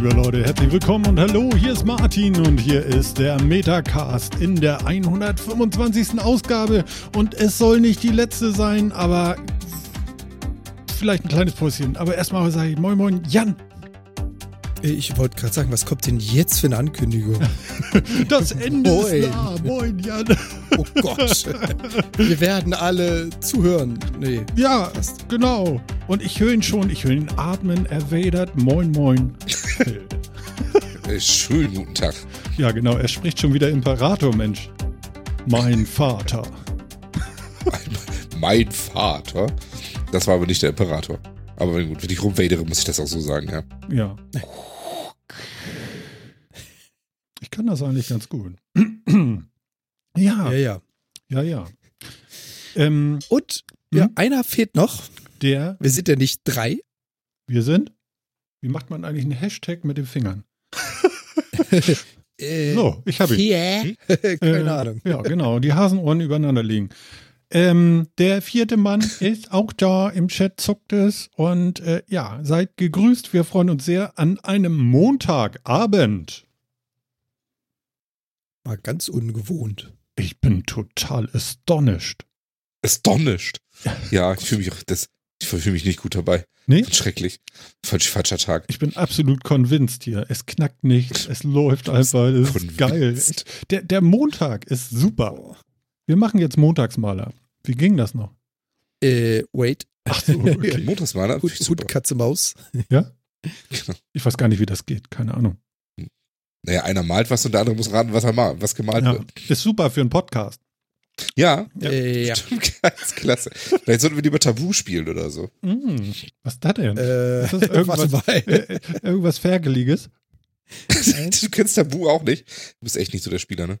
Liebe Leute, herzlich willkommen und hallo, hier ist Martin und hier ist der Metacast in der 125. Ausgabe und es soll nicht die letzte sein, aber vielleicht ein kleines Päuschen. Aber erstmal sage ich Moin Moin, Jan. Ich wollte gerade sagen, was kommt denn jetzt für eine Ankündigung? Das Ende Moin. ist nah. Moin, Jan. Oh Gott. Wir werden alle zuhören. Nee. Ja, passt. genau. Und ich höre ihn schon. Ich höre ihn atmen. Er wadert. Moin, moin. Äh, schönen guten Tag. Ja, genau. Er spricht schon wieder Imperator, Mensch. Mein Vater. Mein, mein Vater? Das war aber nicht der Imperator. Aber wenn, wenn ich rumwadere, muss ich das auch so sagen, ja. Ja. Ich kann das eigentlich ganz gut. ja. Ja, ja. Ja, ja. Ähm, Und ja, hm? einer fehlt noch. Der. Wir sind ja nicht drei. Wir sind? Wie macht man eigentlich einen Hashtag mit den Fingern? äh, so, ich habe ihn. Keine äh, Ahnung. Ja, genau. Die Hasenohren übereinander liegen. Ähm, der vierte Mann ist auch da. Im Chat zuckt es. Und äh, ja, seid gegrüßt. Wir freuen uns sehr an einem Montagabend. Mal ganz ungewohnt. Ich bin total astonished. Astonished? Ja, ich fühle mich das, ich fühle mich nicht gut dabei. Nee? Schrecklich. Falsch, falscher Tag. Ich bin absolut convinced hier. Es knackt nicht. Es läuft einfach. Es ist geil. Der, der Montag ist super. Wir machen jetzt Montagsmaler. Wie ging das noch? Äh, wait. Ach so, okay. Montagsmaler? Hut, Hut, Katze, Maus. Ja? Genau. Ich weiß gar nicht, wie das geht. Keine Ahnung. Naja, einer malt was und der andere muss raten, was er malt, was gemalt ja, wird. Ist super für einen Podcast. Ja, ja. Äh, ja. Ganz klasse. Vielleicht sollten wir lieber Tabu spielen oder so. Mm, was ist das denn? Äh, ist das irgendwas, äh, irgendwas Fergeliges? du kennst Tabu auch nicht. Du bist echt nicht so der Spieler, ne?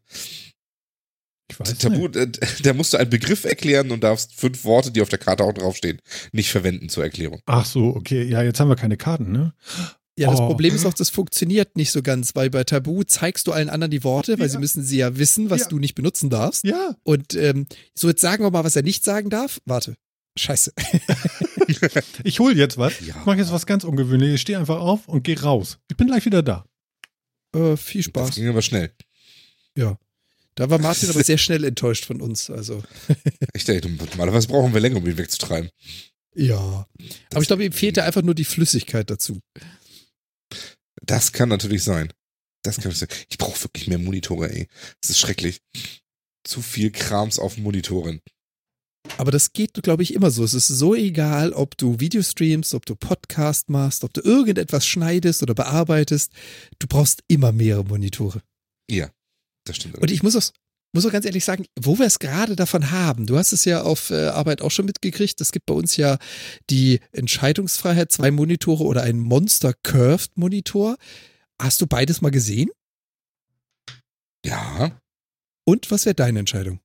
Ich weiß Tabu, nicht. Äh, da musst du einen Begriff erklären und darfst fünf Worte, die auf der Karte auch draufstehen, nicht verwenden zur Erklärung. Ach so, okay. Ja, jetzt haben wir keine Karten, ne? Ja, das oh. Problem ist auch, das funktioniert nicht so ganz, weil bei Tabu zeigst du allen anderen die Worte, weil ja. sie müssen sie ja wissen, was ja. du nicht benutzen darfst. Ja. Und ähm, so jetzt sagen wir mal, was er nicht sagen darf. Warte. Scheiße. ich hol jetzt was. Ja. Ich mache jetzt was ganz Ungewöhnliches. Ich stehe einfach auf und gehe raus. Ich bin gleich wieder da. Äh, viel Spaß. Das ging aber schnell. Ja. Da war Martin aber sehr schnell enttäuscht von uns. Also. ich denke, normalerweise brauchen wir länger, um ihn wegzutreiben. Ja. Aber ich glaube, ihm fehlte einfach nur die Flüssigkeit dazu. Das kann natürlich sein. Das kann sein. Ich brauche wirklich mehr Monitore, ey. Das ist schrecklich. Zu viel Krams auf Monitoren. Aber das geht, glaube ich, immer so. Es ist so egal, ob du Videostreams, ob du Podcast machst, ob du irgendetwas schneidest oder bearbeitest. Du brauchst immer mehrere Monitore. Ja, das stimmt. Und ich muss auch, muss auch ganz ehrlich sagen, wo wir es gerade davon haben, du hast es ja auf äh, Arbeit auch schon mitgekriegt, es gibt bei uns ja die Entscheidungsfreiheit, zwei Monitore oder ein Monster Curved Monitor. Hast du beides mal gesehen? Ja. Und was wäre deine Entscheidung?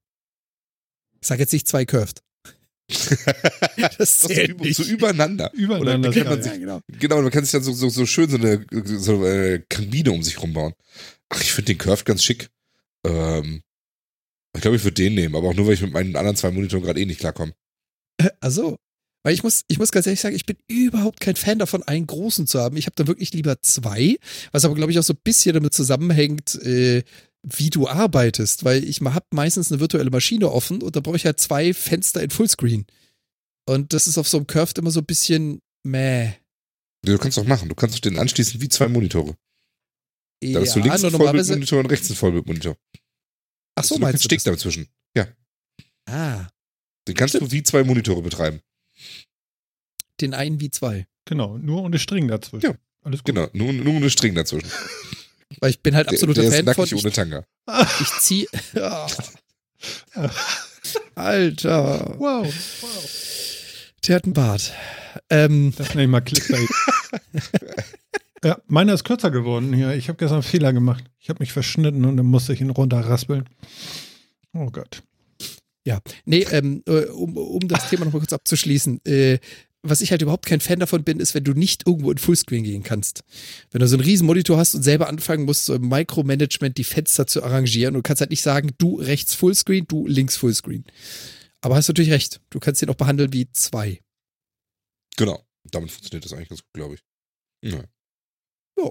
sag jetzt nicht zwei Curved. das zählt so, nicht. so übereinander. Übereinander. Oder man sich, ja, genau. genau, man kann sich dann so, so, so schön so eine, so eine Kabine um sich rumbauen. Ach, ich finde den Curved ganz schick. Ähm, ich glaube, ich würde den nehmen, aber auch nur, weil ich mit meinen anderen zwei Monitoren gerade eh nicht klarkomme. Äh, also, weil ich muss, ich muss ganz ehrlich sagen, ich bin überhaupt kein Fan davon, einen großen zu haben. Ich habe da wirklich lieber zwei, was aber, glaube ich, auch so ein bisschen damit zusammenhängt, äh, wie du arbeitest, weil ich habe meistens eine virtuelle Maschine offen und da brauche ich halt zwei Fenster in Fullscreen. Und das ist auf so einem Curved immer so ein bisschen meh. Du kannst doch machen, du kannst den anschließen wie zwei Monitore. Da hast du links einen Vollbildmonitor und rechts einen Vollbildmonitor. Ach so, also, meinst du? Stick dazwischen. Ja. Ah. Den kannst Stimmt. du wie zwei Monitore betreiben. Den einen wie zwei. Genau, nur ohne String dazwischen. Ja. Alles gut. Genau, nur, nur ohne String dazwischen. Weil ich bin halt absoluter der, der Fan von. ohne Tanga. Ich zieh. Alter. Wow. wow. Der hat einen Bart. Ähm, das nenne ich mal Clickbait. Ja, meiner ist kürzer geworden hier. Ich habe gestern einen Fehler gemacht. Ich habe mich verschnitten und dann musste ich ihn runterraspeln. Oh Gott. Ja, nee, ähm, äh, um, um das Thema nochmal kurz abzuschließen. Äh, was ich halt überhaupt kein Fan davon bin, ist, wenn du nicht irgendwo in Fullscreen gehen kannst. Wenn du so einen riesen Monitor hast und selber anfangen musst, so im Micromanagement die Fenster zu arrangieren und kannst halt nicht sagen, du rechts Fullscreen, du links Fullscreen. Aber hast natürlich recht. Du kannst den auch behandeln wie zwei. Genau. Damit funktioniert das eigentlich ganz gut, glaube ich. Ja. Ja.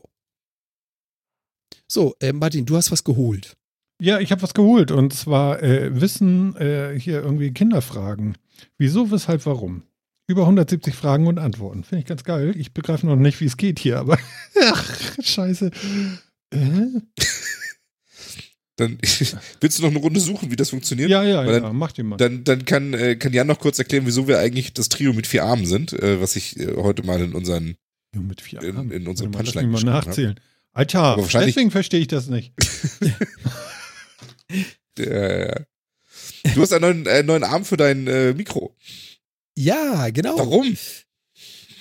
So, äh, Martin, du hast was geholt. Ja, ich habe was geholt und zwar äh, Wissen äh, hier irgendwie Kinderfragen. Wieso, weshalb, warum? Über 170 Fragen und Antworten. Finde ich ganz geil. Ich begreife noch nicht, wie es geht hier, aber ach, scheiße. Äh? Dann willst du noch eine Runde suchen, wie das funktioniert? Ja, ja, Weil ja, dann, mach den mal. Dann, dann kann, äh, kann Jan noch kurz erklären, wieso wir eigentlich das Trio mit vier Armen sind, äh, was ich heute mal in unseren Ja, mit vier in- Armen. in lass Punchline mal habe. nachzählen. Alter, Aber wahrscheinlich- deswegen verstehe ich das nicht. Du hast einen neuen, äh, neuen Arm für dein äh, Mikro. Ja, genau. Warum?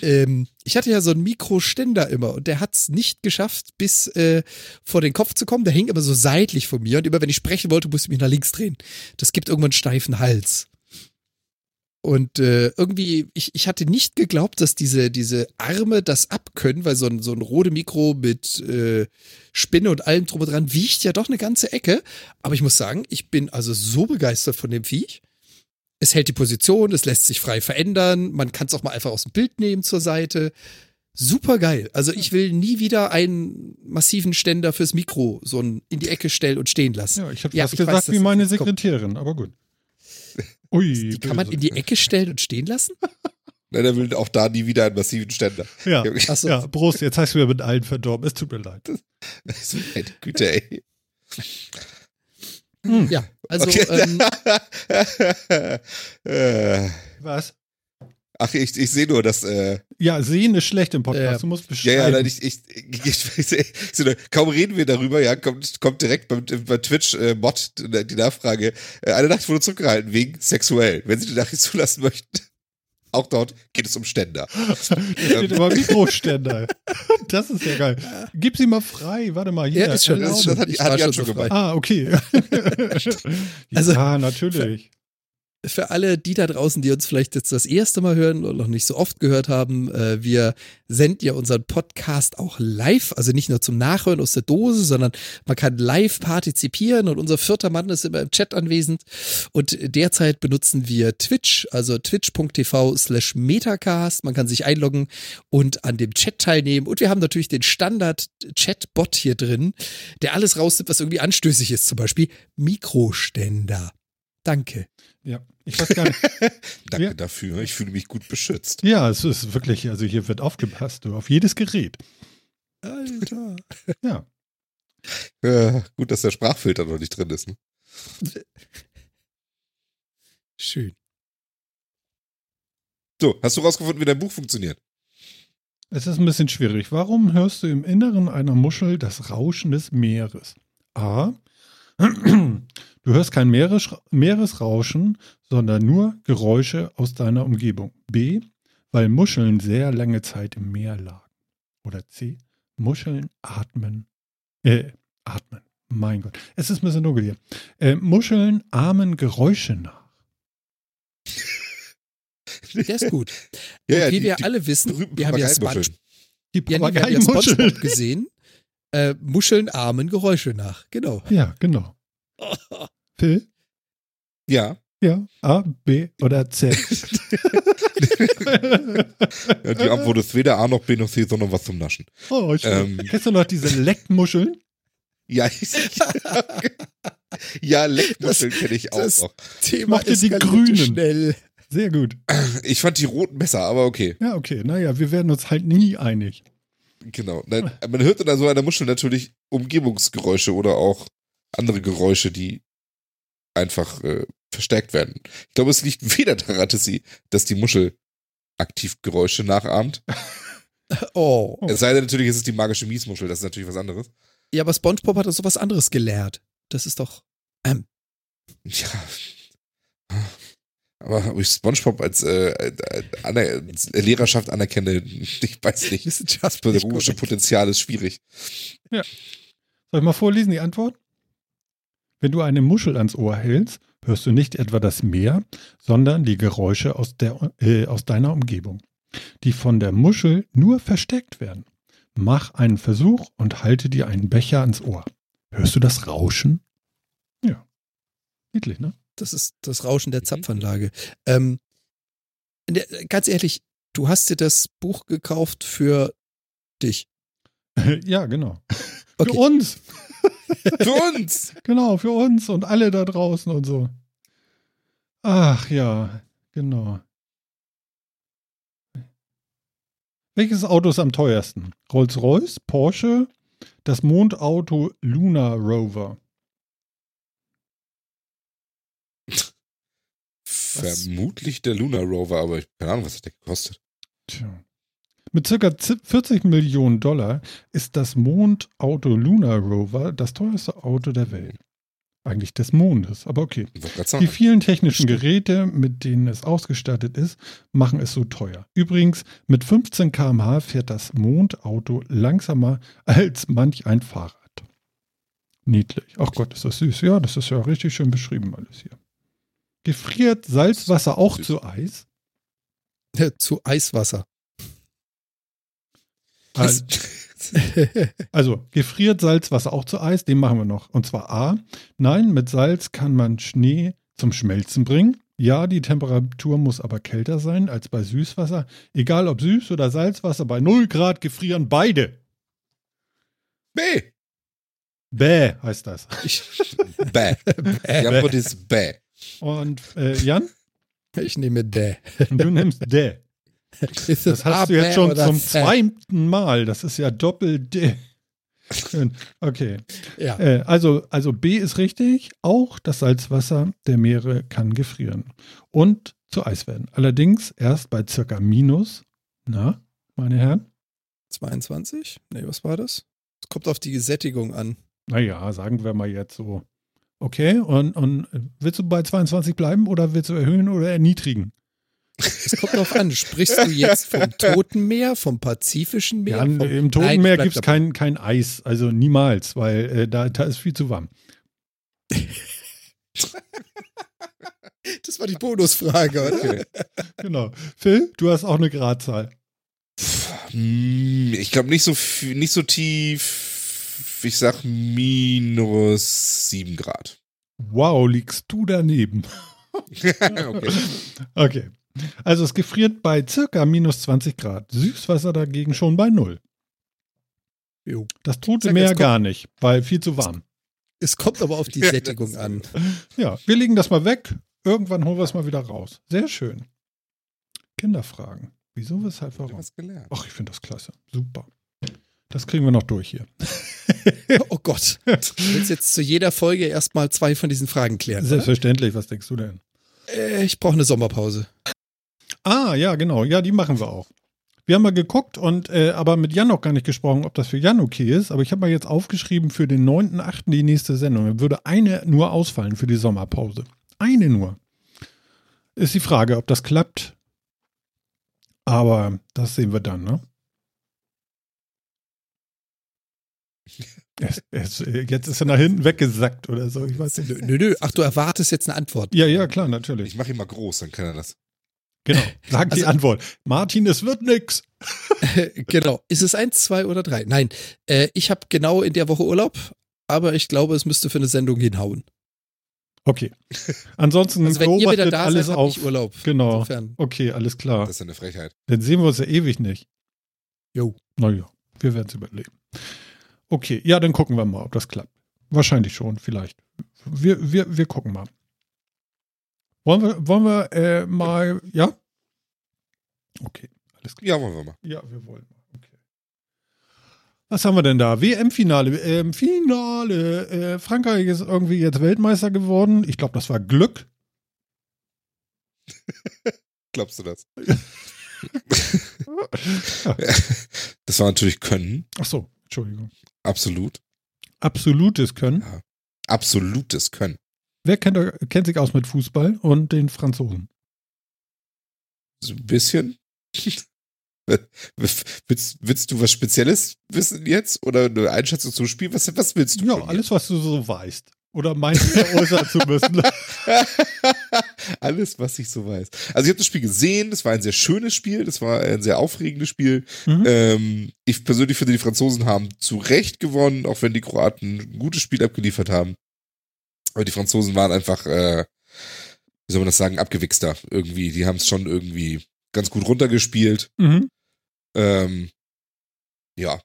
Ähm, ich hatte ja so einen Mikroständer immer und der hat es nicht geschafft, bis äh, vor den Kopf zu kommen. Der hing immer so seitlich von mir und immer wenn ich sprechen wollte, musste ich mich nach links drehen. Das gibt irgendwann einen steifen Hals. Und äh, irgendwie, ich, ich hatte nicht geglaubt, dass diese, diese Arme das abkönnen, weil so ein, so ein Rode Mikro mit äh, Spinne und allem drum und dran wiegt ja doch eine ganze Ecke. Aber ich muss sagen, ich bin also so begeistert von dem Viech. Es hält die Position, es lässt sich frei verändern, man kann es auch mal einfach aus dem Bild nehmen zur Seite. Super geil. Also ich will nie wieder einen massiven Ständer fürs Mikro so in die Ecke stellen und stehen lassen. Ja, ich habe Ja, fast gesagt weiß, wie meine kommt- Sekretärin, aber gut. Ui, Die kann man in die Ecke stellen und stehen lassen? Nein, er will auch da nie wieder einen massiven Ständer. Ja, Ach so. ja, Prost, jetzt hast du mir mit allen verdorben. Es tut mir leid. So, meine Güte, ey. Ja, also Okay. ähm, Äh, Was? Ach, ich, ich sehe nur, dass. Äh, Ja, sehen ist schlecht im Podcast. Ja. Du musst ja, beschreiben. ja, nein, ich, ich, ich, ich, ich, ich so, kaum reden wir darüber, ja, kommt, kommt direkt bei, bei Twitch äh, Mod die Nachfrage. Äh, eine Nacht wurde zurückgehalten wegen sexuell. Wenn Sie die Nachricht zulassen möchten, auch dort geht es um Ständer. Steht immer Mikroständer. Das ist ja geil. Gib sie mal frei. Warte mal. Hier, Ja, ist schon, ist schon. das hat die- Ich hat schon schon gemacht. Ah, okay. Also- ja, natürlich. Für alle die da draußen, die uns vielleicht jetzt das erste Mal hören und noch nicht so oft gehört haben, äh, wir senden ja unseren Podcast auch live, also nicht nur zum Nachhören aus der Dose, sondern man kann live partizipieren und unser vierter Mann ist immer im Chat anwesend und derzeit benutzen wir Twitch, also twitch.tv slash metacast, man kann sich einloggen und an dem Chat teilnehmen und wir haben natürlich den Standard-Chat-Bot hier drin, der alles rausnimmt, was irgendwie anstößig ist, zum Beispiel Mikroständer. Danke. Ja, ich weiß gar nicht. Danke Ja. dafür. Ich fühle mich gut beschützt. Ja, es ist wirklich, also hier wird aufgepasst, auf jedes Gerät. Alter. Ja. Äh, gut, dass der Sprachfilter noch nicht drin ist. Ne? Schön. So, hast du rausgefunden, wie dein Buch funktioniert? Es ist ein bisschen schwierig. Warum hörst du im Inneren einer Muschel das Rauschen des Meeres? A. Du hörst kein Meeres, Meeresrauschen, sondern nur Geräusche aus deiner Umgebung. B. Weil Muscheln sehr lange Zeit im Meer lagen. Oder C. Muscheln atmen. Äh, atmen. Mein Gott. Es ist ein bisschen dunkel hier. Äh, Muscheln ahmen Geräusche nach. Der ist gut. Ja, ja, Und wie die- wir die alle wissen, wir haben ja Papageimuscheln. Sponge, Die ja, nee, wir haben ja Papageienmuscheln. SpongeBob gesehen. Äh, Muscheln ahmen Geräusche nach. Genau. Ja, genau. Phil? Ja. Ja. A, B oder Z? ja, die Antwort ist weder A noch B noch C, sondern was zum Naschen. Oh, schön. Ähm. Kennst du noch diese Leckmuscheln? Ja, ich, ja Leckmuscheln kenne ich auch das- noch. Thema mochte die Grünen. Schnell. Sehr gut. Ich fand die roten besser, aber okay. Ja, okay. Naja, wir werden uns halt nie einig. Genau. Man hört in so einer Muschel natürlich Umgebungsgeräusche oder auch andere Geräusche, die einfach äh, verstärkt werden. Ich glaube, es liegt weder daran, dass, sie, dass die Muschel aktiv Geräusche nachahmt. Oh. Oh. Es sei denn, natürlich ist es die magische Miesmuschel, das ist natürlich was anderes. Ja, aber SpongeBob hat uns sowas anderes gelehrt. Das ist doch. Ja. Aber ob ich Spongebob als, äh, äh, aner Lehrerschaft anerkenne, ich weiß nicht. Das pädagogische. Potenzial ist schwierig. Soll ich mal vorlesen die Antwort? Wenn du eine Muschel ans Ohr hältst, hörst du nicht etwa das Meer, sondern die Geräusche aus, der, äh, aus deiner Umgebung, die von der Muschel nur verstärkt werden. Mach einen Versuch und halte dir einen Becher ans Ohr. Hörst du das Rauschen? Ja. Niedlich, ne? Das ist das Rauschen der Zapfanlage. Ähm, der, ganz ehrlich, du hast dir das Buch gekauft für dich. ja, genau. Okay. Für uns. Für uns! Genau, für uns und alle da draußen und so. Ach ja, genau. Welches Auto ist am teuersten? Rolls-Royce, Porsche, das Mondauto Lunar Rover. Vermutlich der Lunar Rover, aber ich keine Ahnung, was hat der gekostet. Tja. Mit circa 40 Millionen Dollar ist das Mondauto Lunar Rover das teuerste Auto der Welt. Eigentlich des Mondes, aber okay. Die vielen technischen Geräte, mit denen es ausgestattet ist, machen es so teuer. Übrigens, mit 15 km/h fährt das Mondauto langsamer als manch ein Fahrrad. Niedlich. Ach Gott, ist das süß. Ja, das ist ja richtig schön beschrieben alles hier. Gefriert Salzwasser auch Süß. zu Eis? Zu Eiswasser. Also, also, gefriert Salzwasser auch zu Eis? Den machen wir noch. Und zwar A. Nein, mit Salz kann man Schnee zum Schmelzen bringen. Ja, die Temperatur muss aber kälter sein als bei Süßwasser. Egal ob Süß- oder Salzwasser, bei 0 Grad gefrieren beide. B. Bäh heißt das. Ich, Bäh. Die Antwort ist Bäh. Und äh, Jan, ich nehme dä. du nimmst. Ist Das es hast du jetzt schon zum zä? zweiten Mal. Das ist ja. Schön. Okay. Ja. Äh, also, also B ist richtig. Auch das Salzwasser der Meere kann gefrieren und zu Eis werden. Allerdings erst bei circa minus, na, meine Herren? 22? Nee, was war das? Es kommt auf die Sättigung an. Naja, sagen wir mal jetzt so. Okay, und, und willst du bei 22 bleiben oder willst du erhöhen oder erniedrigen? Es kommt drauf an. Sprichst du jetzt vom Toten Meer, vom Pazifischen Meer? Ja, vom, Im Toten Nein, Meer gibt es kein, kein Eis, also niemals, weil äh, da, da ist viel zu warm. Das war die Bonusfrage, oder? Okay. Genau. Phil, du hast auch eine Gradzahl. Hm, Ich glaube nicht so viel- nicht so tief. Ich sag minus 7 Grad. Wow, liegst du daneben. okay. Okay. Also es gefriert bei circa minus 20 Grad. Süßwasser dagegen schon bei null. Jo. Das Tote Sag, Meer gar nicht, weil viel zu warm. Es kommt aber auf die Sättigung an. Ja, wir legen das mal weg. Irgendwann holen wir es mal wieder raus. Sehr schön. Kinderfragen. Wieso, weshalb, Ich hab warum? was gelernt. Ach, ich finde das klasse. Super. Das kriegen wir noch durch hier. Oh Gott. Du willst jetzt zu jeder Folge erstmal zwei von diesen Fragen klären. Oder? Selbstverständlich. Was denkst du denn? Äh, ich brauche eine Sommerpause. Ah, ja, genau. Ja, die machen wir auch. Wir haben mal geguckt und äh, aber mit Jan noch gar nicht gesprochen, ob das für Jan okay ist. Aber ich habe mal jetzt aufgeschrieben für den 9.8. die nächste Sendung. Dann würde eine nur ausfallen für die Sommerpause. Eine nur. Ist die Frage, ob das klappt. Aber das sehen wir dann, ne? Es, es, äh, jetzt ist er nach hinten weggesackt oder so. Ich weiß Nö, nicht. nö, nö. Ach, du erwartest jetzt eine Antwort. Ja, ja, klar, natürlich. Ich mache ihn mal groß, dann kann er das. Genau. Sag die Also- Antwort. Martin, es wird nix. genau. Ist es eins, zwei oder drei? Nein. Äh, ich habe genau in der Woche Urlaub, aber ich glaube, es müsste für eine Sendung hinhauen. Okay. Ansonsten Also wenn ihr wieder da alles seid, auf. ich Urlaub. Genau. Insofern. Okay, alles klar. Das ist eine Frechheit. Dann sehen wir uns ja ewig nicht. Jo. Naja, wir werden es überleben. Okay, ja, dann gucken wir mal, ob das klappt. Wahrscheinlich schon, vielleicht. Wir, wir, wir gucken mal. Wollen wir, wollen wir äh, mal, ja? Okay, alles klar. Ja, wollen wir mal. Ja, wir wollen mal. Okay. Was haben wir denn da? WM-Finale. Ähm, Finale. Äh, Frankreich ist irgendwie jetzt Weltmeister geworden. Ich glaube, das war Glück. Glaubst du das? das war natürlich Können. Ach so, Entschuldigung. Absolut. Absolutes Können. Absolutes Können. Wer kennt, kennt sich aus mit Fußball und den Franzosen? So ein bisschen. willst, willst du was Spezielles wissen jetzt? Oder eine Einschätzung zum Spiel? Was, was willst du? Ja, alles, was du so weißt. Oder meinst du äußern zu müssen? Alles, was ich so weiß. Also ich habe das Spiel gesehen, das war ein sehr schönes Spiel, das war ein sehr aufregendes Spiel. Mhm. Ähm, ich persönlich finde, die Franzosen haben zu Recht gewonnen, auch wenn die Kroaten ein gutes Spiel abgeliefert haben. Aber die Franzosen waren einfach, äh, wie soll man das sagen, abgewichster irgendwie. Die haben es schon irgendwie ganz gut runtergespielt. Mhm. Ähm, ja.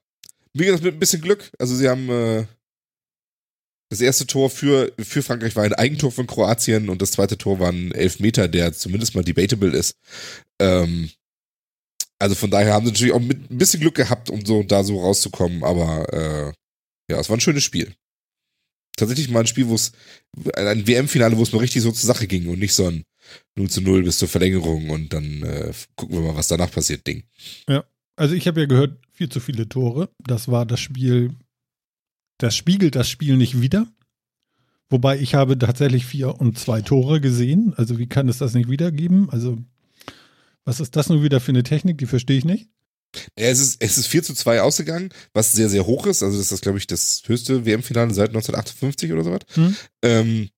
Wie gesagt, mit ein bisschen Glück. Also sie haben äh, das erste Tor für, für Frankreich war ein Eigentor von Kroatien und das zweite Tor war ein Elfmeter, der zumindest mal debatable ist. Ähm, also von daher haben sie natürlich auch mit ein bisschen Glück gehabt, um so da so rauszukommen, aber äh, ja, es war ein schönes Spiel. Tatsächlich mal ein Spiel, wo es ein WM-Finale, wo es mal richtig so zur Sache ging und nicht so ein 0 zu 0 bis zur Verlängerung und dann äh, gucken wir mal, was danach passiert, Ding. Also ich habe ja gehört, viel zu viele Tore. Das war das Spiel, das spiegelt das Spiel nicht wieder. Wobei ich habe tatsächlich vier und zwei Tore gesehen. Also wie kann es das nicht wiedergeben? Also was ist das nun wieder für eine Technik? Die verstehe ich nicht. Es ist, es ist 4 zu 2 ausgegangen, was sehr, sehr hoch ist. Also das ist, glaube ich, das höchste WM-Finale seit 1958 oder sowas. Hm. Ähm,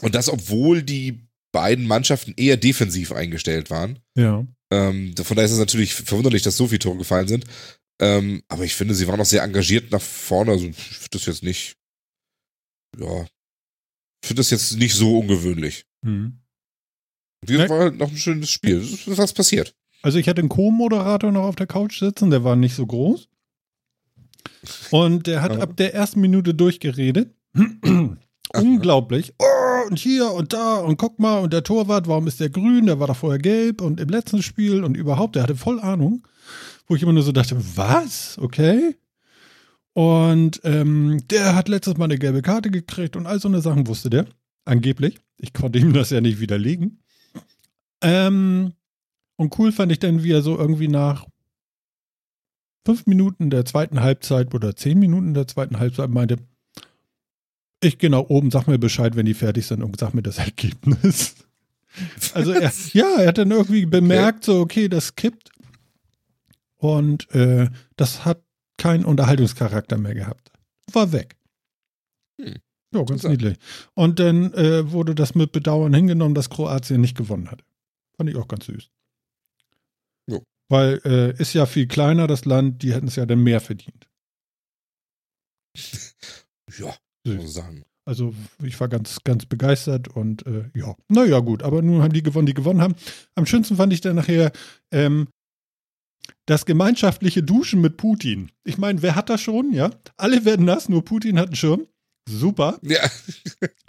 und das, obwohl die beiden Mannschaften eher defensiv eingestellt waren. Ja. Ähm, von daher ist es natürlich verwunderlich, dass so viele Tore gefallen sind. Ähm, aber ich finde, sie waren auch sehr engagiert nach vorne. Also ich finde das jetzt nicht, ja, ich finde das jetzt nicht so ungewöhnlich. Hm. Wie gesagt, Ne? war halt noch ein schönes Spiel. Es ist was passiert. Also ich hatte einen Co-Moderator noch auf der Couch sitzen, der war nicht so groß. Und der hat Ja. ab der ersten Minute durchgeredet. Unglaublich. Oh, und hier und da und guck mal und der Torwart, warum ist der grün? Der war doch vorher gelb und im letzten Spiel und überhaupt, der hatte voll Ahnung. Wo ich immer nur so dachte, was? Okay. Und ähm, der hat letztes Mal eine gelbe Karte gekriegt und all so eine Sachen wusste der. Angeblich. Ich konnte ihm das ja nicht widerlegen. Ähm, und cool fand ich dann, wie er so irgendwie nach fünf Minuten der zweiten Halbzeit oder zehn Minuten der zweiten Halbzeit meinte, ich gehe nach oben, sag mir Bescheid, wenn die fertig sind und sag mir das Ergebnis. Also er, ja, er hat dann irgendwie bemerkt, so okay, das kippt. Und äh, das hat keinen Unterhaltungscharakter mehr gehabt. War weg. Hm. Ja, ganz niedlich. Und dann äh, wurde das mit Bedauern hingenommen, dass Kroatien nicht gewonnen hat. Fand ich auch ganz süß. Jo. Weil äh, ist ja viel kleiner, das Land, die hätten es ja dann mehr verdient. Ja, Süß. sagen. Also ich war ganz, ganz begeistert und äh, ja, naja gut, aber nun haben die gewonnen, die gewonnen haben. Am schönsten fand ich dann nachher ähm, das gemeinschaftliche Duschen mit Putin. Ich meine, wer hat das schon, ja? Alle werden nass, nur Putin hat einen Schirm. Super. Ja.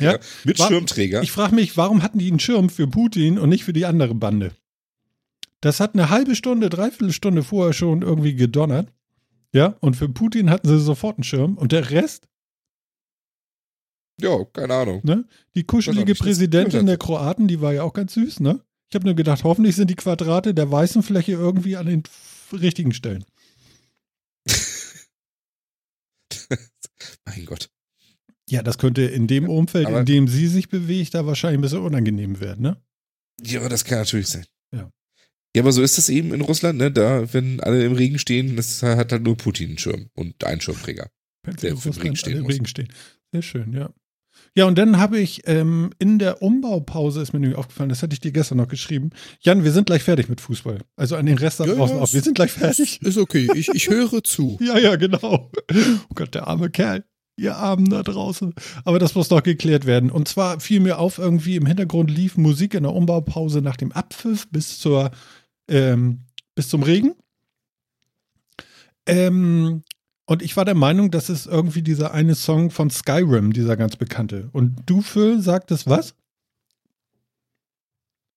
Ja. ja. Mit War- Schirmträger. Ich frage mich, warum hatten die einen Schirm für Putin und nicht für die andere Bande? Das hat eine halbe Stunde, dreiviertel Stunde vorher schon irgendwie gedonnert. Ja, und für Putin hatten sie sofort einen Schirm und der Rest ja, keine Ahnung. Ne? Die kuschelige Präsidentin der Kroaten, die war ja auch ganz süß, ne? Ich habe nur gedacht, hoffentlich sind die Quadrate der weißen Fläche irgendwie an den richtigen Stellen. Mein Gott. Ja, das könnte in dem Umfeld, aber- in dem sie sich bewegt, da wahrscheinlich ein bisschen unangenehm werden, ne? Ja, das kann natürlich sein. Ja. Ja, aber so ist das eben in Russland, ne? Da, wenn alle im Regen stehen, das hat halt nur Putin einen Schirm und einen Schirmträger. Wenn sie Regen stehen alle im. Regen stehen. Sehr schön, ja. Ja, und dann habe ich ähm, in der Umbaupause ist mir nämlich aufgefallen, das hatte ich dir gestern noch geschrieben. Jan, wir sind gleich fertig mit Fußball. Also an den Rest da Ja, draußen ja, auch. Wir sind gleich fertig. Ist okay, ich, ich höre zu. Ja, ja, genau. Oh Gott, der arme Kerl. Ihr Armen da draußen. Aber das muss doch geklärt werden. Und zwar fiel mir auf, irgendwie im Hintergrund lief Musik in der Umbaupause nach dem Abpfiff bis zur ähm, bis zum Regen. Ähm, und ich war der Meinung, das ist irgendwie dieser eine Song von Skyrim, dieser ganz bekannte. Und du, Phil, sagtest was?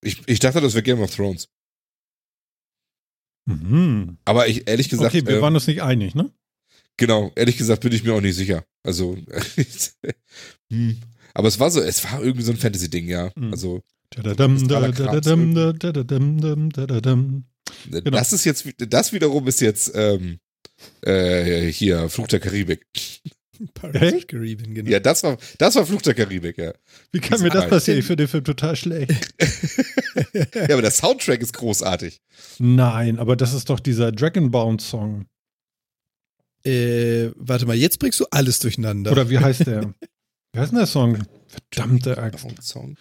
Ich, ich dachte, das wäre Game of Thrones. Mhm. Aber ich, ehrlich gesagt, Okay, wir äh, waren uns nicht einig, ne? genau, ehrlich gesagt bin ich mir auch nicht sicher. Also, hm. aber es war so, es war irgendwie so ein Fantasy-Ding, ja. Mhm. Also, dadadam. Genau. das ist jetzt, das wiederum ist jetzt, ähm, äh, hier, Fluch der Karibik. Pirates? Caribbean, genau. Ja, das war, das war Fluch der Karibik, ja. Wie kann mir das passieren? Ich finde den Film total schlecht. Ja, aber der Soundtrack ist großartig. Nein, aber das ist doch dieser Dragonbound-Song. Äh, warte mal, jetzt bringst du alles durcheinander. Oder wie heißt der? wie heißt denn der Song? Verdammte Axt. Song.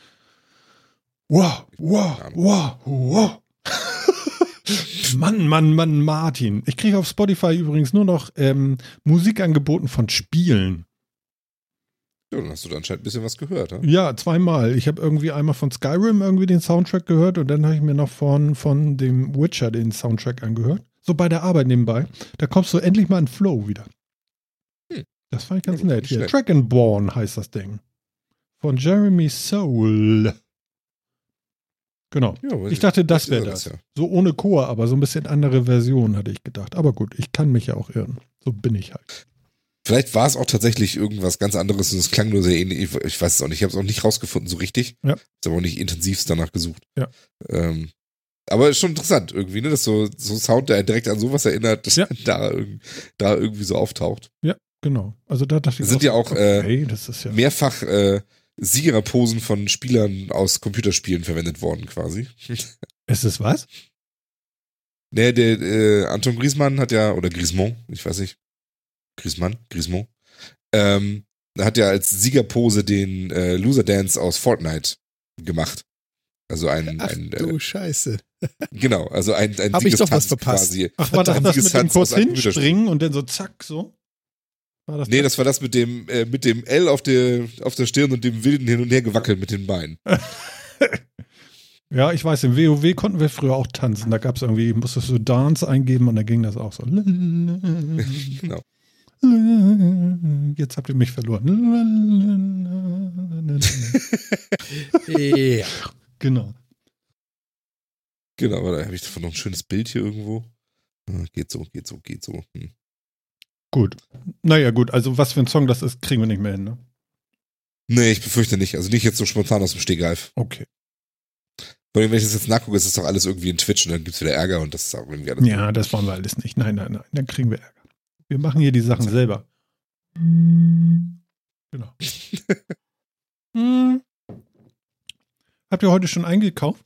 Wow, wow, wow, wow. Mann, Mann, Mann, Martin. Ich kriege auf Spotify übrigens nur noch ähm, Musik angeboten von Spielen. Ja, dann hast du da anscheinend ein bisschen was gehört, ne? Ja, zweimal. Ich habe irgendwie einmal von Skyrim irgendwie den Soundtrack gehört und dann habe ich mir noch von, von dem Witcher den Soundtrack angehört. So bei der Arbeit nebenbei. Da kommst du endlich mal in Flow wieder. Hm. Das fand ich ganz Ja, nett. Hier. schlecht. Dragonborn heißt das Ding. Von Jeremy Soul. Genau. Ja, aber Ich dachte, das wäre ist das. So ohne Chor, aber so ein bisschen andere Version, hatte ich gedacht. Aber gut, ich kann mich ja auch irren. So bin ich halt. Vielleicht war es auch tatsächlich irgendwas ganz anderes und es klang nur sehr ähnlich. Ich, weiß es auch nicht. Ich habe es auch nicht rausgefunden so richtig. Ja. Ich habe auch nicht intensivst danach gesucht. Ja. Ähm, aber ist schon interessant irgendwie, ne? Dass so, so Sound, der direkt an sowas erinnert, dass Ja. da, da irgendwie so auftaucht. Genau. Also da dachte ich Sind ja auch, äh, okay, das ist ja. Mehrfach äh, Siegerposen von Spielern aus Computerspielen verwendet worden, quasi. Ist es was? Der, der äh, Anton Griezmann hat ja, oder Griezmann, ich weiß nicht. Griezmann, Griezmann. Ähm, hat ja als Siegerpose den äh, Loser Dance aus Fortnite gemacht. Also ein, Ach ein du äh, Scheiße. genau, also ein, ein Hab ich doch was verpasst. quasi. Ach, das Ein das mit dem kurz hinspringen und dann so zack, so? War das Nee, das war das mit dem, äh, mit dem L auf der, auf der Stirn und dem wilden Hin- und Her gewackelt mit den Beinen. Ja, ich weiß, im WoW konnten wir früher auch tanzen. Da gab es irgendwie, musstest du Dance eingeben und dann ging das auch so. Genau. Jetzt habt ihr mich verloren. ja. Genau. Genau, aber da habe ich davon noch ein schönes Bild hier irgendwo. Ah, Geht so, geht so, geht so. Hm. Gut. Naja, gut. Also, was für ein Song das ist, kriegen wir nicht mehr hin, ne? Nee, ich befürchte nicht. Also nicht jetzt so spontan aus dem Stegreif. Okay. Allem, wenn ich das jetzt nachgucke, ist das doch alles irgendwie in Twitch und dann gibt's wieder Ärger und das ist auch irgendwie alles. Ja, das wollen wir alles nicht. Nein, nein, nein. Dann kriegen wir Ärger. Wir machen hier die Sachen selber. Genau. Hm. Habt ihr heute schon eingekauft?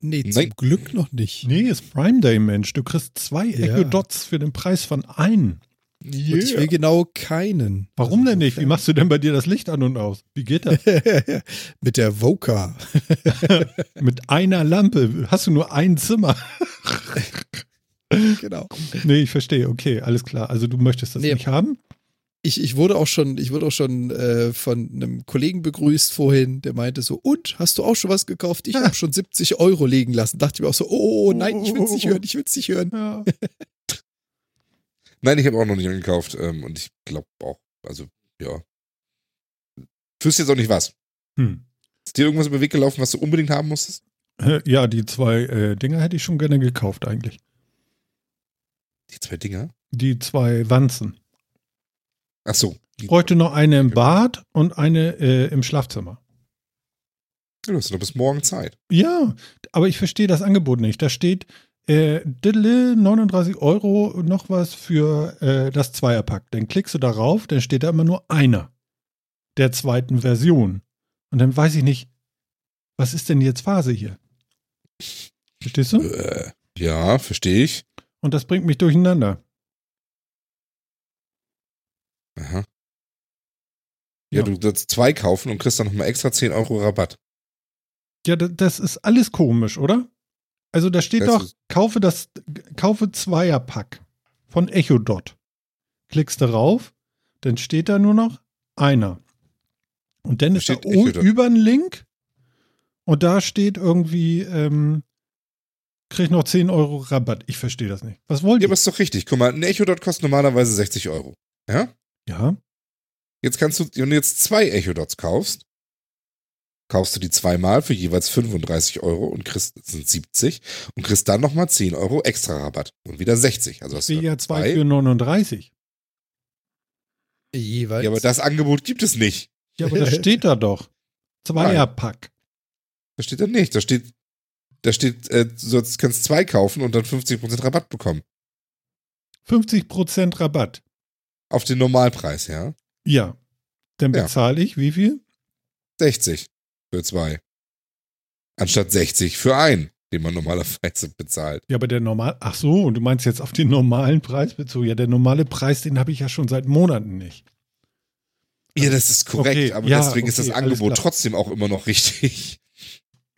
Nee, zum Nein. Glück noch nicht. Nee, ist Prime Day, Mensch. Du kriegst zwei Ja. Echo Dots für den Preis von einem. Und ich will genau keinen. Warum denn nicht? Wie machst du denn bei dir das Licht an und aus? Wie geht das? Mit der Voca. Mit einer Lampe. Hast du nur ein Zimmer? genau. Nee, ich verstehe. Okay, alles klar. Also du möchtest das Nee. nicht haben? Ich, ich wurde auch schon, ich wurde auch schon äh, von einem Kollegen begrüßt vorhin, der meinte so, und, hast du auch schon was gekauft? Ich habe schon 70 Euro legen lassen. Dachte ich mir auch so, oh, oh nein, ich will's nicht hören, ich will's nicht hören. Ja. Nein, ich habe auch noch nicht angekauft ähm, und ich glaube auch, also ja. Fühlst jetzt auch nicht was. Hm. Ist dir irgendwas über den Weg gelaufen, was du unbedingt haben musstest? Ja, die zwei äh, Dinger hätte ich schon gerne gekauft eigentlich. Die zwei Dinger? Die zwei Wanzen. Ach so. Ich bräuchte noch eine im Bad und eine äh, im Schlafzimmer. du hast noch bis morgen Zeit. Ja, aber ich verstehe das Angebot nicht. Da steht äh, diddle, 39 Euro noch was für äh, das Zweierpack. Dann klickst du darauf, dann steht da immer nur einer der zweiten Version. Und dann weiß ich nicht, was ist denn jetzt Phase hier? Verstehst du? Äh, ja, verstehe ich. Und das bringt mich durcheinander. Aha. Ja, Ja. du sollst zwei kaufen und kriegst dann nochmal extra 10 Euro Rabatt. Ja, da- das ist alles komisch, oder? Also da steht Das doch, kaufe das, kaufe Zweierpack von Echodot. Klickst darauf, dann steht da nur noch einer. Und dann Da ist da Echodot. über ein Link und da steht irgendwie, ähm, krieg noch 10 Euro Rabatt. Ich verstehe das nicht. Was wollt Ja, ihr? aber ist doch richtig. Guck mal, ein Echo Dot kostet normalerweise 60 Euro. Ja? Ja, Jetzt kannst du, wenn du jetzt zwei Echo Dots kaufst, kaufst du die zweimal für jeweils 35 Euro und kriegst, das sind 70 und kriegst dann nochmal 10 Euro extra Rabatt und wieder 60. Also hast du ja zwei für 39. Jeweils. Ja, aber das Angebot gibt es nicht. Ja, aber das steht da doch. Zweierpack. Das steht da nicht. Da steht, da steht, äh, du kannst zwei kaufen und dann 50% Rabatt bekommen. 50% Rabatt. Auf den Normalpreis, ja? Ja. Dann Ja. bezahle ich wie viel? 60 für zwei. Anstatt 60 für einen, den man normalerweise bezahlt. Ja, aber der normal. Ach so, und du meinst jetzt auf den normalen Preis bezogen? Ja, der normale Preis, den habe ich ja schon seit Monaten nicht. Ja, das ist korrekt, Okay, aber ja, deswegen ist das okay, Angebot trotzdem auch immer noch richtig.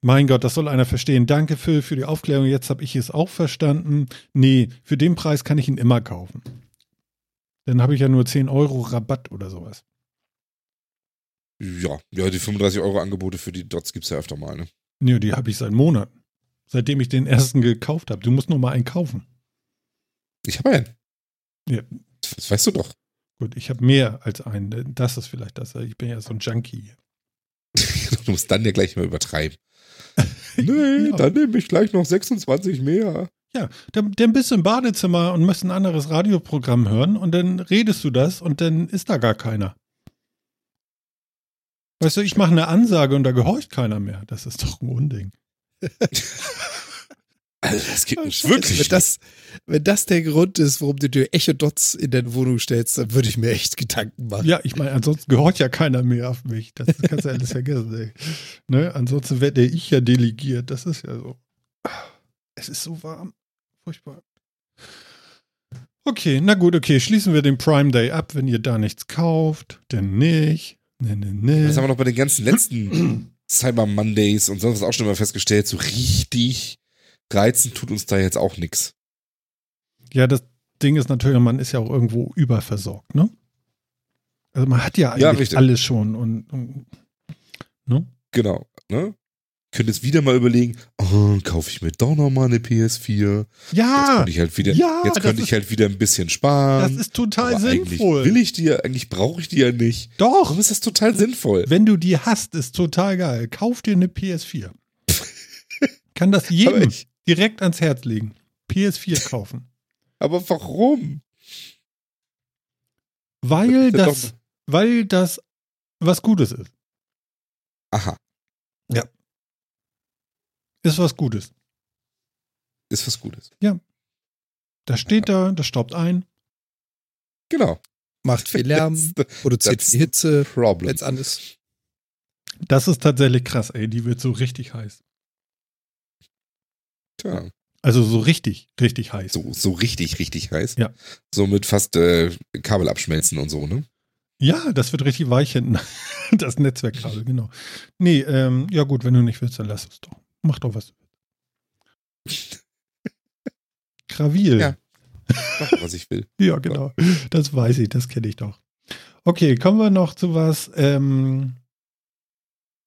Mein Gott, das soll einer verstehen. Danke Phil für die Aufklärung. Jetzt habe ich es auch verstanden. Nee, für den Preis kann ich ihn immer kaufen. Dann habe ich ja nur 10 Euro Rabatt oder sowas. Ja, ja, die 35 Euro Angebote für die Dots gibt's ja öfter mal, ne? Nee, die habe ich seit Monaten. Seitdem ich den ersten gekauft habe. Du musst nur mal einen kaufen. Ich habe einen. Ja. Das weißt du doch. Gut, ich habe mehr als einen. Das ist vielleicht das. Ich bin ja so ein Junkie. du musst dann ja gleich mal übertreiben. nee, Ja. dann nehme ich gleich noch 26 mehr. Ja, dann, dann bist du im Badezimmer und musst ein anderes Radioprogramm hören und dann redest du das und dann ist da gar keiner. Weißt du, ich mache eine Ansage und da gehorcht keiner mehr. Das ist doch ein Unding. Also, das geht nicht wirklich. Wenn das, wenn das der Grund ist, warum du dir Echo-Dots in deine Wohnung stellst, dann würde ich mir echt Gedanken machen. Ja, ich meine, ansonsten gehorcht ja keiner mehr auf mich. Das kannst du alles vergessen. Ey. Ne? Ansonsten werde ich ja delegiert. Das ist ja so. Es ist so warm. Furchtbar. Okay, na gut, okay. Schließen wir den Prime Day ab. Wenn ihr da nichts kauft, dann nicht. Ne, ne, ne. Das haben wir noch bei den ganzen letzten Cyber Mondays und sonst was auch schon mal festgestellt. So richtig reizen tut uns da jetzt auch nichts. Ja, das Ding ist natürlich, man ist ja auch irgendwo überversorgt, ne? Also man hat ja Ja, eigentlich richtig. alles schon und, und ne? Genau. Ne? Könnt jetzt wieder mal überlegen, oh, kaufe ich mir doch noch mal eine PS4. Jetzt Ja, könnte ich halt wieder, Ja, jetzt könnte ist- ich halt wieder ein bisschen sparen. das ist total aber eigentlich sinnvoll. will ich die ja, eigentlich brauche ich die ja nicht. Doch, Warum ist das total sinnvoll? wenn du die hast, ist total geil. Kauf dir eine PS4. Kann das jedem direkt ans Herz legen. PS4 kaufen. Aber warum? Weil Das das, ist weil das was Gutes ist. Aha, Ist was Gutes. ist was Gutes. Das steht da, das staubt ein. Genau. Macht viel Lärm, That's produziert that's viel Hitze, problem. wenn es an ist. Das ist tatsächlich krass, ey. Die wird so richtig heiß. Tja, Also so richtig, richtig heiß. so, so richtig, richtig heiß. Ja. So mit fast äh, Kabel abschmelzen und so, ne? Ja, das wird richtig weich hinten. Das Netzwerkkabel, genau. Nee, ähm, ja gut, wenn du nicht willst, dann lass es doch. Mach doch was. Krawil. Ja. Mach, was ich will. Ja, genau. Das weiß ich, das kenne ich doch. Okay, kommen wir noch zu was ähm,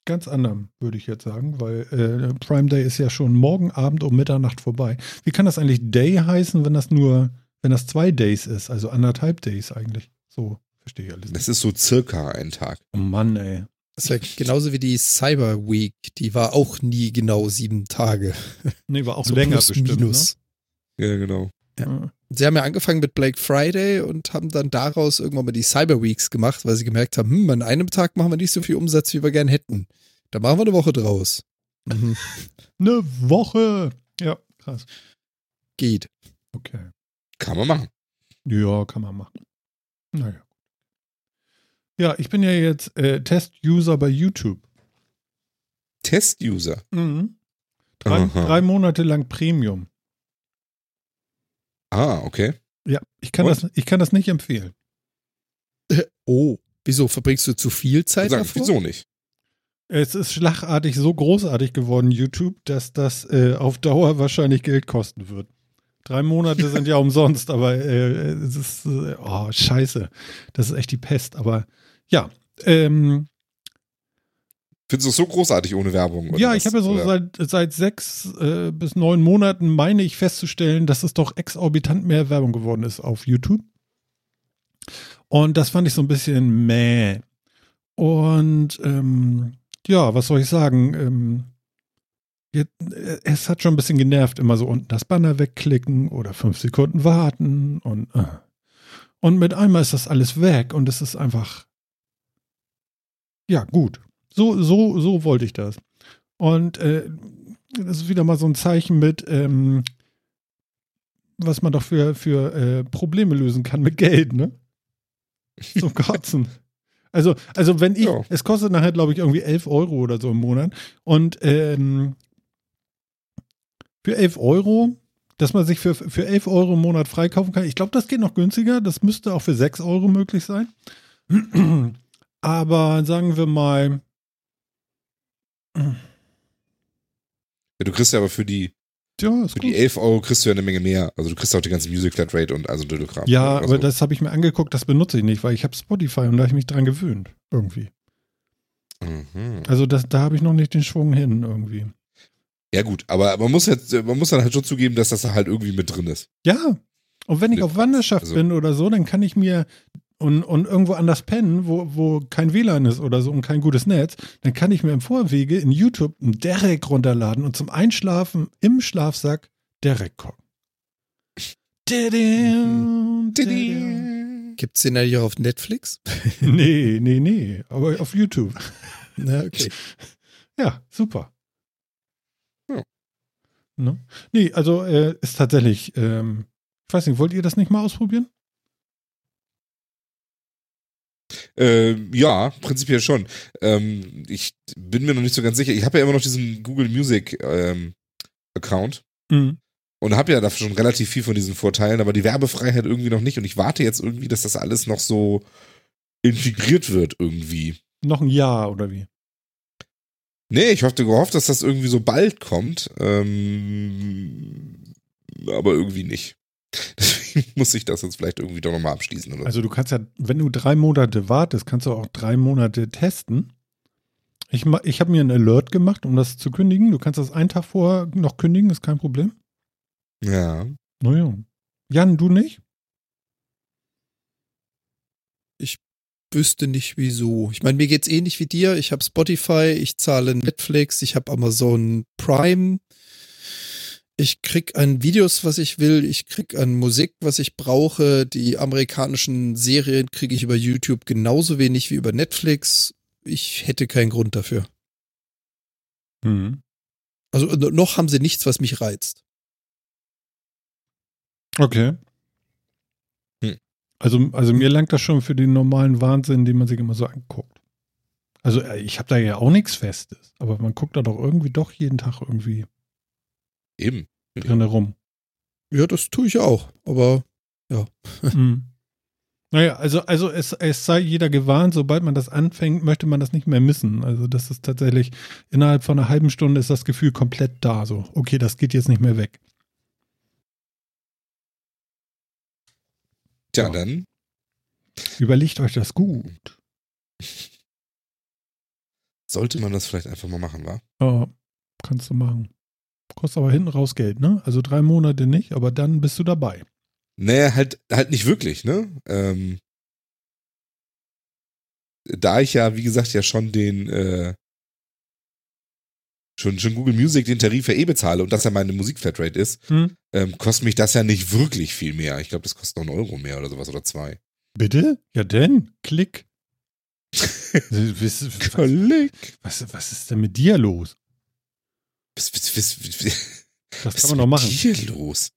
ganz anderem, würde ich jetzt sagen, weil äh, Prime Day ist ja schon morgen Abend um Mitternacht vorbei. Wie kann das eigentlich Day heißen, wenn das nur, wenn das zwei Days ist, also anderthalb Days eigentlich? So, verstehe ich alles nicht. Das ist so circa ein Tag. Oh Mann, ey. Das ist ja genauso wie die Cyber Week. Die war auch nie genau sieben Tage. Nee, war auch So länger plus, bestimmt. minus. Ja, genau. Ne? Sie haben ja angefangen mit Black Friday und haben dann daraus irgendwann mal die Cyber Weeks gemacht, weil sie gemerkt haben, hm, an einem Tag machen wir nicht so viel Umsatz, wie wir gern hätten. Da machen wir eine Woche draus. Mhm. Eine Woche. Ja, krass. Geht. Okay. Kann man machen. Ja, kann man machen. Naja. Ja, ich bin ja jetzt äh, Test-User bei YouTube. Test-User. Mhm. Drei, drei Monate lang Premium. Ah, okay. Ja, ich kann, Und? das, ich kann das nicht empfehlen. Oh. Wieso verbringst du zu viel Zeit sagen, davor? wieso nicht? Es ist schlagartig so großartig geworden, YouTube, dass das äh, auf Dauer wahrscheinlich Geld kosten wird. Drei Monate sind ja umsonst, aber äh, es ist, äh, oh, scheiße. Das ist echt die Pest. Aber ja, ähm, Findest du es so großartig ohne Werbung? ja, was? ich habe ja so Oder- seit, seit sechs äh, bis neun Monaten, meine ich festzustellen, dass es doch exorbitant mehr Werbung geworden ist auf YouTube. Und das fand ich so ein bisschen mäh. Und ähm, ja, was soll ich sagen? Ähm, jetzt, äh, es hat schon ein bisschen genervt, immer so unten das Banner wegklicken oder fünf Sekunden warten und äh. und mit einmal ist das alles weg und es ist einfach ja gut. So so so wollte ich das. Und äh, das ist wieder mal so ein Zeichen mit ähm, was man doch für für äh, Probleme lösen kann mit Geld, ne? Zum Kotzen. Also, also wenn ich, Ja. es kostet nachher, glaube ich, irgendwie 11 Euro oder so im Monat. Und ähm, für 11 Euro, dass man sich für, für 11 Euro im Monat freikaufen kann, ich glaube, das geht noch günstiger. Das müsste auch für 6 Euro möglich sein. Aber sagen wir mal, Ja, du kriegst ja aber für die, ja, für gut. die 11 Euro kriegst du ja eine Menge mehr. Also du kriegst auch die ganze Music Flat Rate und also Dödelkram. Ja, aber das habe ich mir angeguckt, das benutze ich nicht, weil ich habe Spotify und da habe ich mich dran gewöhnt. Irgendwie. Mhm. Also das, da habe ich noch nicht den Schwung hin irgendwie. Ja, gut, aber man muss, halt, man muss dann halt schon zugeben, dass das halt irgendwie mit drin ist. Ja. Und wenn ich auf Wanderschaft also- bin oder so, dann kann ich mir und, und irgendwo anders pennen, wo, wo kein WLAN ist oder so und kein gutes Netz, dann kann ich mir im Vorwege in YouTube einen Derek runterladen und zum Einschlafen im Schlafsack Derek gucken. Didim. Gibt's den eigentlich auch auf Netflix? Nee, nee, nee, aber auf YouTube. Na, okay. Ja, super. Ja. Ne? Nee, also äh, ist tatsächlich, ähm, ich weiß nicht, wollt ihr das nicht mal ausprobieren? Ähm, ja, prinzipiell schon. Ähm, ich bin mir noch nicht so ganz sicher. Ich habe ja immer noch diesen Google Music ähm, Account Mhm. und habe ja da schon relativ viel von diesen Vorteilen, aber die Werbefreiheit irgendwie noch nicht und ich warte jetzt irgendwie, dass das alles noch so integriert wird irgendwie. Noch ein Jahr oder wie? Nee, ich hatte gehofft, dass das irgendwie so bald kommt, ähm, aber irgendwie nicht. Deswegen muss ich das jetzt vielleicht irgendwie doch nochmal abschließen. Oder? Also du kannst ja, wenn du drei Monate wartest, kannst du auch drei Monate testen. Ich, ich habe mir einen Alert gemacht, um das zu kündigen. Du kannst das einen Tag vorher noch kündigen, ist kein Problem. ja. Naja. Jan, du nicht? Wüsste nicht wieso. Ich meine, mir geht's ähnlich wie dir. Ich habe Spotify, ich zahle Netflix, ich habe Amazon Prime. Ich krieg an Videos, was ich will. Ich krieg an Musik, was ich brauche. Die amerikanischen Serien kriege ich über YouTube genauso wenig wie über Netflix. Ich hätte keinen Grund dafür. Mhm. Also no- noch haben sie nichts, was mich reizt. Okay. Hm. Also, also mir langt das schon für den normalen Wahnsinn, den man sich immer so anguckt. Also äh, ich habe da ja auch nichts Festes, aber man guckt da doch irgendwie doch jeden Tag irgendwie Eben. drin herum. Ja, das tue ich auch. Aber Mhm. Naja, also, also es, es sei jeder gewarnt, sobald man das anfängt, möchte man das nicht mehr missen. Also das ist tatsächlich, innerhalb von einer halben Stunde ist das Gefühl komplett da. So, okay, das geht jetzt nicht mehr weg. Tja, Ja. dann Überlegt euch das gut. sollte man das vielleicht einfach mal machen, wa? Ja, kannst du machen. Kostet aber hinten raus Geld, ne? Also drei Monate nicht, aber dann bist du dabei. Nee, halt, halt nicht wirklich, ne? Ähm, da ich ja, wie gesagt, ja schon den, äh, schon, schon Google Music den Tarif ja eh bezahle und das ja meine Musikflatrate ist, Hm? ähm, kostet mich das ja nicht wirklich viel mehr. Ich glaube, das kostet noch einen Euro mehr oder sowas oder zwei. Bitte? Ja denn? Klick. was, was, was ist denn mit dir los? Was, was, was, was, Das ist kann man doch machen. hier los?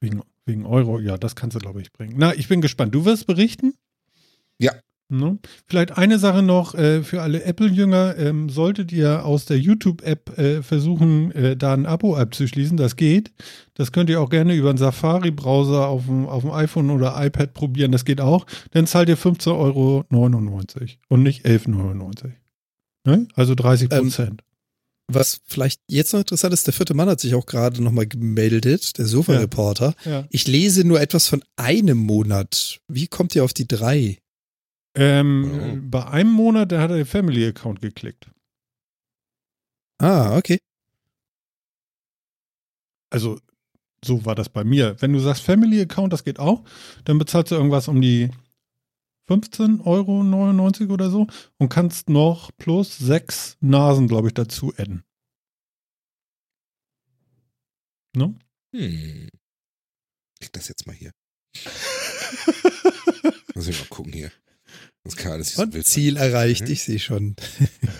Wegen, wegen Euro, ja, das kannst du, glaube ich, bringen. Na, ich bin gespannt. Du wirst berichten? Ja. Ne? Vielleicht eine Sache noch äh, für alle Apple-Jünger. Ähm, solltet ihr aus der YouTube-App äh, versuchen, äh, da ein Abo abzuschließen, das geht. Das könnt ihr auch gerne über einen Safari-Browser auf dem, auf dem iPhone oder iPad probieren. Das geht auch. Dann zahlt ihr 15,99 Euro und nicht 11,99 Euro. Ne? Also 30 Prozent. Was vielleicht jetzt noch interessant ist, der vierte Mann hat sich auch gerade nochmal gemeldet, der Sofa-Reporter. ja. Ich lese nur etwas von einem Monat. Wie kommt ihr auf die drei? Ähm, Bei einem Monat, da hat er den Family-Account geklickt. Ah, okay. Also, so war das bei mir. Wenn du sagst Family Account, das geht auch, dann bezahlst du irgendwas um die 15,99 Euro oder so und kannst noch plus sechs Nasen, glaube ich, dazu adden. Ne? Hm. Ich das jetzt mal hier. Muss ich mal gucken hier. Das kann alles nicht so wild sein. Ziel erreicht, Mhm. ich sehe schon.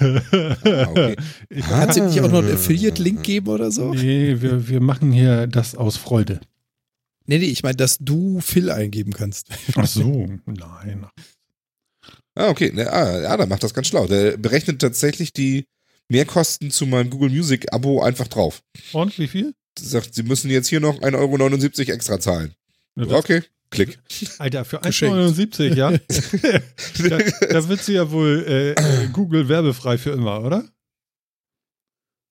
Ah, okay. Ah. Kannst du nicht auch noch einen Affiliate-Link geben oder so? Nee, wir, wir machen hier das aus Freude. Nee, nee, ich meine, dass du Phil eingeben kannst. Ach so, nein. Ah, okay. Ne, ah, ja, dann macht das ganz schlau. Der berechnet tatsächlich die Mehrkosten zu meinem Google Music Abo einfach drauf. Und wie viel? Sagt, sie müssen jetzt hier noch 1,79 Euro extra zahlen. Ja, Okay, klick. Alter, für Geschenkt. 1,79, ja? da, da wird sie ja wohl äh, äh, Google werbefrei für immer, oder?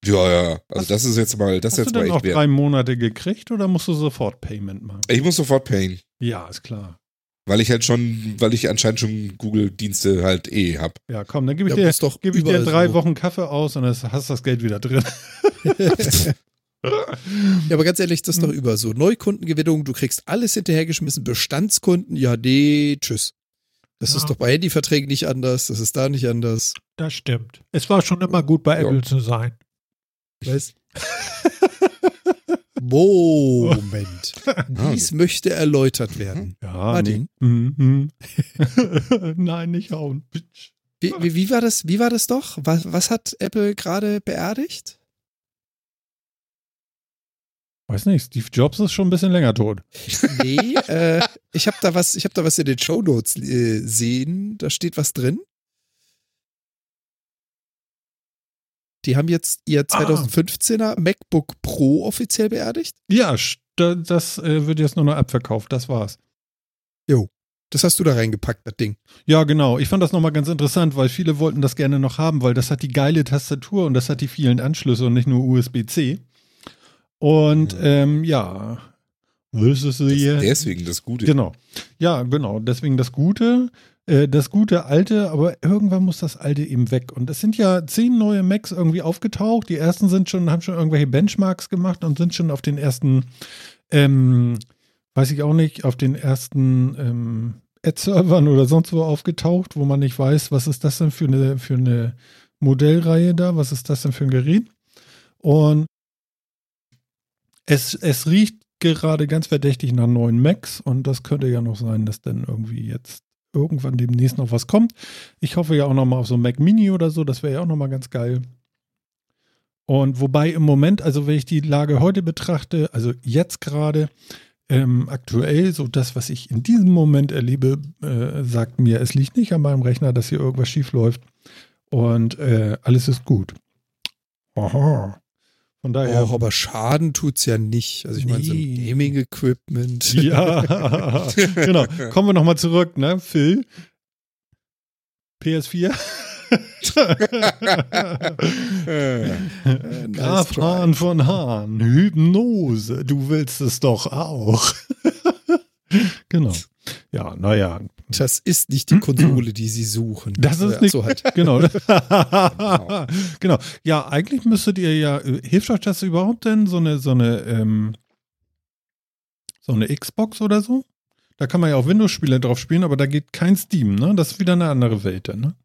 Ja, ja. Also Hast- das ist jetzt mal, das ist Hast jetzt du mal dann echt noch drei Monate gekriegt oder musst du sofort Payment machen? Ich muss sofort payen. Ja, ist klar. Weil ich halt schon, weil ich anscheinend schon Google-Dienste halt eh hab. Ja, komm, dann gebe ich, Ja, dir, geb ich dir drei so. Wochen Kaffee aus und dann hast du das Geld wieder drin. Ja, aber ganz ehrlich, das ist doch über so. Neukundengewinnung, du kriegst alles hinterhergeschmissen, Bestandskunden, ja, nee, tschüss. Das Ja. ist doch bei Handyverträgen nicht anders, das ist da nicht anders. Das stimmt. Es war schon immer gut, bei Ja. Apple zu sein. Weißt? Moment. Dies möchte erläutert werden. Ja, Martin? nee. Mhm. Nein, nicht hauen. Wie, wie, wie, war das, wie war das doch? Was, was hat Apple gerade beerdigt? Weiß nicht, Steve Jobs ist schon ein bisschen länger tot. Nee, äh, ich habe da was, ich habe da was in den Shownotes äh, sehen. Da steht was drin. Die haben jetzt ihr Ah. 2015er MacBook Pro offiziell beerdigt. Ja, das äh, wird jetzt nur noch abverkauft, das war's. Das hast du da reingepackt, das Ding. Ja, genau. Ich fand das nochmal ganz interessant, weil viele wollten das gerne noch haben, weil das hat die geile Tastatur und das hat die vielen Anschlüsse und nicht nur USB-C. Und ähm, ja, is Das ist deswegen das Gute. Genau. Ja, genau. Deswegen das Gute. Äh, das gute alte, aber irgendwann muss das alte eben weg. Und es sind ja zehn neue Macs irgendwie aufgetaucht. Die ersten sind schon, haben schon irgendwelche Benchmarks gemacht und sind schon auf den ersten, ähm, weiß ich auch nicht, auf den ersten ähm, Ad-Servern oder sonst wo aufgetaucht, wo man nicht weiß, was ist das denn für eine, für eine Modellreihe da, was ist das denn für ein Gerät? Und es, es riecht gerade ganz verdächtig nach neuen Macs und das könnte ja noch sein, dass dann irgendwie jetzt irgendwann demnächst noch was kommt. Ich hoffe ja auch noch mal auf so ein Mac Mini oder so, das wäre ja auch noch mal ganz geil. Und wobei im Moment, also wenn ich die Lage heute betrachte, also jetzt gerade ähm, aktuell, so das, was ich in diesem Moment erlebe, äh, sagt mir, es liegt nicht an meinem Rechner, dass hier irgendwas schief läuft und äh, alles ist gut. Aha. Von daher. Och, aber Schaden tut's ja nicht. Also ich meine, so Nee. ein Gaming-Equipment. Ja, genau. Kommen wir nochmal zurück, ne, Phil? PS4? Äh, nice Grafhahn von Hahn, Hypnose, du willst es doch auch. genau. Ja, naja, Das ist nicht die Konsole, die sie suchen. Das ist Ja, nicht- So halt. genau. genau. Ja, eigentlich müsstet ihr ja, äh, hilft euch das überhaupt denn, so eine, so eine, ähm, so eine Xbox oder so? Da kann man ja auch Windows-Spiele drauf spielen, aber da geht kein Steam, ne? Das ist wieder eine andere Welt dann, ne?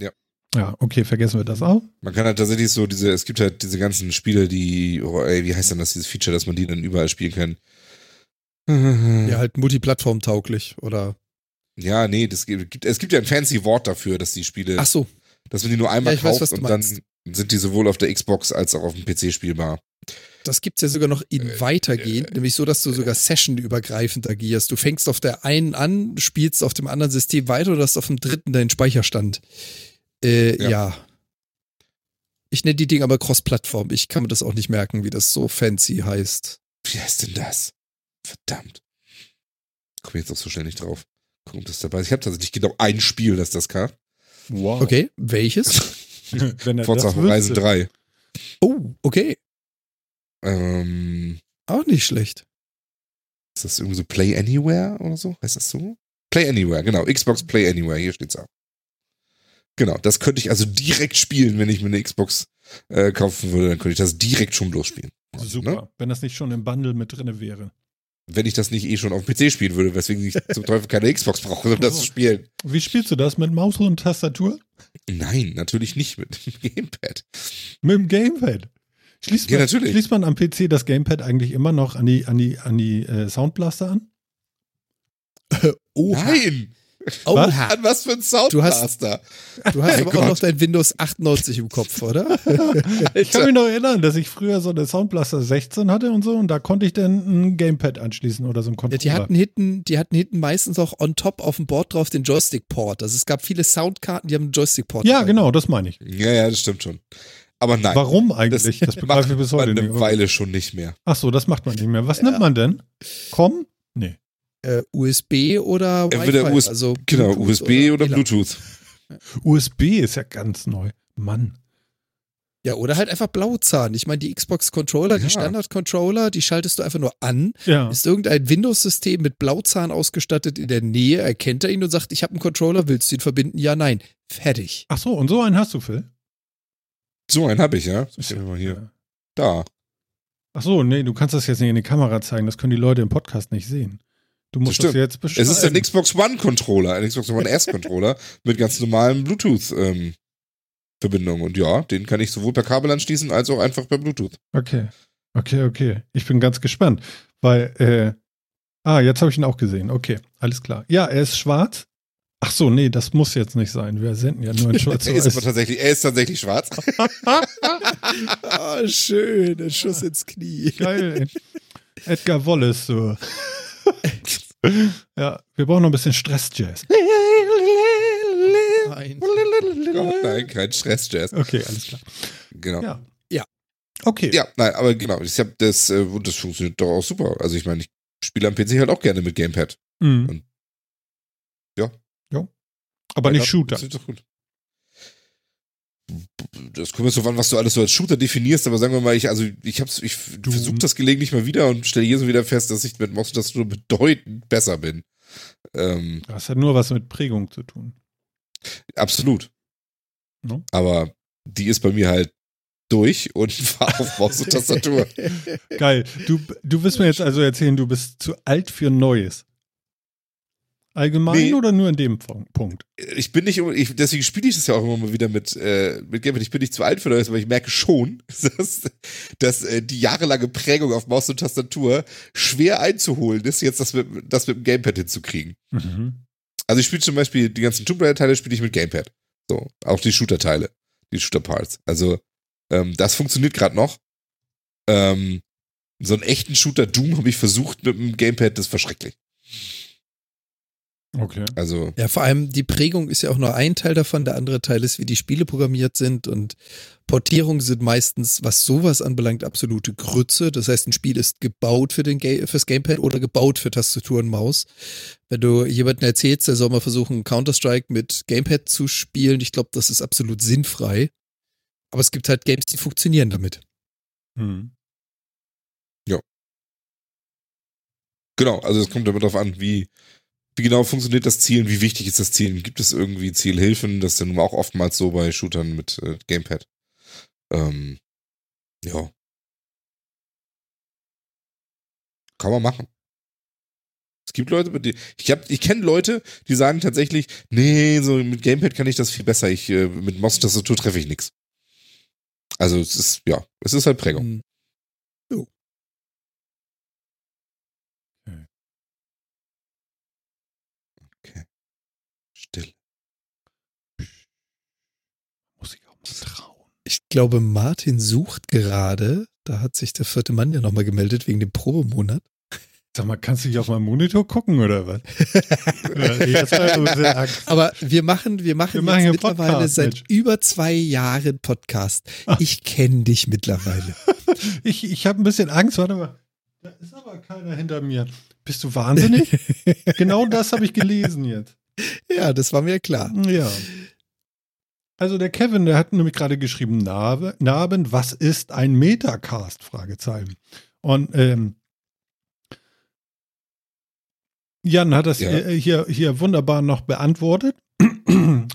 Ja. Ja, okay, vergessen wir das auch. Man kann halt tatsächlich so diese, es gibt halt diese ganzen Spiele, die, oh, ey, wie heißt denn das, dieses Feature, dass man die dann überall spielen kann? Ja, halt multiplattformtauglich oder. Ja, nee, das gibt, es gibt ja ein fancy Wort dafür, dass die Spiele, Ach so. dass man die nur einmal Ja, weiß, kauft du und dann meinst. sind die sowohl auf der Xbox als auch auf dem PC spielbar. Das gibt's ja sogar noch in Äh, weitergehend, nämlich so, dass du sogar sessionübergreifend agierst. Du fängst auf der einen an, spielst auf dem anderen System weiter oder hast auf dem dritten deinen Speicherstand. Äh, ja. Ja. Ich nenne die Dinge aber Cross-Plattform. Ich kann mir das auch nicht merken, wie das so fancy heißt. Wie heißt denn das? Verdammt. Komm jetzt auch so schnell nicht drauf. Guck, ob das dabei ist. Ich habe tatsächlich genau ein Spiel, das das kann. Wow. Okay, welches? Wenn er Forza Horizon wüsste. 3. Oh, okay. Ähm, Auch nicht schlecht. ist das irgendwie so Play Anywhere oder so? Heißt das so? Play Anywhere, genau. Xbox Play Anywhere, hier steht's auch. Genau, das könnte ich also direkt spielen, wenn ich mir eine Xbox äh, kaufen würde, dann könnte ich das direkt schon losspielen. Super, Ne? wenn das nicht schon im Bundle mit drinne wäre. Wenn ich das nicht eh schon auf dem PC spielen würde, weswegen ich zum Teufel keine Xbox brauche, um das zu spielen. Wie spielst du das? Mit Maus und Tastatur? Nein, natürlich nicht mit dem Gamepad. Mit dem Gamepad. Schließt Ja, man, natürlich. schließt man am PC das Gamepad eigentlich immer noch an die, an die, an die äh, Soundblaster an? Oha. Nein! Oha. An was für ein Du hast- Soundblaster? Du hast aber auch noch dein Windows 98 im Kopf, oder? Ich kann mich noch erinnern, dass ich früher so eine Soundblaster 16 hatte und so und da konnte ich dann ein Gamepad anschließen oder so ein Ja, Controller. die hatten hinten, die hatten hinten meistens auch on top auf dem Board drauf den Joystick-Port. Also es gab viele Soundkarten, die haben einen Joystick-Port. ja, drin. genau, das meine ich. Ja, ja, das stimmt schon. Aber nein. Warum Das, eigentlich? Das, begreife ich bis macht heute man eine nicht. Weile schon nicht mehr. Ach so, das macht man nicht mehr. Was Ja. nimmt man denn? Com? Nee. Äh, USB oder Entweder Wi-Fi, US also Genau, Bluetooth USB oder, WLAN. Bluetooth. USB ist ja ganz neu. Mann. Ja, oder halt einfach Blauzahn. Ich meine, die Xbox-Controller, Ja. die Standard-Controller, die schaltest du einfach nur an. Ja. Ist irgendein Windows-System mit Blauzahn ausgestattet in der Nähe, erkennt er ihn und sagt, ich habe einen Controller, willst du ihn verbinden? Ja, nein. Fertig. Ach so, und so einen hast du, Phil? So einen habe ich, ja. Ich hab mal hier. Da. Ach so, nee, du kannst das jetzt nicht in die Kamera zeigen. Das können die Leute im Podcast nicht sehen. Du musst das, stimmt. jetzt beschreiben. Es ist ein Xbox One Controller, ein Xbox One S Controller mit ganz normalen Bluetooth ähm, Verbindung. Und ja, den kann ich sowohl per Kabel anschließen als auch einfach per Bluetooth. Okay. Okay, okay. Ich bin ganz gespannt, weil, äh, ah, jetzt habe ich ihn auch gesehen. Okay, alles klar. Ja, er ist schwarz. Ach so, nee, das muss jetzt nicht sein. Wir senden ja nur in Er ist aber tatsächlich, er ist tatsächlich schwarz. Ah, schön. Ein Schuss ins Knie. Geil. Edgar Wallace, so. ja, wir brauchen noch ein bisschen Stress-Jazz. Nein. Gott, nein, kein Stress-Jazz. Okay, alles klar. Genau. Ja. Ja. Ja. Okay. nein, aber genau, ich habe das, äh, und das funktioniert doch auch super. Also ich meine, ich spiele am PC halt auch gerne mit Gamepad. Mhm. Und- ja. Ja. Aber nicht Ja, Shooter. Das ist doch gut. Das kommt jetzt so an, was du alles so als Shooter definierst, aber sagen wir mal, ich, also ich hab's, ich Du- versuche das gelegentlich mal wieder und stelle hier so wieder fest, dass ich mit und Tastatur bedeutend besser bin. Ähm, Das hat nur was mit Prägung zu tun. absolut. No? Aber die ist bei mir halt durch und war auf Maus und Tastatur. Geil. Du, du willst mir jetzt also erzählen, du bist zu alt für Neues. Allgemein Nee. oder nur in dem Punkt? Ich bin nicht, ich, deswegen spiele ich das ja auch immer mal wieder mit, äh, mit Gamepad. Ich bin nicht zu alt für das, aber ich merke schon, dass, dass äh, die jahrelange Prägung auf Maus und Tastatur schwer einzuholen ist, jetzt das mit, das mit dem Gamepad hinzukriegen. Mhm. Also ich spiele zum Beispiel die ganzen Tomb Raider-Teile spiele ich mit Gamepad. So, auch die Shooter-Teile, die Shooter-Parts. Also ähm, das funktioniert gerade noch. Ähm, so einen echten Shooter Doom habe ich versucht mit dem Gamepad, das war schrecklich. Okay. Also Ja, vor allem die Prägung ist ja auch nur ein Teil davon. Der andere Teil ist, wie die Spiele programmiert sind und Portierungen sind meistens, was sowas anbelangt, absolute Grütze. Das heißt, ein Spiel ist gebaut für den Ga fürs Gamepad oder gebaut für Tastatur und Maus. Wenn du jemandem erzählst, der soll mal versuchen, Counter-Strike mit Gamepad zu spielen, ich glaube, das ist absolut sinnfrei. Aber es gibt halt Games, die funktionieren damit. Mhm. Genau, also es kommt damit darauf an, wie, wie genau funktioniert das Zielen, wie wichtig ist das Zielen, gibt es irgendwie Zielhilfen, das ist ja nun auch oftmals so bei Shootern mit äh, Gamepad. Ähm, ja. Kann man machen. Es gibt Leute, denen- ich hab, ich kenne Leute, die sagen tatsächlich, nee, so mit Gamepad kann ich das viel besser, ich, äh, mit Maus-Tastatur treffe ich nichts. Also es ist, ja, es ist halt Prägung. Hm. Still. Muss ich glaube, Martin sucht gerade, da hat sich der vierte Mann ja nochmal gemeldet wegen dem Probemonat. Sag mal, kannst du dich auf meinem Monitor gucken oder was? Aber wir machen, wir machen, Wir machen mittlerweile Podcast, seit Mensch. über zwei Jahren Podcast. Ich kenne dich mittlerweile. Ich, ich habe ein bisschen Angst. Warte mal. Da ist aber keiner hinter mir. Bist du wahnsinnig? genau das habe ich gelesen jetzt. ja, das war mir klar. Ja. Also der Kevin, der hat nämlich gerade geschrieben, Narbe, Narben, was ist ein Metacast? Fragezeichen. Und ähm, Jan hat das Ja. äh, hier, hier wunderbar noch beantwortet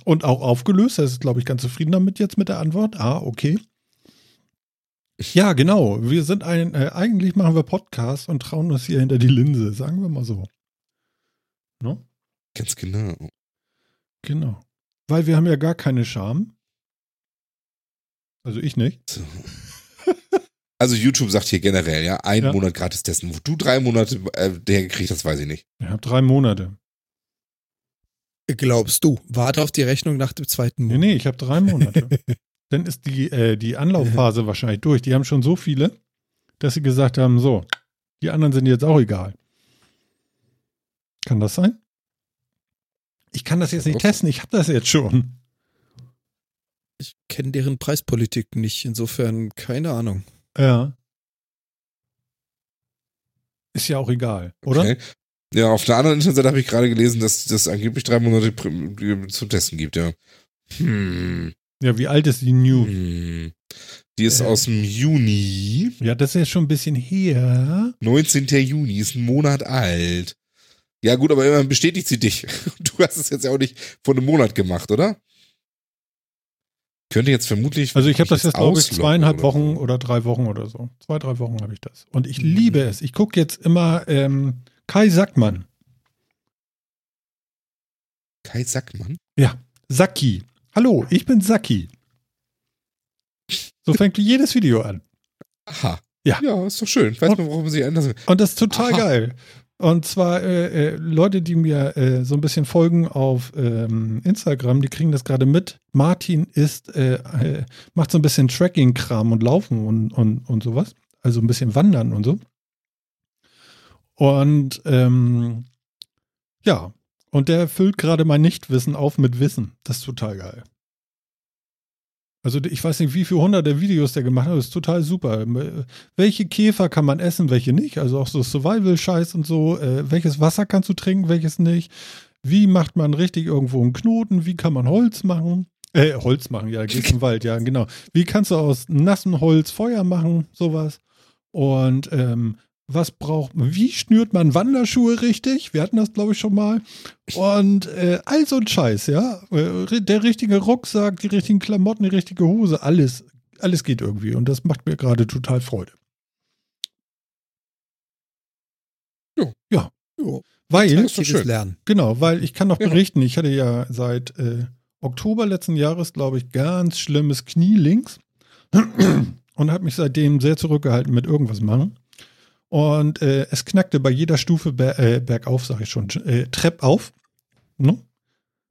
und auch aufgelöst. Er ist, glaube ich, ganz zufrieden damit jetzt mit der Antwort. Ah, okay. Ja, genau. Wir sind ein, äh, eigentlich machen wir Podcast und trauen uns hier hinter die Linse, sagen wir mal so. No? Ganz genau. Genau. Weil wir haben ja gar keine Scham. Also ich nicht. So. Also YouTube sagt hier generell, ja, ein Ja. Monat gratis testen. Wo du drei Monate äh, hergekriegt hast, weiß ich nicht. Ich habe drei Monate. Glaubst du? Warte auf die Rechnung nach dem zweiten Nee, Monat. nee, ich habe drei Monate. Dann ist die, äh, die Anlaufphase wahrscheinlich durch. Die haben schon so viele, dass sie gesagt haben, so, die anderen sind jetzt auch egal. Kann das sein? Ich kann das jetzt nicht testen, ich habe das jetzt schon. Ich kenne deren Preispolitik nicht, insofern keine Ahnung. Ja. Ist ja auch egal, oder? Okay. Ja, auf der anderen Internetseite habe ich gerade gelesen, dass das angeblich drei Monate zum Testen gibt, ja. Hm. Ja, wie alt ist die News? hm. Die ist Äh. aus dem Juni. Ja, das ist ja schon ein bisschen her. 19. Juni, ist ein Monat alt. Ja, gut, aber immerhin bestätigt sie dich. Du hast es jetzt ja auch nicht vor einem Monat gemacht, oder? Könnte jetzt vermutlich. Also ich habe das jetzt, glaube ich, zweieinhalb oder Wochen oder drei Wochen oder so. Zwei, drei Wochen habe ich das. Und ich liebe es. Ich gucke jetzt immer ähm, Kai Sackmann. Kai Sackmann. Saki. Hallo, ich bin Saki. So fängt jedes Video an. Aha. Ja. Ja, ist doch schön. Ich weiß Und- mal, warum sie anders. Und das ist total Aha. geil. Und zwar äh, äh, Leute, die mir äh, so ein bisschen folgen auf ähm, Instagram, die kriegen das gerade mit. Martin ist, äh, äh, macht so ein bisschen Tracking-Kram und Laufen und, und, und sowas. Also ein bisschen Wandern und so. Und ähm, ja, und der füllt gerade mein Nichtwissen auf mit Wissen. Das ist total geil. Also ich weiß nicht, wie viele hunderte Videos der gemacht hat. Das ist total super. Welche Käfer kann man essen, welche nicht? Also auch so Survival-Scheiß und so. Äh, welches Wasser kannst du trinken, welches nicht? Wie macht man richtig irgendwo einen Knoten? Wie kann man Holz machen? Äh, Holz machen, ja, gehst im Wald, ja, genau. Wie kannst du aus nassem Holz Feuer machen? Sowas. Und ähm, was braucht man? Wie schnürt man Wanderschuhe richtig? Wir hatten das, glaube ich, schon mal. Und äh, all so ein Scheiß, ja. Äh, Der richtige Rucksack, die richtigen Klamotten, die richtige Hose, alles, alles geht irgendwie. Und das macht mir gerade total Freude. Ja, Weil, Das ist doch vieles schön. lernen. genau, weil ich kann noch Ja. berichten, ich hatte ja seit äh, Oktober letzten Jahres, glaube ich, ganz schlimmes Knie links und habe mich seitdem sehr zurückgehalten mit irgendwas machen. Und äh, es knackte bei jeder Stufe ber äh, bergauf, sage ich schon, äh, Trepp auf. Ne?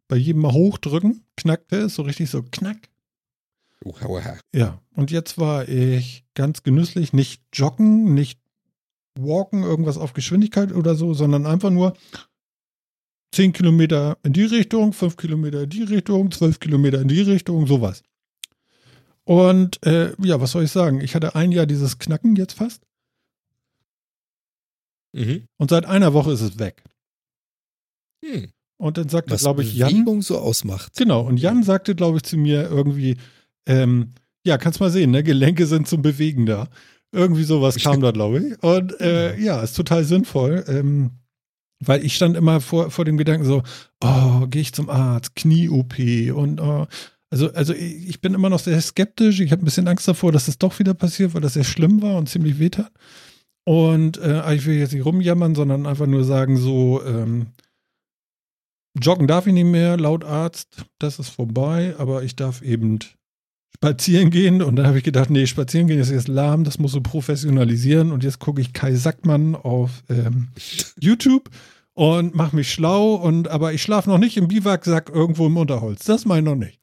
Bei jedem Mal hochdrücken, knackte es so richtig so knack. Uha, uha. Ja, und jetzt war ich ganz genüsslich, nicht joggen, nicht walken, irgendwas auf Geschwindigkeit oder so, sondern einfach nur 10 Kilometer in die Richtung, 5 Kilometer in die Richtung, 12 Kilometer in die Richtung, sowas. Und äh, ja, was soll ich sagen? Ich hatte ein Jahr dieses Knacken jetzt fast Mhm. und seit einer Woche ist es weg. Hm. Und dann sagte, glaube ich, Jan, Bewegung so ausmacht. Genau, und Jan sagte, glaube ich, zu mir irgendwie, ähm, ja, kannst mal sehen, ne? Gelenke sind zum Bewegen da. Irgendwie sowas kam da, glaube ich. Und äh, ja, ist total sinnvoll. Ähm, weil ich stand immer vor, vor dem Gedanken so, oh, gehe ich zum Arzt, Knie-OP und oh, also, also ich bin immer noch sehr skeptisch. Ich habe ein bisschen Angst davor, dass es doch wieder passiert, weil das sehr schlimm war und ziemlich weh tat. Und äh, ich will jetzt nicht rumjammern, sondern einfach nur sagen, so, ähm, joggen darf ich nicht mehr, laut Arzt, das ist vorbei, aber ich darf eben spazieren gehen. Und dann habe ich gedacht, nee, spazieren gehen ist jetzt lahm, das musst du professionalisieren. Und jetzt gucke ich Kai Sackmann auf ähm, YouTube und mache mich schlau. Und aber ich schlafe noch nicht im Biwaksack irgendwo im Unterholz. Das meine ich noch nicht.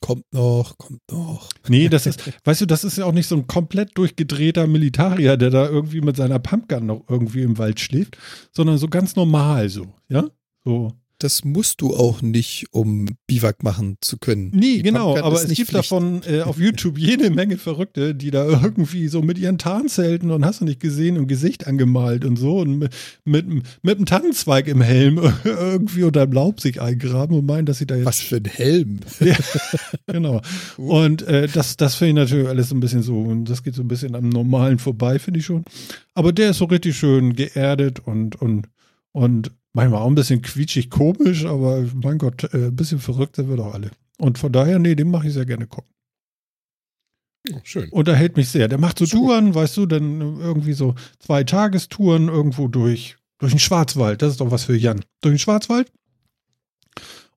Kommt noch, kommt noch. Nee, das ist, weißt du, das ist ja auch nicht so ein komplett durchgedrehter Militarier, der da irgendwie mit seiner Pumpgun noch irgendwie im Wald schläft, sondern so ganz normal so, ja? So. Das musst du auch nicht, um Biwak machen zu können. Nee, Die genau, Pumpgun aber es gibt Pflicht. davon äh, auf YouTube jede Menge Verrückte, die da irgendwie so mit ihren Tarnzelten und hast du nicht gesehen im Gesicht angemalt und so und mit, mit, mit einem Tannenzweig im Helm irgendwie unter dem Laub sich eingraben und meinen, dass sie da jetzt. Was für ein Helm. Ja, genau. Und äh, das, das finde ich natürlich alles so ein bisschen so, und das geht so ein bisschen am Normalen vorbei, finde ich schon. Aber der ist so richtig schön geerdet und, und, und manchmal auch ein bisschen quietschig komisch, aber mein Gott, äh, ein bisschen verrückt sind wir doch alle. Und von daher, nee, den mache ich sehr gerne gucken. Oh, schön. Unterhält mich sehr. Der macht so. Touren, weißt du, dann irgendwie so zwei Tagestouren irgendwo durch, durch den Schwarzwald. Das ist doch was für Jan. Durch den Schwarzwald.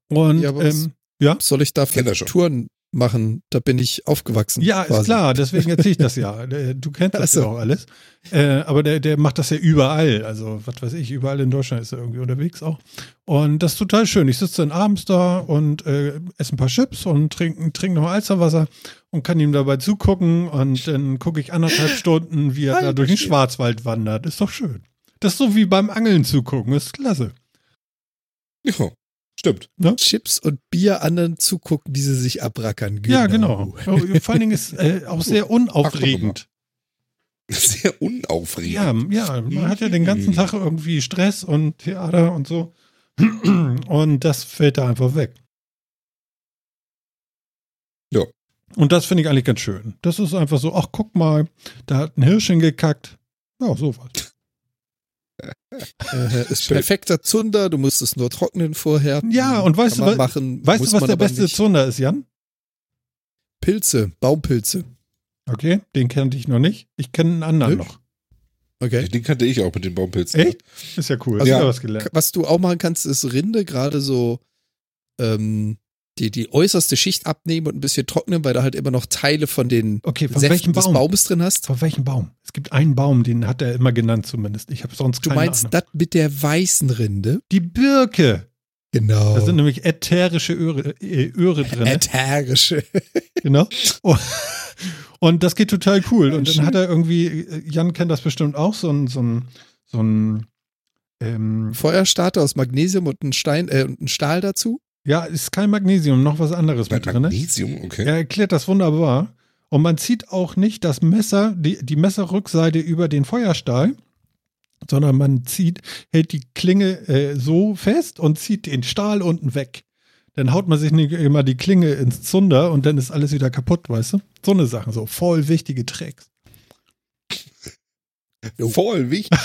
Und Ja, ähm, ja. Soll ich da Kennt er vielleicht schon. Touren machen? Da bin ich aufgewachsen. Ja, ist quasi. klar, deswegen erzähle ich das ja. Der- Du kennst das Ach so. ja auch alles. Äh, aber der, der macht das ja überall. Also, was weiß ich, überall in Deutschland ist er irgendwie unterwegs auch. Und das ist total schön. Ich sitze dann abends da und äh, esse ein paar Chips und trinke trink noch Alsterwasser und kann ihm dabei zugucken. Und dann gucke ich anderthalb Stunden, wie er da durch den. Schwarzwald wandert. Ist doch schön. Das ist so wie beim Angeln zugucken. Ist klasse. Ja, stimmt. Chips und Bier anderen zugucken, wie sie sich abrackern. Ja, genau. Oh, Vor allen Dingen ist äh, auch sehr unaufregend. Sehr unaufregend. Ja, ja, man hat ja den ganzen. Tag irgendwie Stress und Theater und so. Und das fällt da einfach weg. Ja. Und das finde ich eigentlich ganz schön. Das ist einfach so, ach guck mal, da hat ein Hirsch hingekackt. Ja, sowas. Äh, ist perfekter Zunder, du musst es nur trocknen vorher. Ja, und weißt du, machen, Weißt du, was der beste nicht. Zunder ist, Jan? Pilze, Baumpilze. Okay, den kannte ich noch nicht. Ich kenne einen anderen Nö. noch. Okay. Den kannte ich auch mit den Baumpilzen. Echt? Ist ja cool. Also Hast ja. du was gelernt. Was du auch machen kannst, ist Rinde gerade so ähm, die, die äußerste Schicht abnehmen und ein bisschen trocknen, weil da halt immer noch Teile von den Okay, von Säften welchem des Baum? Baumes drin hast. Von welchem Baum? Es gibt einen Baum, den hat er immer genannt zumindest. Ich habe sonst Du keine meinst Ahnung. das mit der weißen Rinde? Die Birke. Genau. Da sind nämlich ätherische Öre, äh, Öre drin. Ätherische. Genau. Oh. Und das geht total cool. Und dann Schön. hat er irgendwie, Jan kennt das bestimmt auch, so ein, so ein, so ein ähm, Feuerstarter aus Magnesium und ein Stein, äh, und ein Stahl dazu. Ja, ist kein Magnesium, noch was anderes Bei mit drin. Magnesium, okay. Er erklärt das wunderbar. Und man zieht auch nicht das Messer, die, die Messerrückseite über den Feuerstahl, sondern man zieht, hält die Klinge äh, so fest und zieht den Stahl unten weg. Dann haut man sich nicht immer die Klinge ins Zunder und dann ist alles wieder kaputt, weißt du? So eine Sache, so voll wichtige Tricks. Voll wichtig.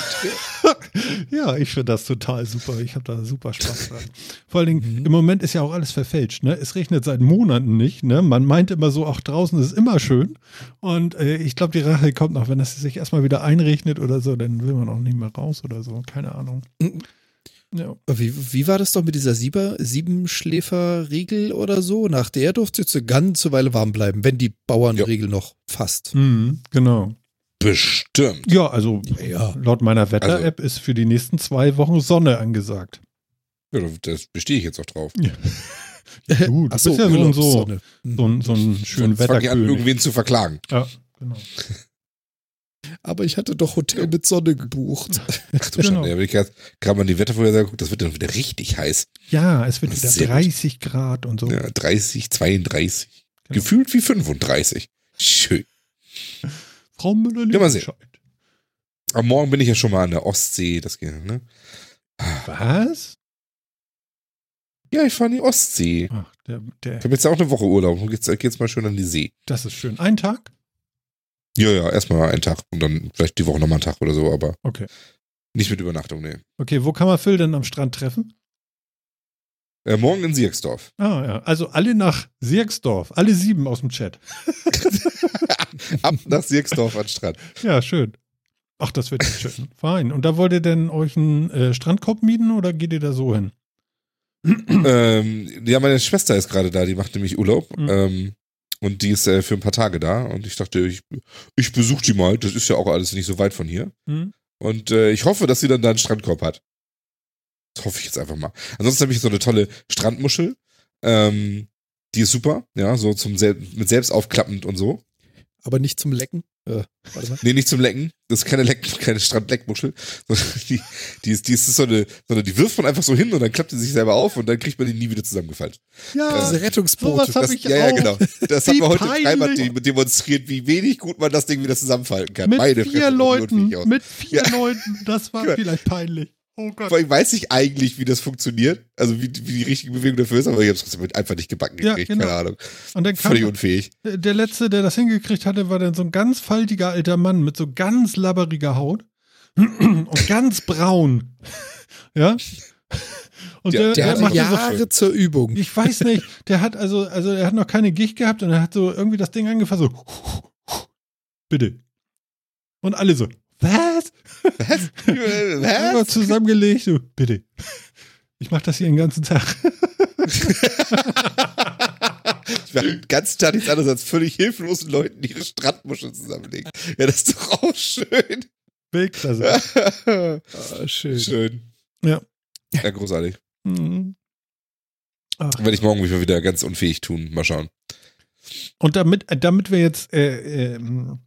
ja, ich finde das total super. Ich habe da super Spaß dran. Vor allen Dingen, Mhm. im Moment ist ja auch alles verfälscht. Ne? Es regnet seit Monaten nicht. Ne? Man meint immer so, auch draußen ist es immer schön. Und äh, ich glaube, die Rache kommt noch, wenn das sich erstmal wieder einregnet oder so, dann will man auch nicht mehr raus oder so. Keine Ahnung. Mhm. Ja. Wie, wie war das doch mit dieser Sieber, Siebenschläfer-Regel oder so? Nach der durfte es eine ganze Weile warm bleiben, wenn die Bauernregel noch fasst. Mhm, genau. Bestimmt. Ja, also Ja. laut meiner Wetter-App ist für die nächsten zwei Wochen Sonne angesagt. Ja, das bestehe ich jetzt auch drauf. Du, du Ach so, bist ja so, ein- so, so, ein- so ein schönen fange ich an, irgendwen zu verklagen. Ja, genau. Aber ich hatte doch Hotel mit Sonne gebucht. Ach du Genau. Schande, ja, gerade mal die Wettervorhersage gucke, das wird dann wieder richtig heiß. Ja, es wird Das wieder ist sehr gut. 30 Grad und so. Ja, 30, 32. Genau. Gefühlt wie 35. Schön. Frau Müller Ja, sehen. Am Morgen bin ich ja schon mal an der Ostsee. Das geht, ne? Was? Ja, ich fahre in die Ostsee. Ach, der, der, Ich habe jetzt auch eine Woche Urlaub und jetzt geht's mal schön an die See. das ist schön. Ein Tag? Ja, ja, erstmal einen Tag und dann vielleicht die Woche nochmal einen Tag oder so, aber Okay. nicht mit Übernachtung, nee. Okay, wo kann man Phil denn am Strand treffen? Äh, morgen in Sierksdorf. Ah, ja. Also alle nach Sierksdorf. Alle sieben aus dem Chat. Ab nach Sierksdorf an Strand. Ja, schön. Ach, das wird schön. Fein. Und da wollt ihr denn euch einen äh, Strandkorb mieten oder geht ihr da so hin? ähm, ja, meine Schwester ist gerade da, die macht nämlich Urlaub. Mhm. Ähm, und die ist äh, für ein paar Tage da. Und ich dachte, ich, ich besuche die mal. Das ist ja auch alles nicht so weit von hier. Hm? Und äh, ich hoffe, dass sie dann da einen Strandkorb hat. Das hoffe ich jetzt einfach mal. Ansonsten habe ich so eine tolle Strandmuschel. Ähm, die ist super, ja, so zum Sel mit selbst aufklappend und so. Aber nicht zum Lecken. Äh, warte mal. Nee, nicht zum Lecken. Das ist keine, Leck keine Strandleckmuschel. Die, die, ist, die ist so eine, sondern die wirft man einfach so hin und dann klappt die sich selber auf und dann kriegt man die nie wieder zusammengefaltet. Ja, Diese Rettungsboote. sowas hab Das, ich ja, ja, auch. genau. Das hat man heute im peinlich. Freibad de- demonstriert, wie wenig gut man das Ding wieder zusammenfalten kann. mit Meine vier das sieht Leuten. Mit vier Ja. Leuten. Das war Ja. vielleicht peinlich. Oh Gott. Vor allem weiß ich eigentlich, wie das funktioniert. Also wie, wie die richtige Bewegung dafür ist, aber ich habe es einfach nicht gebacken Ja, gekriegt. genau. Keine Ahnung. Und dann kam Völlig unfähig. der letzte, der das hingekriegt hatte, war dann so ein ganz faltiger alter Mann mit so ganz labberiger Haut und ganz braun. Ja? Und Ja, der, Der der hat macht so, Jahre zur Übung. ich weiß nicht, der hat also, also er hat noch keine Gicht gehabt und er hat so irgendwie das Ding angefasst, so, bitte. Und alle so, was? Was? Was? zusammengelegt, so, bitte. Ich mach das hier den ganzen Tag. Ich war den ganzen Tag nichts anderes als völlig hilflosen Leuten ihre Strandmuscheln zusammenlegen. Ja, das ist doch auch schön. Weltklasse. Ah, schön. schön. Ja. Ja, großartig. Mhm. Ach. Werde ich morgen wieder ganz unfähig tun. Mal schauen. Und damit, damit wir jetzt äh, ähm,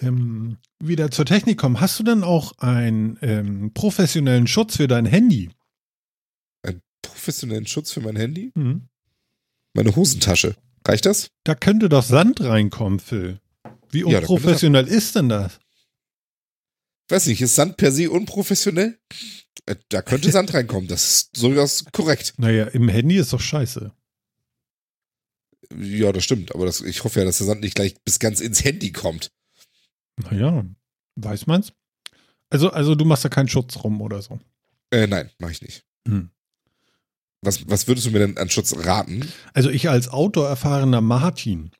ähm, wieder zur Technik kommen, hast du denn auch einen ähm, professionellen Schutz für dein Handy? Professionellen Schutz für mein Handy? Mhm. Meine Hosentasche. Reicht das? Da könnte doch Sand reinkommen, Phil. Wie Ja, unprofessionell ist denn das? Weiß nicht, ist Sand per se unprofessionell? Äh, Da könnte Sand reinkommen. Das ist durchaus korrekt. Naja, im Handy ist doch scheiße. Ja, das stimmt. Aber das, ich hoffe ja, dass der Sand nicht gleich bis ganz ins Handy kommt. Naja, weiß man's? Also, also du machst da keinen Schutz rum oder so. Äh, nein, mache ich nicht. Hm. Was, was würdest du mir denn an Schutz raten? Also ich als outdoor-erfahrener Martin,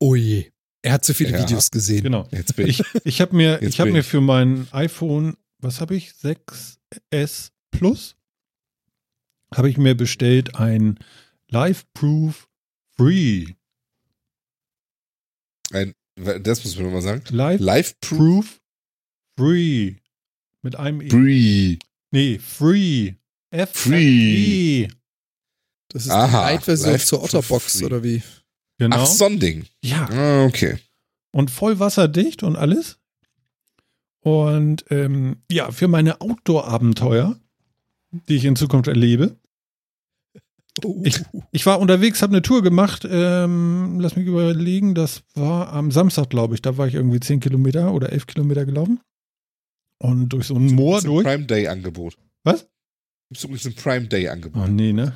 Oh je. Er hat zu viele Ja. Videos gesehen. genau. Jetzt bin ich. Ich, ich habe mir, Jetzt ich hab mir für mein iPhone, was habe ich, 6S Plus, habe ich mir bestellt ein Live Proof Free. Ein, das muss man nochmal sagen. Live Live Proof Free. Mit einem E. Free. Nee, Free. F Free. E. Das ist Aha, die Light-Version zur Otterbox free. oder wie? Genau. Ach, so ein Ding. ja. Ah, okay. und voll wasserdicht und alles. Und ähm, ja, für meine Outdoor-Abenteuer, die ich in Zukunft erlebe. Ich, ich war unterwegs, habe eine Tour gemacht. Ähm, lass mich überlegen, das war am Samstag, glaube ich. Da war ich irgendwie 10 Kilometer oder 11 Kilometer gelaufen. Und durch so ein Moor durch. Prime Day Angebot. Was? Gibt übrigens ein Prime Day Angebot. Oh nee, ne?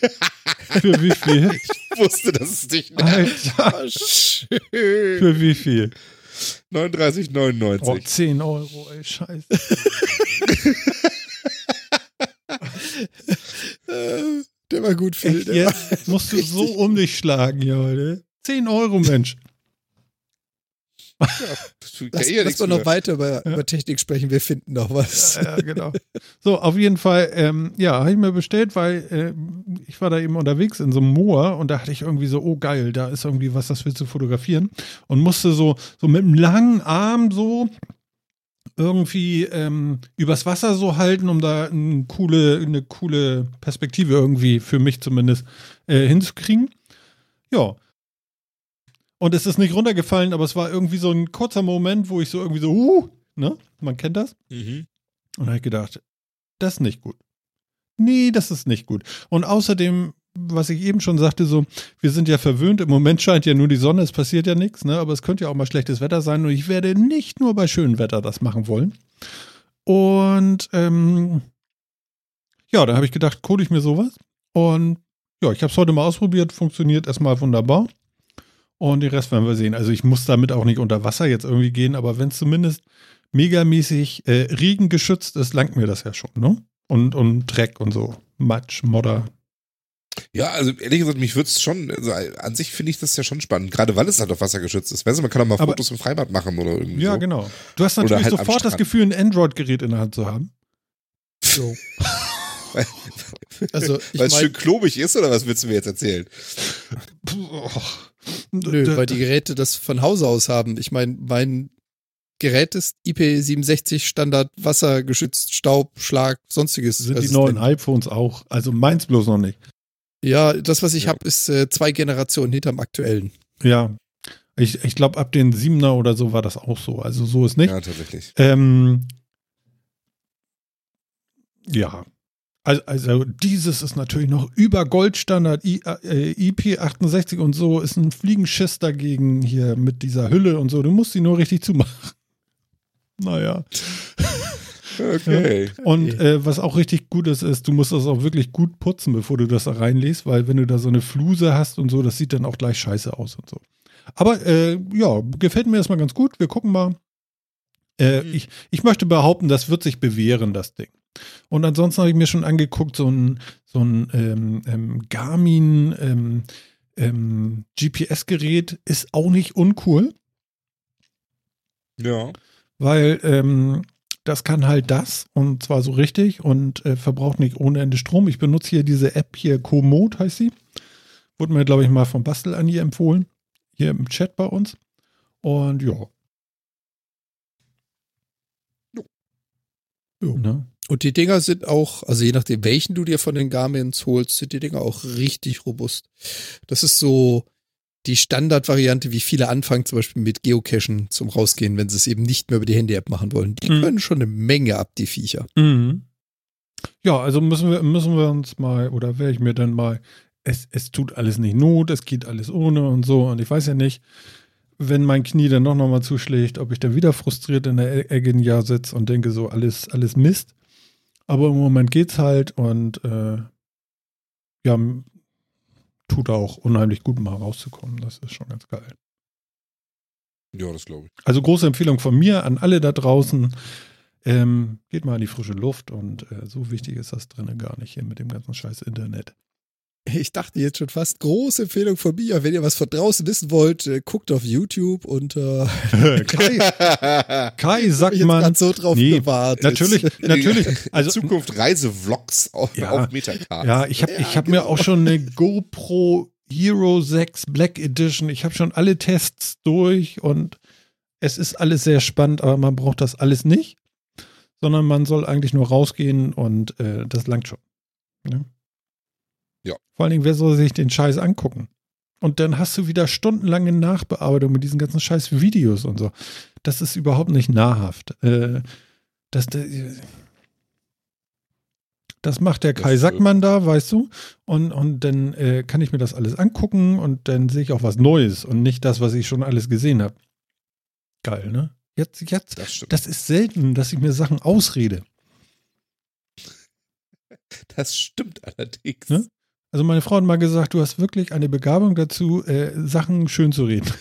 für wie viel? Ich wusste, dass es dich Alter, Schön. für wie viel? 39,99. Oh, 10 Euro, ey, scheiße. Der war gut, Phil. Echt Der war jetzt musst du so um dich schlagen, ja, heute. 10 Euro, Mensch. Du- Lass, ja, lass nichts mal noch weiter über, über Technik sprechen. Wir finden noch was. Ja, ja, genau. So, auf jeden Fall, ähm, ja, habe ich mir bestellt, weil äh, ich war da eben unterwegs in so einem Moor und da hatte ich irgendwie so, oh geil, da ist irgendwie was, das willst du fotografieren und musste so, so mit einem langen Arm so irgendwie ähm, übers Wasser so halten, um da eine coole, eine coole Perspektive irgendwie für mich zumindest äh, hinzukriegen. Ja. Und es ist nicht runtergefallen, aber es war irgendwie so ein kurzer Moment, wo ich so irgendwie so, uh, ne? Man kennt das. Mhm. Und da habe ich gedacht, das ist nicht gut. Nee, das ist nicht gut. Und außerdem, was ich eben schon sagte, so, wir sind ja verwöhnt, im Moment scheint ja nur die Sonne, es passiert ja nichts, ne? Aber es könnte ja auch mal schlechtes Wetter sein und ich werde nicht nur bei schönem Wetter das machen wollen. Und ähm, ja, da habe ich gedacht, code ich mir sowas. Und ja, ich habe es heute mal ausprobiert, funktioniert erstmal wunderbar. Und den Rest werden wir sehen. Also ich muss damit auch nicht unter Wasser jetzt irgendwie gehen, aber wenn es zumindest megamäßig äh, regengeschützt ist, langt mir das ja schon, ne? Und, und Dreck und so. Matsch, Modder. Ja, also ehrlich gesagt, mich würde es schon, also an sich finde ich das ja schon spannend, gerade weil es halt auf Wasser geschützt ist. Weißt du, man kann auch mal Aber- Fotos im Freibad machen oder irgendwie Ja, so. genau. Du hast natürlich halt sofort das. Gefühl, ein Android-Gerät in der Hand zu haben. So. Also, Weil es schön klobig ist oder was willst du mir jetzt erzählen? nö, weil die Geräte das von Hause aus haben. Ich meine, mein Gerät ist IP67 Standard, wassergeschützt, Staub, Schlag, sonstiges. sind Also die neuen iPhones auch. Also meins bloß noch nicht. Ja, das, was ich Ja. habe, ist äh, zwei Generationen hinterm aktuellen. Ja. Ich, ich glaube, ab den Siebener oder so war das auch so. Also so ist nicht. Ja, tatsächlich. Ähm, ja. Also, also dieses ist natürlich noch über Goldstandard I, äh, IP68 und so ist ein Fliegenschiss dagegen hier mit dieser Hülle und so. Du musst sie nur richtig zumachen. Naja. Okay. Und äh, was auch richtig gut ist, ist, du musst das auch wirklich gut putzen, bevor du das da reinlegst, weil wenn du da so eine Fluse hast und so, das sieht dann auch gleich scheiße aus und so. Aber äh, ja, gefällt mir erstmal ganz gut. Wir gucken mal. Äh, Mhm. ich, ich möchte behaupten, das wird sich bewähren, das Ding. Und ansonsten habe ich mir schon angeguckt, so ein, so ein ähm, ähm, Garmin ähm, ähm, GPS-Gerät ist auch nicht uncool Ja. weil ähm, das kann halt das und zwar so richtig und äh, verbraucht nicht ohne Ende Strom. Ich benutze hier diese App hier, Komoot heißt sie. Wurde mir, glaube ich, mal vom Bastel an hier empfohlen. Hier im Chat bei uns. Und ja. Jo. Ne? Und die Dinger sind auch, also je nachdem, welchen du dir von den Garmins holst, sind die Dinger auch richtig robust. Das ist so die Standardvariante, wie viele anfangen, zum Beispiel mit Geocachen zum Rausgehen, wenn sie es eben nicht mehr über die Handy-App machen wollen. Die Mhm. können schon eine Menge ab, die Viecher. Mhm. Ja, also müssen wir, müssen wir uns mal, oder werde ich mir dann mal, es, es tut alles nicht Not, es geht alles ohne und so. Und ich weiß ja nicht, wenn mein Knie dann doch nochmal zuschlägt, ob ich dann wieder frustriert in der Ecke ein Jahr sitze und denke so, alles, alles Mist. Aber im Moment geht's halt und äh, ja, tut auch unheimlich gut, mal rauszukommen. Das ist schon ganz geil. Ja, das glaube ich. Also große Empfehlung von mir an alle da draußen. Ähm, geht mal in die frische Luft und äh, so wichtig ist das drinnen gar nicht hier mit dem ganzen scheiß Internet. Ich dachte jetzt schon fast, große Empfehlung von mir. Wenn ihr was von draußen wissen wollt, äh, guckt auf YouTube und äh, Kai, Kai sagt man, so drauf nee, gewartet. natürlich, natürlich. Also Zukunft Reisevlogs auf, Ja. auf Metacard. Ja, ich habe ich hab mir auch schon eine GoPro Hero 6 Black Edition. Ich habe schon alle Tests durch und es ist alles sehr spannend, aber man braucht das alles nicht, sondern man soll eigentlich nur rausgehen und äh, das langt schon. Ne? Ja. Vor allen Dingen, wer soll sich den Scheiß angucken? Und dann hast du wieder stundenlange Nachbearbeitung mit diesen ganzen scheiß Videos und so. Das ist überhaupt nicht nahrhaft. Äh, das, das macht der Kai äh, Sackmann da, weißt du? Und, und dann äh, kann ich mir das alles angucken und dann sehe ich auch was Neues und nicht das, was ich schon alles gesehen habe. Geil, ne? Jetzt, jetzt, Das stimmt. das ist selten, dass ich mir Sachen ausrede. Das stimmt allerdings. Ne? Also meine Frau hat mal gesagt, du hast wirklich eine Begabung dazu, äh, Sachen schön zu reden.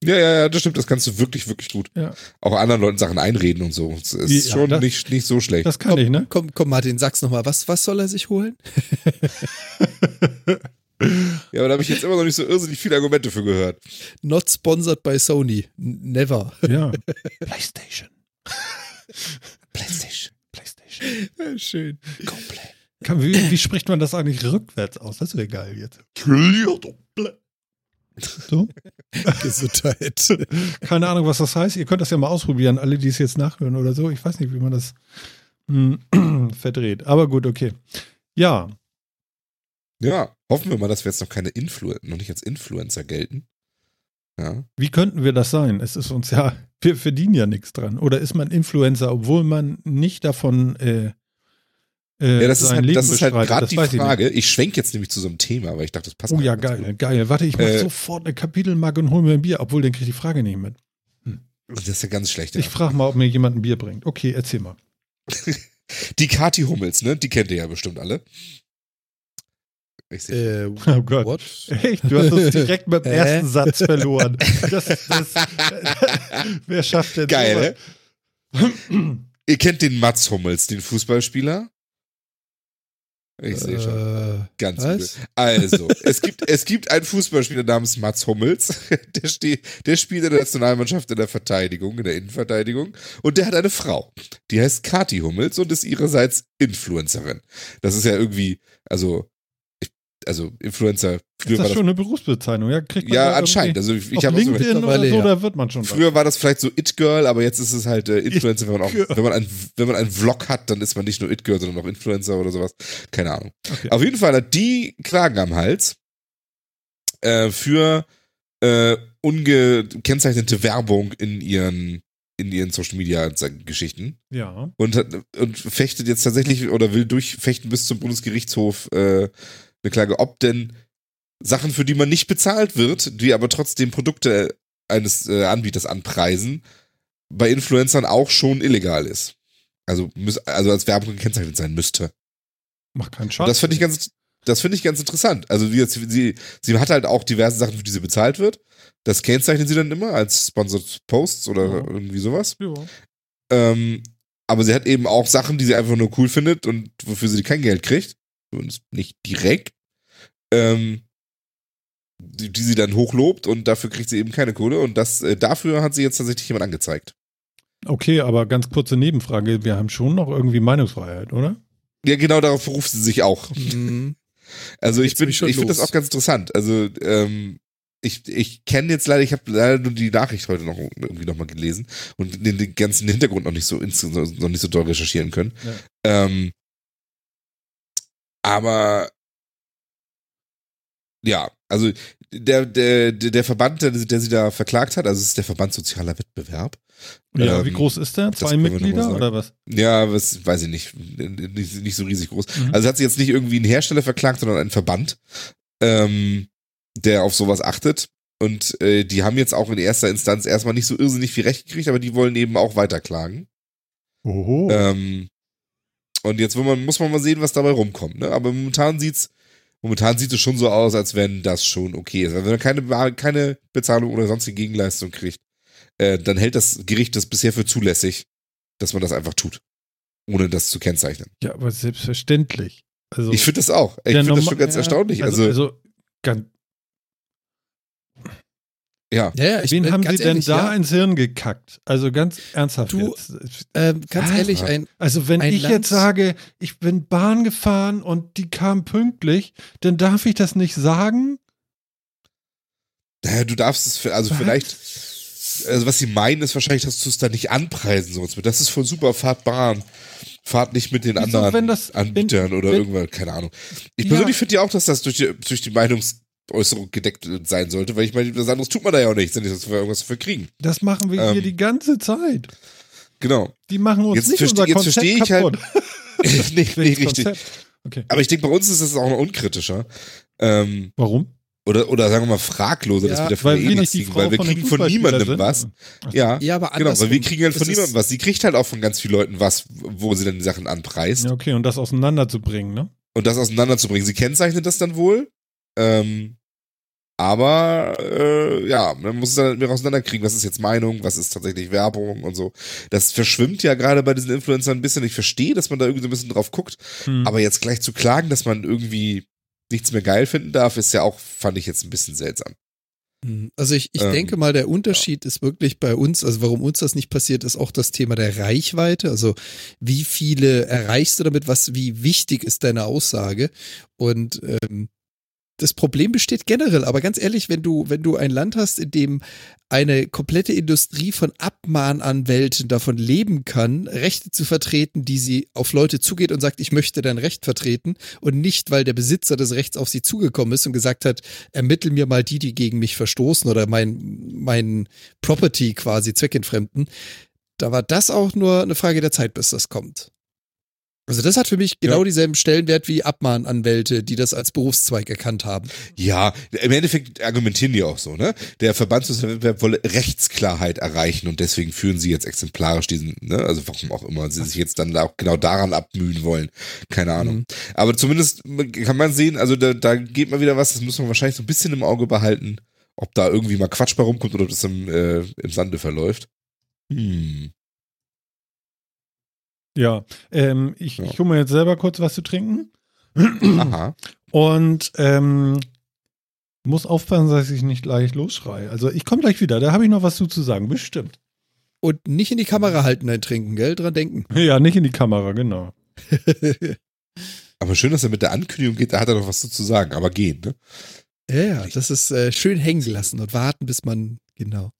Ja, ja, ja, das stimmt. Das kannst du wirklich, wirklich gut. Ja. Auch anderen Leuten Sachen einreden und so. Es ist Ja, schon das- nicht, nicht so schlecht. Das kann ich, ne? Komm, komm, Martin, sag's nochmal. Was, was soll er sich holen? Ja, aber da habe ich jetzt immer noch nicht so irrsinnig viele Argumente für gehört. Not sponsored by Sony. Never. Ja. PlayStation. PlayStation. PlayStation. Schön. Play. Kann, wie, wie spricht man das eigentlich rückwärts aus? Das wäre geil jetzt. So? Gesundheit. Keine Ahnung, was das heißt. Ihr könnt das ja mal ausprobieren, alle, die es jetzt nachhören oder so. Ich weiß nicht, wie man das hm, verdreht. Aber gut, okay. Ja, Ja, hoffen wir mal, dass wir jetzt noch keine Influ noch nicht als Influencer gelten. Ja. wie könnten wir das sein? Es ist uns ja, wir verdienen ja nichts dran. Oder ist man Influencer, obwohl man nicht davon äh, äh, Ja, das ist halt, Leben das ist halt gerade Das die weiß ich. Frage. Ich, schwenk jetzt nämlich zu so einem Thema, weil ich dachte, das passt. Oh ja, einfach ganz geil, geil. Warte, ich mach Äh, sofort eine Kapitelmarke und hol mir ein Bier, obwohl dann krieg ich die Frage nicht mit. gut. Das ist ja ganz schlecht. Ja. Ich frage mal, ob mir jemand ein Bier bringt. Okay, erzähl mal. Die Kati Hummels, ne? Die kennt ihr ja bestimmt alle. Äh, Oh Gott. what? Echt? Du hast uns direkt mit dem ersten Satz verloren. Das, das, wer schafft denn Geil, sowas? Ihr kennt den Mats Hummels, den Fußballspieler? Ich sehe schon. Äh, Ganz übel. was? Also, es gibt, es gibt einen Fußballspieler namens Mats Hummels, der, steht, der spielt in der Nationalmannschaft in der Verteidigung, in der Innenverteidigung, und der hat eine Frau, die heißt Kati Hummels und ist ihrerseits Influencerin. Das ist ja irgendwie, also, also Influencer, früher Ist war das das, schon eine Berufsbezeichnung? Ja, kriegt man ja anscheinend, also ich, auf ich habe so, LinkedIn oder mittlerweile, so, ja. da wird man schon. Früher war das vielleicht so It Girl, aber jetzt ist es halt äh, Influencer, wenn man auch, wenn man ein, wenn man einen Vlog hat, dann ist man nicht nur It Girl, sondern auch Influencer oder sowas. Keine Ahnung. Okay. Auf jeden Fall hat die Klagen am Hals äh, für äh, ungekennzeichnete Werbung in ihren in ihren Social Media Geschichten Ja. und hat, und fechtet jetzt tatsächlich oder will durchfechten bis zum Bundesgerichtshof äh, eine Klage, ob denn Sachen, für die man nicht bezahlt wird, die aber trotzdem Produkte eines äh, Anbieters anpreisen, bei Influencern auch schon illegal ist. Also, also als Werbung gekennzeichnet sein müsste. Macht keinen Und Schaden. das finde ich ganz, das finde ich ganz interessant. Also jetzt, sie, sie hat halt auch diverse Sachen, für die sie bezahlt wird. Das kennzeichnet sie dann immer als Sponsored Posts oder Ja. irgendwie sowas. Ja. Ähm, aber sie hat eben auch Sachen, die sie einfach nur cool findet und wofür sie kein Geld kriegt. Zumindest nicht direkt. Ähm, die, die sie dann hochlobt und dafür kriegt sie eben keine Kohle. Und das, äh, dafür hat sie jetzt tatsächlich jemand angezeigt. Okay, aber ganz kurze Nebenfrage. Wir haben schon noch irgendwie Meinungsfreiheit, oder? Ja, genau darauf beruft sie sich auch. Mhm. Also ich Jetzt bin, bin ich ich finde das auch ganz interessant. Also ähm, ich, ich kenne jetzt leider, ich habe leider nur die Nachricht heute noch irgendwie noch mal gelesen und den, den ganzen Hintergrund noch nicht so noch nicht so doll recherchieren können. Ähm, aber ja, also der, der, der Verband, der, der sie da verklagt hat, also es ist der Verband Sozialer Wettbewerb. Ja, Ähm, wie groß ist der? Zwei Mitglieder oder was? Ja, was weiß ich nicht, nicht, nicht so riesig groß. Mhm. Also hat sie jetzt nicht irgendwie einen Hersteller verklagt, sondern einen Verband, ähm, der auf sowas achtet. Und äh, die haben jetzt auch in erster Instanz erstmal nicht so irrsinnig viel Recht gekriegt, aber die wollen eben auch weiterklagen. Oho. Ähm, und jetzt man, muss man mal sehen, was dabei rumkommt. Ne? Aber momentan sieht's Momentan sieht es schon so aus, als wenn das schon okay ist. Also wenn man keine, keine Bezahlung oder sonstige Gegenleistung kriegt, äh, dann hält das Gericht das bisher für zulässig, dass man das einfach tut. Ohne das zu kennzeichnen. Ja, aber selbstverständlich. Also, Ich finde das auch. Ich finde das schon ganz ja, erstaunlich. Also, Also, also ganz, ja. Ja, ja, ich, wen haben Sie denn ehrlich, da ja, ins Hirn gekackt? Also ganz ernsthaft Du- jetzt. ähm, ganz Was? ehrlich, ein, Also wenn ein ich Land- jetzt sage, ich bin Bahn gefahren und die kam pünktlich, dann darf ich das nicht sagen? Naja, du darfst es, für- also Was? vielleicht, also was sie meinen, ist wahrscheinlich, dass du es da nicht anpreisen sollst. Das ist voll super, fahrt Bahn. Fahrt nicht mit den Wieso, anderen wenn das- Anbietern wenn- oder wenn- irgendwas, keine Ahnung. Ich Ja. persönlich finde ja auch, dass das durch die, durch die Meinungsäußerung gedeckt sein sollte, weil ich meine, was anderes tut man da ja auch nicht, wenn wir irgendwas dafür kriegen. Das machen wir hier Ähm. die ganze Zeit. Genau. Die machen uns Jetzt nicht verste- unser jetzt verstehe ich halt- kaputt. nee, nee, Welches richtig. Okay. Aber ich denke, bei uns ist es auch noch unkritischer. Ähm, Warum? oder, oder sagen wir mal fragloser, dass Ja, wir dafür Weil eh wir nichts nicht die kriegen, weil wir kriegen von niemandem was. Ja, ja, aber genau, weil wir kriegen halt von das niemandem was. Sie kriegt halt auch von ganz vielen Leuten was, wo sie dann die Sachen anpreist. Ja, okay, und das auseinanderzubringen, ne? Und das auseinanderzubringen. Sie kennzeichnet das dann wohl. Ähm, aber äh, ja, man muss es dann halt mehr auseinanderkriegen, was ist jetzt Meinung, was ist tatsächlich Werbung und so. Das verschwimmt ja gerade bei diesen Influencern ein bisschen. Ich verstehe, dass man da irgendwie so ein bisschen drauf guckt. Hm. Aber jetzt gleich zu klagen, dass man irgendwie nichts mehr geil finden darf, ist ja auch, fand ich jetzt ein bisschen seltsam. Hm, Also ich, ich Ähm, denke mal, der Unterschied ist wirklich bei uns, also warum uns das nicht passiert, ist auch das Thema der Reichweite. Also wie viele erreichst du damit, was, wie wichtig ist deine Aussage? Und ähm, das Problem besteht generell, aber ganz ehrlich, wenn du, wenn du ein Land hast, in dem eine komplette Industrie von Abmahnanwälten davon leben kann, Rechte zu vertreten, die sie auf Leute zugeht und sagt, ich möchte dein Recht vertreten und nicht, weil der Besitzer des Rechts auf sie zugekommen ist und gesagt hat, ermittel mir mal die, die gegen mich verstoßen oder mein, mein Property quasi zweckentfremden. Da war das auch nur eine Frage der Zeit, bis das kommt. Also das hat für mich genau Ja. dieselben Stellenwert wie Abmahnanwälte, die das als Berufszweig erkannt haben. Ja, im Endeffekt argumentieren die auch so, ne? Der Verbandswettbewerb wolle Rechtsklarheit erreichen und deswegen führen sie jetzt exemplarisch diesen, ne? Also warum auch immer sie sich jetzt dann auch genau daran abmühen wollen. Keine Ahnung. Mhm. Aber zumindest kann man sehen, also da, da geht mal wieder was, das muss man wahrscheinlich so ein bisschen im Auge behalten, ob da irgendwie mal Quatsch bei rumkommt oder ob das im, äh, im Sande verläuft. Hm. Ja, ähm, ich, Ja. ich hole mir jetzt selber kurz was zu trinken. Aha. Und ähm, muss aufpassen, dass ich nicht gleich losschreie. Also ich komme gleich wieder, da habe ich noch was zu, zu sagen, bestimmt. Und nicht in die Kamera halten, ein Trinken, gell? Dran denken. Ja, nicht in die Kamera, genau. Aber schön, dass er mit der Ankündigung geht, da hat er noch was zu sagen, aber gehen, ne? Ja, ja, das ist äh, schön hängen lassen und warten, bis man, genau.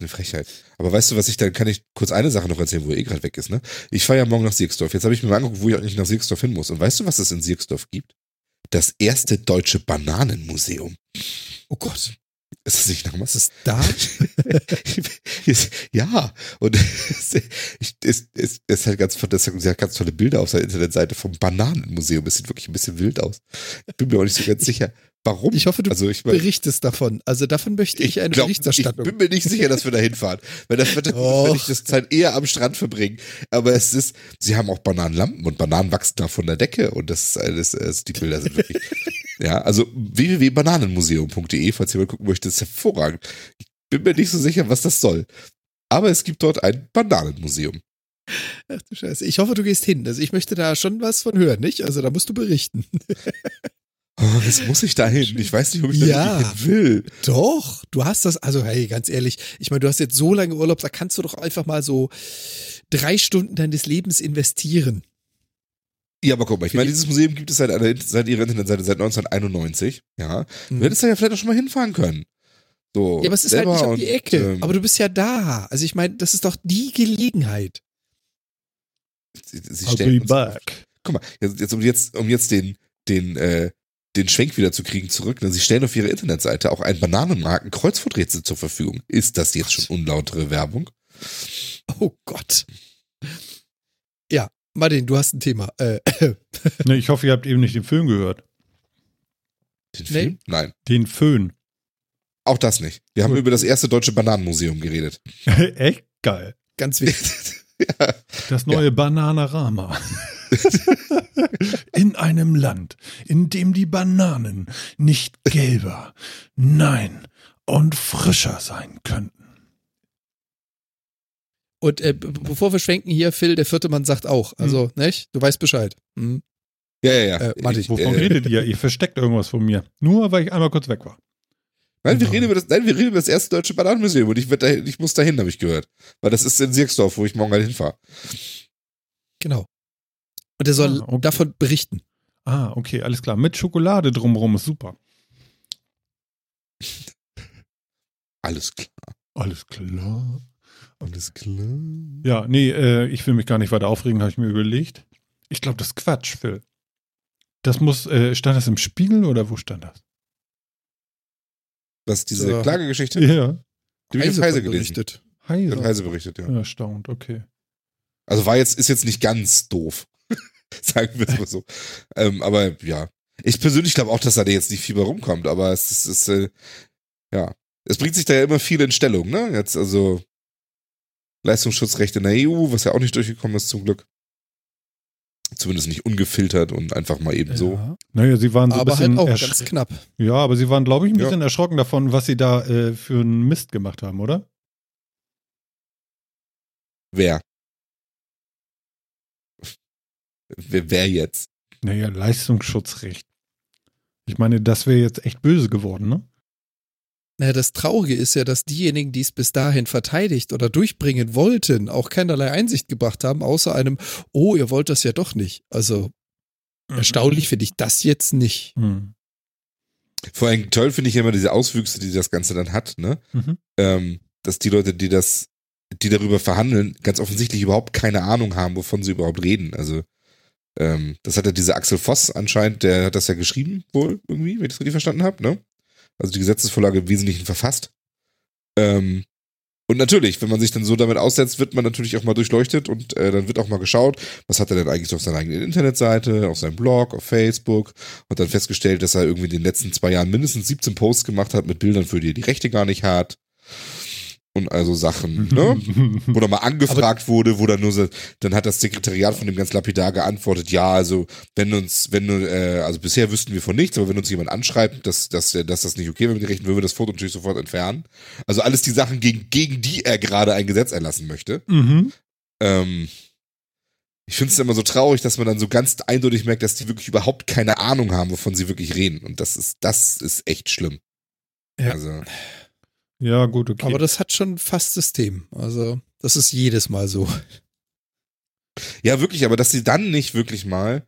Eine Frechheit. Aber weißt du, was ich, da kann ich kurz eine Sache noch erzählen, wo er eh gerade weg ist, ne? Ich fahre ja morgen nach Sierksdorf. Jetzt habe ich mir mal angeguckt, wo ich eigentlich nach Sierksdorf hin muss. Und weißt du, was es in Sierksdorf gibt? Das erste deutsche Bananenmuseum. Oh Gott, Ist das nicht nach was ist da? ja, und es, ich- es, es, es hat ganz, das hat ganz tolle Bilder auf seiner Internetseite vom Bananenmuseum. Es sieht wirklich ein bisschen wild aus. Ich bin mir auch nicht so ganz sicher, warum. Ich hoffe, du also ich mein, berichtest davon. Also davon möchte ich, eine glaub, Berichterstattung. Ich bin mir nicht sicher, dass wir da hinfahren. Weil das wird wenn ich das Zeit eher am Strand verbringen. Aber es ist, sie haben auch Bananenlampen und Bananen wachsen da von der Decke und das ist alles, also die Bilder sind wirklich. Ja, also www.bananenmuseum.de, falls jemand gucken möchte, ist hervorragend. Ich bin mir nicht so sicher, was das soll. Aber es gibt dort ein Bananenmuseum. Ach du Scheiße. Ich hoffe, du gehst hin. Also ich möchte da schon was von hören, nicht? Also da musst du berichten. Oh, jetzt muss ich da hin. Ich weiß nicht, ob ich da Ja. hin will. Doch, du hast das, also hey, ganz ehrlich, ich meine, du hast jetzt so lange Urlaub, da kannst du doch einfach mal so drei Stunden deines Lebens investieren. Ja, aber guck mal, ich meine, dieses Museum gibt es seit, seit ihrer Internetseite seit 1991. Ja. Du Mhm. hättest da ja vielleicht auch schon mal hinfahren können. So, Ja, aber es ist halt nicht um die und, Ecke. ähm, aber du bist ja da. Also ich meine, das ist doch die Gelegenheit. sie, sie I'll stellen back. Guck mal, jetzt, jetzt, um jetzt, um jetzt den, den, äh, den Schwenk wieder zu kriegen zurück. Ne? Sie stellen auf ihrer Internetseite auch ein Bananenmarken-Kreuzworträtsel zur Verfügung. Ist das jetzt schon unlautere Werbung? Oh Gott. Ja, Martin, du hast ein Thema. Äh, Ne, ich hoffe, ihr habt eben nicht den Föhn gehört. Den Nee. Film? Nein. Den Föhn. Auch das nicht. Wir haben Gut. über das erste deutsche Bananenmuseum geredet. Echt geil. ganz wichtig. ja. Das neue Bananarama. In einem Land, in dem die Bananen nicht gelber, nein, und frischer sein könnten. Und äh, bevor wir schwenken hier, Phil, der vierte Mann sagt auch. Also, nicht? Du weißt Bescheid. Hm. Ja, ja, ja. Äh, warte, Ich- Wovon äh, redet ihr? Ihr versteckt irgendwas von mir. Nur weil ich einmal kurz weg war. Nein, wir reden über das, nein, wir reden über das erste deutsche Bananenmuseum und ich, dahin, ich muss dahin, habe ich gehört. Weil das ist in Sierksdorf, wo ich morgen halt hinfahre. Genau. Und er soll Ah, okay. davon berichten. Ah, okay, alles klar. Mit Schokolade drumrum ist super. Alles klar. Alles klar. Alles klar. Ja, nee, äh, ich will mich gar nicht weiter aufregen, habe ich mir überlegt. Ich glaube, das ist Quatsch, Phil. Das muss, äh, stand das im Spiegel oder wo stand das? Was, diese So. Klagegeschichte? Ja. Die habe ich auf Heise gelesen. berichtet. Hat Heise. Heise berichtet, ja. Erstaunt, okay. Also war jetzt, ist jetzt nicht ganz doof. Sagen wir es mal so. ähm, aber ja. Ich persönlich glaube auch, dass da jetzt nicht viel bei rumkommt, aber es ist, es, äh, ja. Es bringt sich da ja immer viel in Stellung, ne? Jetzt also Leistungsschutzrecht in der EU, was ja auch nicht durchgekommen ist zum Glück. Zumindest nicht ungefiltert und einfach mal eben so. Ja. Naja, sie waren so ein Aber halt bisschen auch ersch- ganz knapp. Ja, aber sie waren, glaube ich, ein Ja. bisschen erschrocken davon, was sie da äh, für einen Mist gemacht haben, oder? Wer? Wer, wer jetzt? Naja, Leistungsschutzrecht. Ich meine, das wäre jetzt echt böse geworden, ne? Naja, das Traurige ist ja, dass diejenigen, die es bis dahin verteidigt oder durchbringen wollten, auch keinerlei Einsicht gebracht haben, außer einem, oh, ihr wollt das ja doch nicht. Also erstaunlich finde ich das jetzt nicht. Hm. Vor allem toll finde ich immer diese Auswüchse, die das Ganze dann hat, ne? Mhm. ähm, dass die Leute, die das, die darüber verhandeln, ganz offensichtlich überhaupt keine Ahnung haben, wovon sie überhaupt reden. Also ähm, das hat ja dieser Axel Voss anscheinend, der hat das ja geschrieben, wohl irgendwie, wenn ich das richtig verstanden habe, ne? Also die Gesetzesvorlage im Wesentlichen verfasst. Ähm, und natürlich, wenn man sich dann so damit aussetzt, wird man natürlich auch mal durchleuchtet und äh, dann wird auch mal geschaut, was hat er denn eigentlich auf seiner eigenen Internetseite, auf seinem Blog, auf Facebook und dann festgestellt, dass er irgendwie in den letzten zwei Jahren mindestens 17 Posts gemacht hat mit Bildern, für die er die Rechte gar nicht hat. Und also Sachen, ne? Wo dann mal angefragt wurde, wo dann nur so, dann hat das Sekretariat von dem ganz lapidar geantwortet, ja, also wenn uns, wenn du, äh, also bisher wüssten wir von nichts, aber wenn uns jemand anschreibt, dass, dass, dass das nicht okay wäre mit den Rechten, würden wir das Foto natürlich sofort entfernen. Also alles die Sachen, gegen, gegen die er gerade ein Gesetz erlassen möchte. mhm. Ähm, ich finde es immer so traurig, dass man dann so ganz eindeutig merkt, dass die wirklich überhaupt keine Ahnung haben, wovon sie wirklich reden. Und das ist, das ist echt schlimm. Ja. Also, Ja, gut, okay. Aber das hat schon fast System. Also, das ist jedes Mal so. ja, wirklich, aber dass sie dann nicht wirklich mal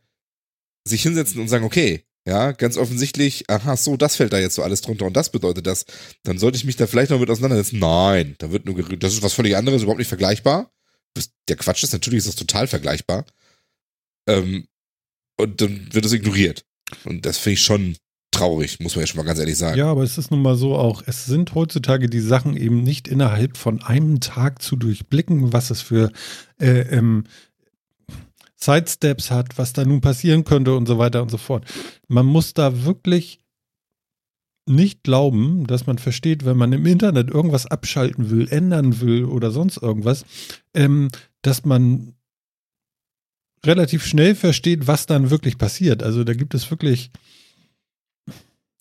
sich hinsetzen und sagen, okay, ja, ganz offensichtlich, aha, so, das fällt da jetzt so alles drunter und das bedeutet das, dann sollte ich mich da vielleicht noch mit auseinandersetzen. Nein, da wird nur geredet, das ist was völlig anderes, überhaupt nicht vergleichbar. Das- Der Quatsch ist, natürlich ist das total vergleichbar. Ähm, und dann wird es ignoriert. Und das finde ich schon traurig, muss man ja schon mal ganz ehrlich sagen. Ja, aber es ist nun mal so auch, es sind heutzutage die Sachen eben nicht innerhalb von einem Tag zu durchblicken, was es für äh, ähm, Sidesteps hat, was da nun passieren könnte und so weiter und so fort. Man muss da wirklich nicht glauben, dass man versteht, wenn man im Internet irgendwas abschalten will, ändern will oder sonst irgendwas, ähm, dass man relativ schnell versteht, was dann wirklich passiert. Also da gibt es wirklich.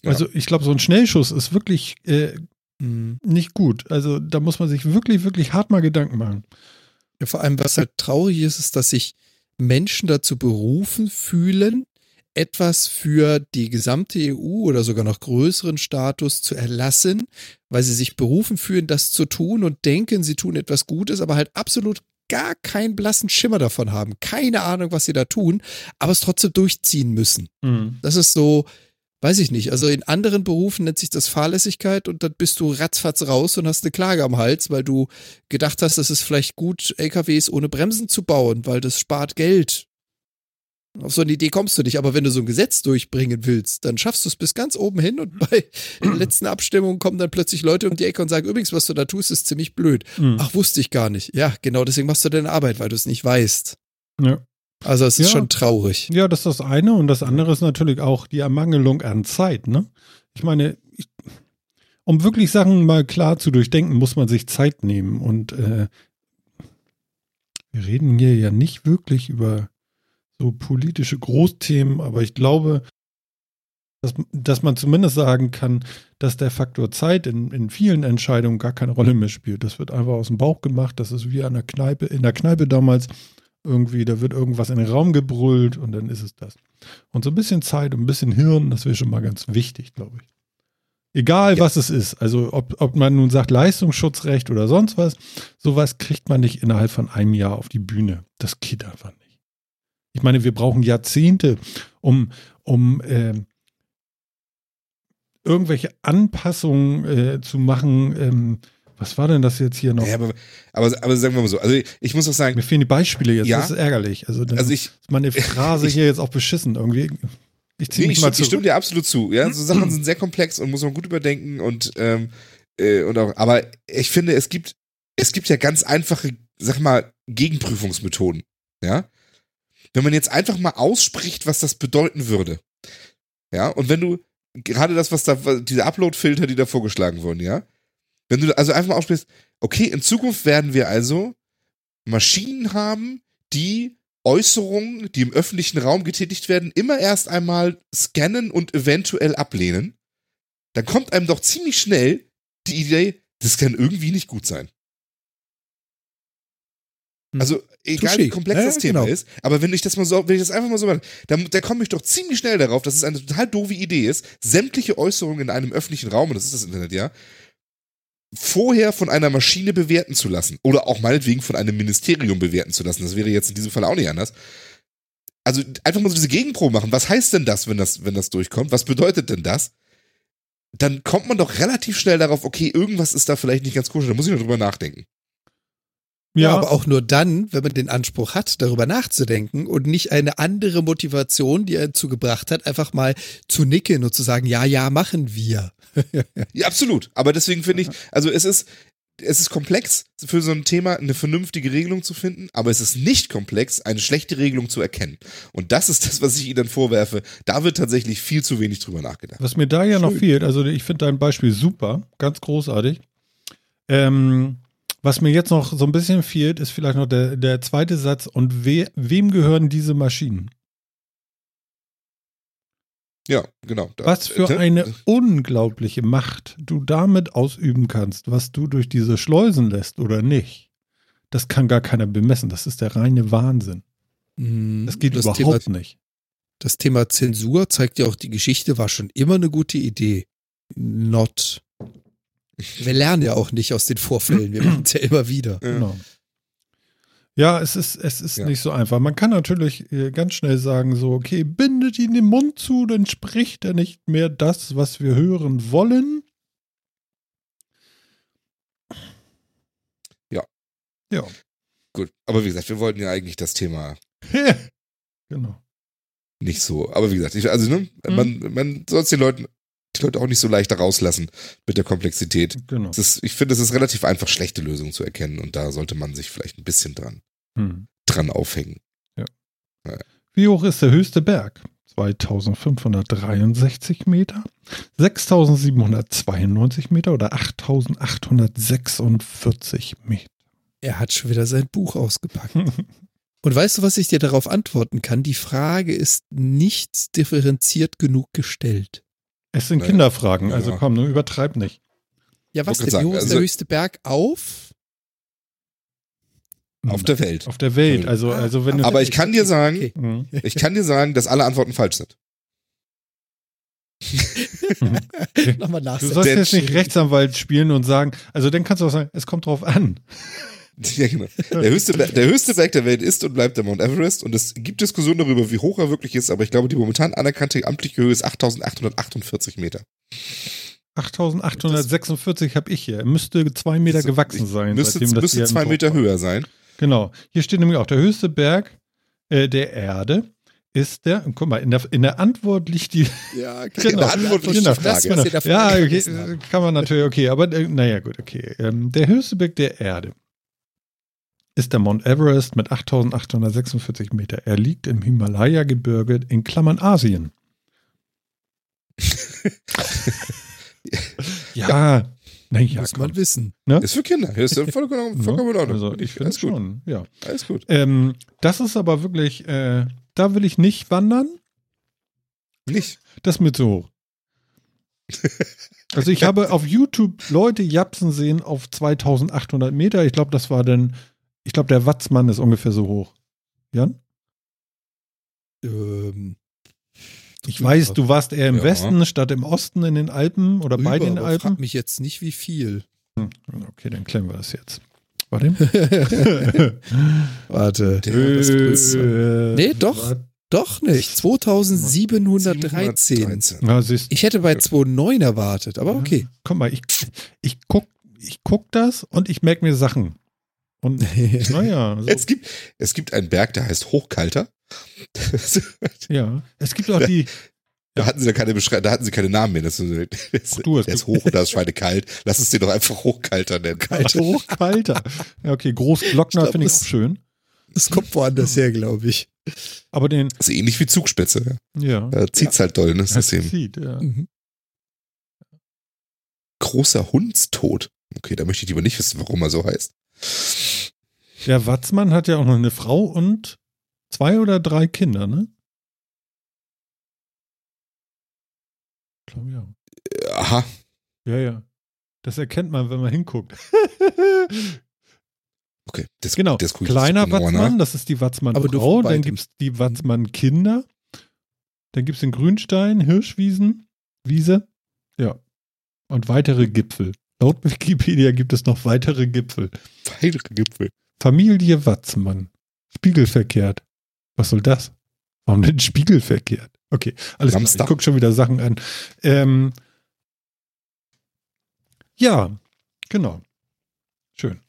Also ich glaube, so ein Schnellschuss ist wirklich äh, Mhm. nicht gut. Also da muss man sich wirklich, wirklich hart mal Gedanken machen. Ja, vor allem, was halt traurig ist, ist, dass sich Menschen dazu berufen fühlen, etwas für die gesamte EU oder sogar noch größeren Status zu erlassen, weil sie sich berufen fühlen, das zu tun und denken, sie tun etwas Gutes, aber halt absolut gar keinen blassen Schimmer davon haben, keine Ahnung, was sie da tun, aber es trotzdem durchziehen müssen. Das ist so, weiß ich nicht. Also in anderen Berufen nennt sich das Fahrlässigkeit und dann bist du ratzfatz raus und hast eine Klage am Hals, weil du gedacht hast, es ist vielleicht gut, LKWs ohne Bremsen zu bauen, weil das spart Geld. Auf so eine Idee kommst du nicht, aber wenn du so ein Gesetz durchbringen willst, dann schaffst du es bis ganz oben hin und bei der letzten Abstimmung kommen dann plötzlich Leute um die Ecke und sagen, übrigens, was du da tust, ist ziemlich blöd. Mhm. Ach, wusste ich gar nicht. Ja, genau, deswegen machst du deine Arbeit, weil du es nicht weißt. Ja. Also es ist Ja. schon traurig. ja, das ist das eine. Und das andere ist natürlich auch die Ermangelung an Zeit. Ne? Ich meine, ich, um wirklich Sachen mal klar zu durchdenken, muss man sich Zeit nehmen. Und äh, wir reden hier ja nicht wirklich über so politische Großthemen, aber ich glaube, dass, dass man zumindest sagen kann, dass der Faktor Zeit in, in vielen Entscheidungen gar keine Rolle mehr spielt. Das wird einfach aus dem Bauch gemacht. Das ist wie an der Kneipe, in der Kneipe damals irgendwie, da wird irgendwas in den Raum gebrüllt und dann ist es das. Und so ein bisschen Zeit und ein bisschen Hirn, das wäre schon mal ganz wichtig, glaube ich. Egal, Ja. was es ist. Also, ob, ob man nun sagt Leistungsschutzrecht oder sonst was, sowas kriegt man nicht innerhalb von einem Jahr auf die Bühne. Das geht einfach nicht. Ich meine, wir brauchen Jahrzehnte, um, um ähm, irgendwelche Anpassungen äh, zu machen. Ähm, was war denn das jetzt hier noch? Ja, aber, aber, aber sagen wir mal so, also ich muss auch sagen, Mir fehlen die Beispiele jetzt. Ja. Das ist ärgerlich. Also, also ich, ist meine Phrase hier jetzt auch beschissen irgendwie. Ich ziehe nee, mich ich, mal stimme- ich stimme dir absolut zu. Ja, so Sachen sind sehr komplex und muss man gut überdenken und, ähm, äh, und auch, aber ich finde, es gibt, es gibt ja ganz einfache, sag mal, Gegenprüfungsmethoden. Ja. Wenn man jetzt einfach mal ausspricht, was das bedeuten würde. Ja, und wenn du, gerade das, was da, diese Upload-Filter, die da vorgeschlagen wurden, ja. Wenn du also einfach mal aussprichst, okay, in Zukunft werden wir also Maschinen haben, die Äußerungen, die im öffentlichen Raum getätigt werden, immer erst einmal scannen und eventuell ablehnen, dann kommt einem doch ziemlich schnell die Idee, das kann irgendwie nicht gut sein. Hm. Also, egal Touché. wie komplex Ja, das Thema genau. ist, aber wenn ich das mal so, wenn ich das einfach mal so mache, dann, dann komme ich doch ziemlich schnell darauf, dass es eine total doofe Idee ist, sämtliche Äußerungen in einem öffentlichen Raum, und das ist das Internet ja, vorher von einer Maschine bewerten zu lassen. Oder auch meinetwegen von einem Ministerium bewerten zu lassen. Das wäre jetzt in diesem Fall auch nicht anders. Also einfach mal so diese Gegenprobe machen. Was heißt denn das, wenn das, wenn das durchkommt? Was bedeutet denn das? Dann kommt man doch relativ schnell darauf, okay, irgendwas ist da vielleicht nicht ganz koscher. Da muss ich noch drüber nachdenken. Ja, aber auch nur dann, wenn man den Anspruch hat, darüber nachzudenken und nicht eine andere Motivation, die er dazu gebracht hat, einfach mal zu nicken und zu sagen, ja, ja, machen wir. Ja, absolut. Aber deswegen finde ich, also es ist, es ist komplex, für so ein Thema eine vernünftige Regelung zu finden, aber es ist nicht komplex, eine schlechte Regelung zu erkennen. Und das ist das, was ich Ihnen dann vorwerfe. Da wird tatsächlich viel zu wenig drüber nachgedacht. Was mir da ja noch Schön. fehlt, also ich finde dein Beispiel super, ganz großartig. Ähm, was mir jetzt noch so ein bisschen fehlt, ist vielleicht noch der, der zweite Satz. Und we, wem gehören diese Maschinen? Ja, genau. Da- Was für äh, eine unglaubliche Macht du damit ausüben kannst, was du durch diese Schleusen lässt oder nicht. Das kann gar keiner bemessen. Das ist der reine Wahnsinn. Das geht das überhaupt Thema, nicht. Das Thema Zensur zeigt ja auch, die Geschichte war schon immer eine gute Idee. Not. Wir lernen ja auch nicht aus den Vorfällen. Wir machen es ja immer wieder. Ja. Genau. Ja, es ist, es ist Ja. nicht so einfach. Man kann natürlich äh, ganz schnell sagen, so, okay, bindet ihn den Mund zu, dann spricht er nicht mehr das, was wir hören wollen. Ja. Ja. Gut. Aber wie gesagt, wir wollten ja eigentlich das Thema genau. nicht so. Aber wie gesagt, ich, also ne, Mhm. man, man soll es den Leuten, die Leute auch nicht so leicht da rauslassen mit der Komplexität. Genau. Ist, ich finde, es ist relativ einfach, schlechte Lösungen zu erkennen und da sollte man sich vielleicht ein bisschen dran, Hm. dran aufhängen. Wie hoch ist der höchste Berg? 2563 Meter, 6792 Meter oder 8846 Meter? Er hat schon wieder sein Buch ausgepackt. Und weißt du, was ich dir darauf antworten kann? Die Frage ist nicht differenziert genug gestellt. Es sind. Kinderfragen, also Ja. komm, ne, übertreib nicht. Ja, was denn? hoch sagen, ist also- der höchste Berg auf? Auf der Welt. Auf der Welt, also, also wenn du. Aber ich kann dir sagen, Okay. Mhm. ich kann dir sagen, dass alle Antworten falsch sind. Nochmal nach. Du sollst jetzt nicht Rechtsanwalt spielen und sagen, also dann kannst du auch sagen, es kommt drauf an. Ja, genau. Der höchste, der höchste Berg der Welt ist und bleibt der Mount Everest und es gibt Diskussionen darüber, wie hoch er wirklich ist, aber ich glaube, die momentan anerkannte amtliche Höhe ist 8848 Meter. 8846 habe ich hier. Er müsste zwei Meter gewachsen sein. Müsste, müsste zwei Meter war. höher sein. Genau. Hier steht nämlich auch, der höchste Berg äh, der Erde ist der, guck mal, in der, in der Antwort liegt die, Ja, Genau. Der Antwort liegt Genau. die Frage. ja, okay, kann man natürlich, okay, aber äh, naja, gut, okay. Ähm, der höchste Berg der Erde ist der Mount Everest mit 8846 Meter. Er liegt im Himalaya-Gebirge in Klammern Asien. ja, naja, Muss komm. man wissen. Ist für Kinder. Ist ja vollkommen, vollkommen in Ordnung. Also ich finde gut. schon, ja. Alles gut. Ähm, das ist aber wirklich, äh, da will ich nicht wandern. Nicht. Das ist mir zu hoch. Also ich habe auf YouTube Leute japsen sehen auf 2800 Meter. Ich glaube, das war dann, ich glaube, der Watzmann ist ungefähr so hoch. Jan? Ähm, Ich weiß, du warst eher im Ja. Westen statt im Osten in den Alpen oder bei Rüber, den aber Alpen. Frag mich jetzt nicht, wie viel. Hm, Okay, dann klären wir das jetzt. Warte. Warte. Der. Äh, Nee, doch. Doch nicht. 2713. 713. Ja, siehst Ich hätte bei 2,9 erwartet, aber okay. Guck mal, ich, ich guck, ich guck das und ich merke mir Sachen. Und naja, so, Es gibt, es gibt einen Berg, der heißt Hochkalter. ja. Es gibt auch die, Da hatten sie da keine Beschreibung, da hatten sie keine Namen mehr. Das ist, das ist, du, es der ist hoch und da ist Schweinekalt. Lass uns den doch einfach Hochkalter nennen. Hochkalter. Ja, okay, Großglockner finde ich das- auch schön. Das kommt woanders her, glaube ich. Aber den, Das ist ähnlich wie Zugspitze. ja. Da zieht's halt doll, ne? Das das System. zieht, ja. Mhm. Großer Hundstod. Okay, da möchte ich lieber nicht wissen, warum er so heißt. Der Watzmann hat ja auch noch eine Frau und zwei oder drei Kinder, ne? Ich glaube ja. Aha. Ja, ja. Das erkennt man, wenn man hinguckt. Okay. Das, Genau. Das ich Kleiner genauer Watzmann, nach. das ist die Watzmann-Frau. Dann gibt es die Watzmann-Kinder. Dann gibt es den Grünstein, Hirschwiesen, Wiese. Ja. Und weitere Gipfel. Laut Wikipedia gibt es noch weitere Gipfel. Weitere Gipfel. Familie Watzmann. Spiegelverkehrt. Was soll das? Warum denn spiegelverkehrt? Okay, alles klar. Ich Samstag. gucke schon wieder Sachen an. Ähm, ja, genau. Schön.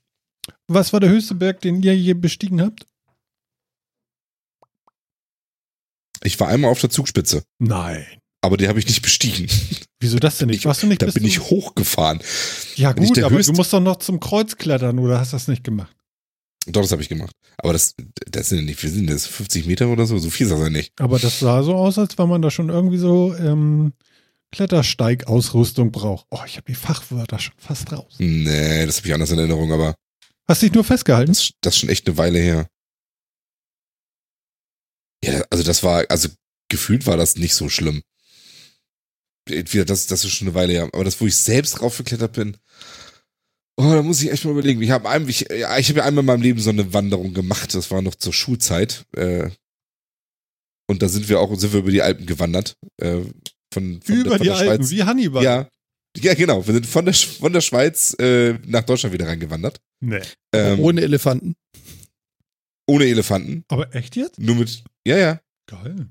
Was war der höchste Berg, den ihr je bestiegen habt? Ich war einmal auf der Zugspitze, Nein. Aber die habe ich nicht bestiegen. Wieso das denn nicht? Ich- Warst du nicht Da bin zum- ich hochgefahren. Ja ich gut, aber du musst doch noch zum Kreuz klettern oder hast das nicht gemacht? Doch, das habe ich gemacht. Aber das, das sind ja nicht, wie sind das? 50 Meter oder so? So viel das ja nicht. Aber das sah so aus, als wenn man da schon irgendwie so ähm, Klettersteigausrüstung braucht. Oh, ich habe die Fachwörter schon fast raus. Nee, das habe ich anders in Erinnerung, aber Hast dich nur festgehalten? das, das ist schon echt eine Weile her. Ja, also das war, also gefühlt war das nicht so schlimm. Entweder das, das ist schon eine Weile her. Aber das, wo ich selbst raufgeklettert bin, oh, da muss ich echt mal überlegen. Ich habe ich, ja, ich habe ja einmal in meinem Leben so eine Wanderung gemacht. Das war noch zur Schulzeit. Äh, und da sind wir auch, sind wir über die Alpen gewandert. Äh, von, von Über von die der Alpen, Schweiz. wie Hannibal. Ja. Ja, genau. Wir sind von der, Sch- von der Schweiz äh, nach Deutschland wieder reingewandert. Nee. Ähm, ohne, Ohne Elefanten. ohne Elefanten. Aber echt jetzt? Nur mit, ja, ja. Geil.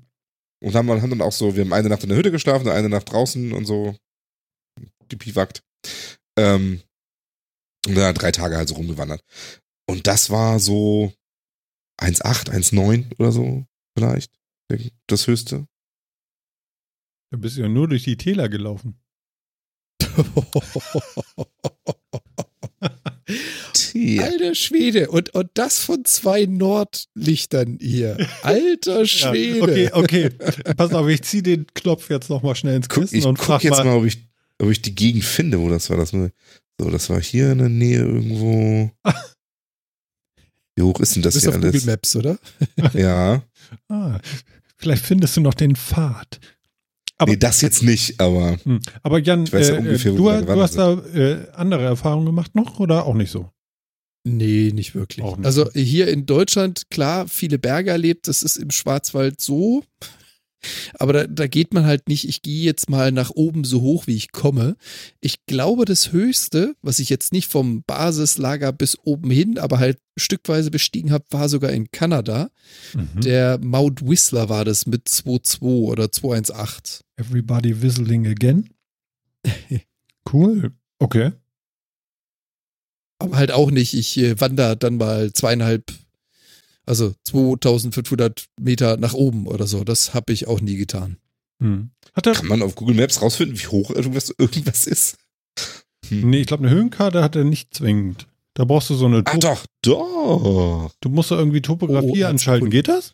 Und haben, haben dann auch so, wir haben eine Nacht in der Hütte geschlafen, eine Nacht draußen und so gepiwackt. Ähm, und dann drei Tage halt so rumgewandert. Und das war so 1,8, 1,9 oder so vielleicht. Das höchste. Da bist du ja nur durch die Täler gelaufen. Alter Schwede. Und, und das von zwei Nordlichtern hier. Alter Schwede. okay, okay. Pass auf, ich ziehe den Knopf jetzt nochmal schnell ins Guck, Kissen ich und guck frag jetzt mal. mal, ob, ich, ob ich die Gegend finde, wo das war. Das so, das war hier in der Nähe irgendwo. Wie hoch ist denn das Das ist hier auf Google alles? Maps, oder? Ja. Ah, vielleicht findest du noch den Pfad. Aber- nee, das jetzt nicht, aber Hm. Aber Jan, Ich weiß ja äh, ungefähr, du, du hast da äh, andere Erfahrungen gemacht noch oder auch nicht so? Nee, nicht wirklich. Nicht. Also hier in Deutschland, klar, viele Berge erlebt, das ist im Schwarzwald so. Aber da, da geht man halt nicht, ich gehe jetzt mal nach oben so hoch, wie ich komme. Ich glaube, das Höchste, was ich jetzt nicht vom Basislager bis oben hin, aber halt stückweise bestiegen habe, war sogar in Kanada. Mhm. Der Mount Whistler war das mit 2,2 oder 2,18. Everybody whistling again. cool. Okay. Aber halt auch nicht, ich äh, wandere dann mal zweieinhalb, also 2500 Meter nach oben oder so. Das habe ich auch nie getan. Hm. Hat er, kann man auf Google Maps rausfinden, wie hoch irgendwas, irgendwas ist? nee, ich glaube, eine Höhenkarte hat er nicht zwingend. Da brauchst du so eine, Ah, Top doch, doch. du musst da irgendwie Topografie Oh, anschalten. Geht das?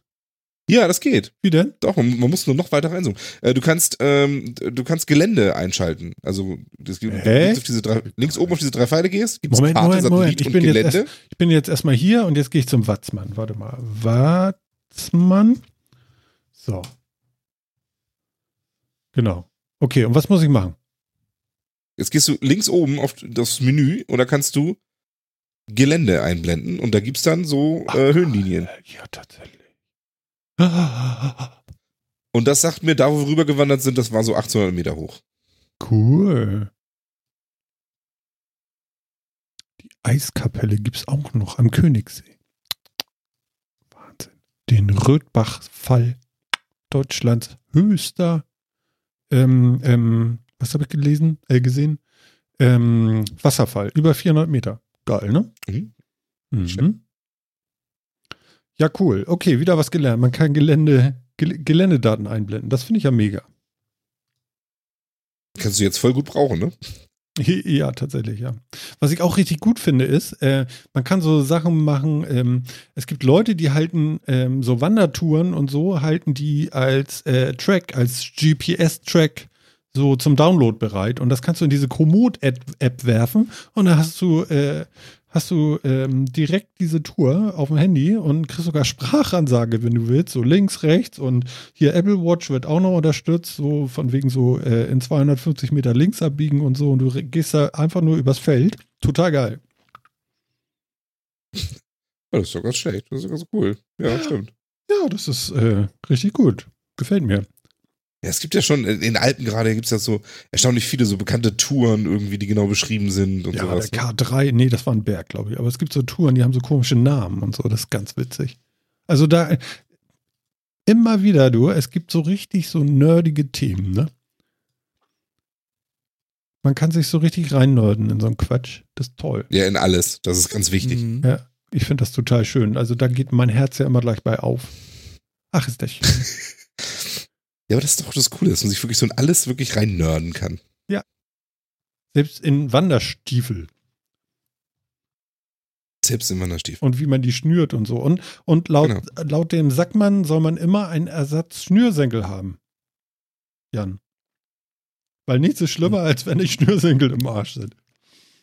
Ja, das geht. Wie denn? Doch, man, man muss nur noch weiter reinzoomen. Äh, du kannst, ähm, du kannst Gelände einschalten. Also das gibt, diese drei, links oben auf diese drei Pfeile gehst, gibt es Moment, Karte, Moment, Satellit Moment. Ich bin jetzt Gelände. Ich bin jetzt erstmal hier und jetzt gehe ich zum Watzmann. Warte mal. Watzmann. So. Genau. Okay, und was muss ich machen? Jetzt gehst du links oben auf das Menü und da kannst du Gelände einblenden und da gibt's dann so äh, Höhenlinien. Äh, Ja, tatsächlich. Und das sagt mir, da wo wir rübergewandert sind, das war so 1800 Meter hoch. Cool. Die Eiskapelle gibt's auch noch am Königssee. Wahnsinn. Den Rötbach-Fall Deutschlands höchster, ähm, ähm, was habe ich gelesen, äh, gesehen? Ähm, Wasserfall, über 400 Meter. Geil, ne? Mhm. Mhm. Ja, cool. Okay, wieder was gelernt. Man kann Gelände, Gel Geländedaten einblenden. Das finde ich ja mega. Kannst du jetzt voll gut brauchen, ne? Ja, tatsächlich, ja. Was ich auch richtig gut finde, ist, äh, man kann so Sachen machen, ähm, es gibt Leute, die halten ähm, so Wandertouren und so, halten die als äh, Track, als GPS-Track so zum Download bereit. Und das kannst du in diese Komoot-App werfen und dann hast du, äh, hast du ähm, direkt diese Tour auf dem Handy und kriegst sogar Sprachansage, wenn du willst, so links, rechts und hier Apple Watch wird auch noch unterstützt, so von wegen so äh, in 250 Meter links abbiegen und so und du gehst da einfach nur übers Feld. Total geil. Das ist doch ganz schlecht. Das ist ganz cool. Ja, stimmt. Ja, das ist äh, richtig gut. Gefällt mir. Ja, es gibt ja schon, in den Alpen gerade gibt's ja so erstaunlich viele so bekannte Touren irgendwie, die genau beschrieben sind und Ja, sowas. der ne? K3, nee, das war ein Berg, glaube ich. Aber es gibt so Touren, die haben so komische Namen und so. Das ist ganz witzig. Also da immer wieder, du, es gibt so richtig so nerdige Themen, ne? Man kann sich so richtig reinnörden in so einen Quatsch. Das ist toll. Ja, in alles. Das ist ganz wichtig. Mhm. Ja, ich finde das total schön. Also da geht mein Herz ja immer gleich bei auf. Ach, ist das schön. Ja, aber das ist doch das Coole, dass man sich wirklich so in alles wirklich rein nörden kann. Selbst in Wanderstiefel Selbst im Wanderstiefel. und wie man die schnürt und so. Und, und laut, Genau. laut dem Sackmann soll man immer einen Ersatz Schnürsenkel haben. Jan. Weil nichts ist Hm. schlimmer, als wenn die Schnürsenkel im Arsch sind.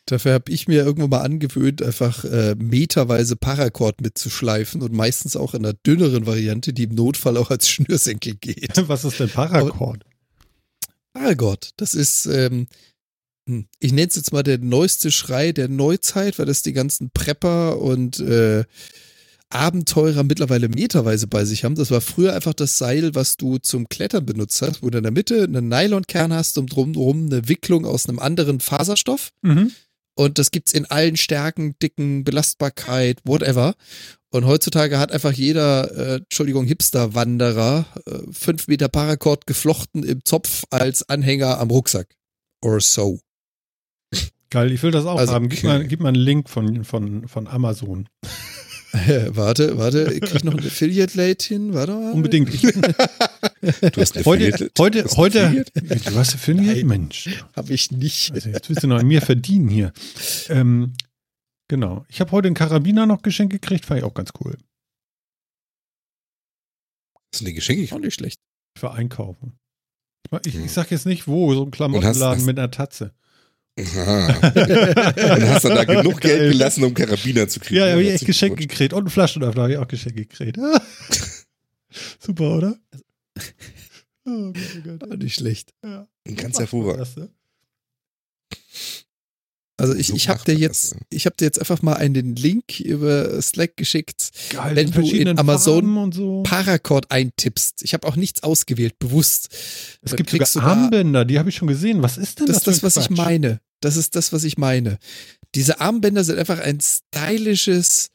Dafür habe ich mir irgendwann mal angewöhnt, einfach äh, meterweise Paracord mitzuschleifen und meistens auch in einer dünneren Variante, die im Notfall auch als Schnürsenkel geht. Was ist denn Paracord? Paracord, das ist, ähm, hm, ich nenne es jetzt mal der neueste Schrei der Neuzeit, weil das die ganzen Prepper und äh, Abenteurer mittlerweile meterweise bei sich haben. Das war früher einfach das Seil, was du zum Klettern benutzt hast, wo du in der Mitte einen Nylonkern hast und drumherum eine Wicklung aus einem anderen Faserstoff. Mhm. Und das gibt's in allen Stärken, Dicken, Belastbarkeit, whatever. Und heutzutage hat einfach jeder, äh, Entschuldigung, Hipster-Wanderer äh, fünf Meter Paracord geflochten im Zopf als Anhänger am Rucksack. Or so. Geil, ich will das auch Also, haben. Gib, mal, gib mal einen Link von, von, von Amazon. warte, warte, ich krieg noch ein Affiliate-Late hin, warte mal. Unbedingt. Ich, Du hast eine heute, heute, hast du heute. Du hast Affiliate? Nein. Mensch. Hab ich nicht. Also jetzt willst du noch an mir verdienen hier. Ähm, genau. Ich habe heute einen Karabiner noch geschenkt gekriegt, fand ich auch ganz cool. Das sind die Geschenke. Auch nicht schlecht. Für Einkaufen. Ich, Hm. ich sag jetzt nicht wo, so ein Klamottenladen hast- mit einer Tatze. Aha. Und hast dann da genug Geil. Geld gelassen, um Karabiner zu kriegen. Ja, habe ich Ja, echt gut. gekriegt. Und einen Flaschenöffner habe ich auch Geschenke gekriegt. Super, oder? Oh Gott, oh Gott. Auch nicht schlecht. Ja. Ganz hervorragend. das, ne? Also ich, So ich habe dir jetzt, das, ja. ich habe dir jetzt einfach mal einen Link über Slack geschickt. Geil, Wenn in du in Amazon so. Paracord eintippst. Ich habe auch nichts ausgewählt, bewusst. Es Dann gibt sogar da- Armbänder, die habe ich schon gesehen. Was ist denn Das das? ist das, für ein was ich Quatsch? meine. Das ist das, was ich meine. Diese Armbänder sind einfach ein stylisches,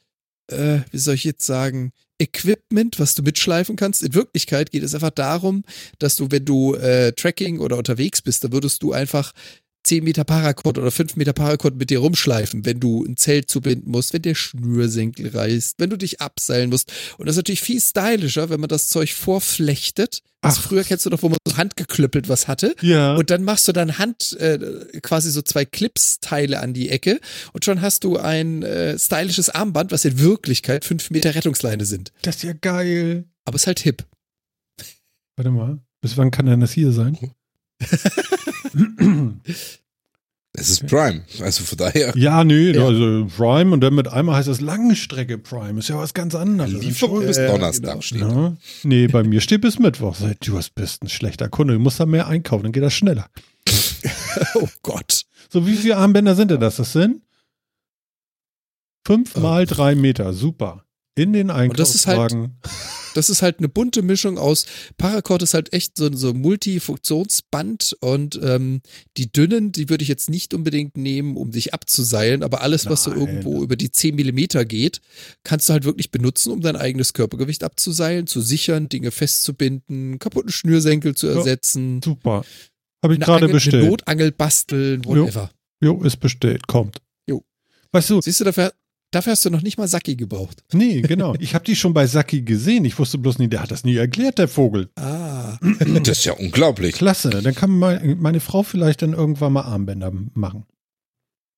äh, wie soll ich jetzt sagen, Equipment, was du mitschleifen kannst. In Wirklichkeit geht es einfach darum, dass du, wenn du äh, Tracking oder unterwegs bist, da würdest du einfach 10 Meter Paracord oder 5 Meter Paracord mit dir rumschleifen, wenn du ein Zelt zubinden musst, wenn der Schnürsenkel reißt, wenn du dich abseilen musst. Und das ist natürlich viel stylischer, wenn man das Zeug vorflechtet. Also Ach. früher kennst du doch, wo man so handgeklüppelt was hatte. Ja. Und dann machst du dann Hand, äh, quasi so zwei Clips-Teile an die Ecke und schon hast du ein äh, stylisches Armband, was in Wirklichkeit fünf Meter Rettungsleine sind. das ist ja geil. Aber ist halt hip. Warte mal. Bis wann kann denn das hier sein? Es ist Prime. Also von daher. Ja, nee, Ja. also Prime und dann mit einmal heißt es Langstrecke Prime. Ist ja was ganz anderes. Lieferung bis Äh, Donnerstag genau. steht. Ja. Nee, bei mir steht bis Mittwoch. Du bist ein schlechter Kunde. Du musst da mehr einkaufen, dann geht das schneller. Oh Gott. So, wie viele Armbänder sind denn das? Das sind fünf mal drei Meter. Super. In den das ist halt- Einkaufswagen. Das ist halt eine bunte Mischung aus. Paracord ist halt echt so, so ein Multifunktionsband und ähm, die dünnen, die würde ich jetzt nicht unbedingt nehmen, um dich abzuseilen, aber alles, was so Nein. irgendwo über die 10 Millimeter geht, kannst du halt wirklich benutzen, um dein eigenes Körpergewicht abzuseilen, zu sichern, Dinge festzubinden, kaputten Schnürsenkel zu Ja. ersetzen, Super. Habe ich gerade Angel, eine bestellt. Notangel basteln, whatever. Jo, ist bestellt. Kommt. Jo. Weißt du, Siehst du, dafür, dafür hast du noch nicht mal Saki gebraucht. nee, genau. Ich habe die schon bei Saki gesehen. Ich wusste bloß nie, der hat das nie erklärt, der Vogel. Ah. Das ist ja unglaublich. Klasse. Dann kann meine, Frau vielleicht dann irgendwann mal Armbänder machen.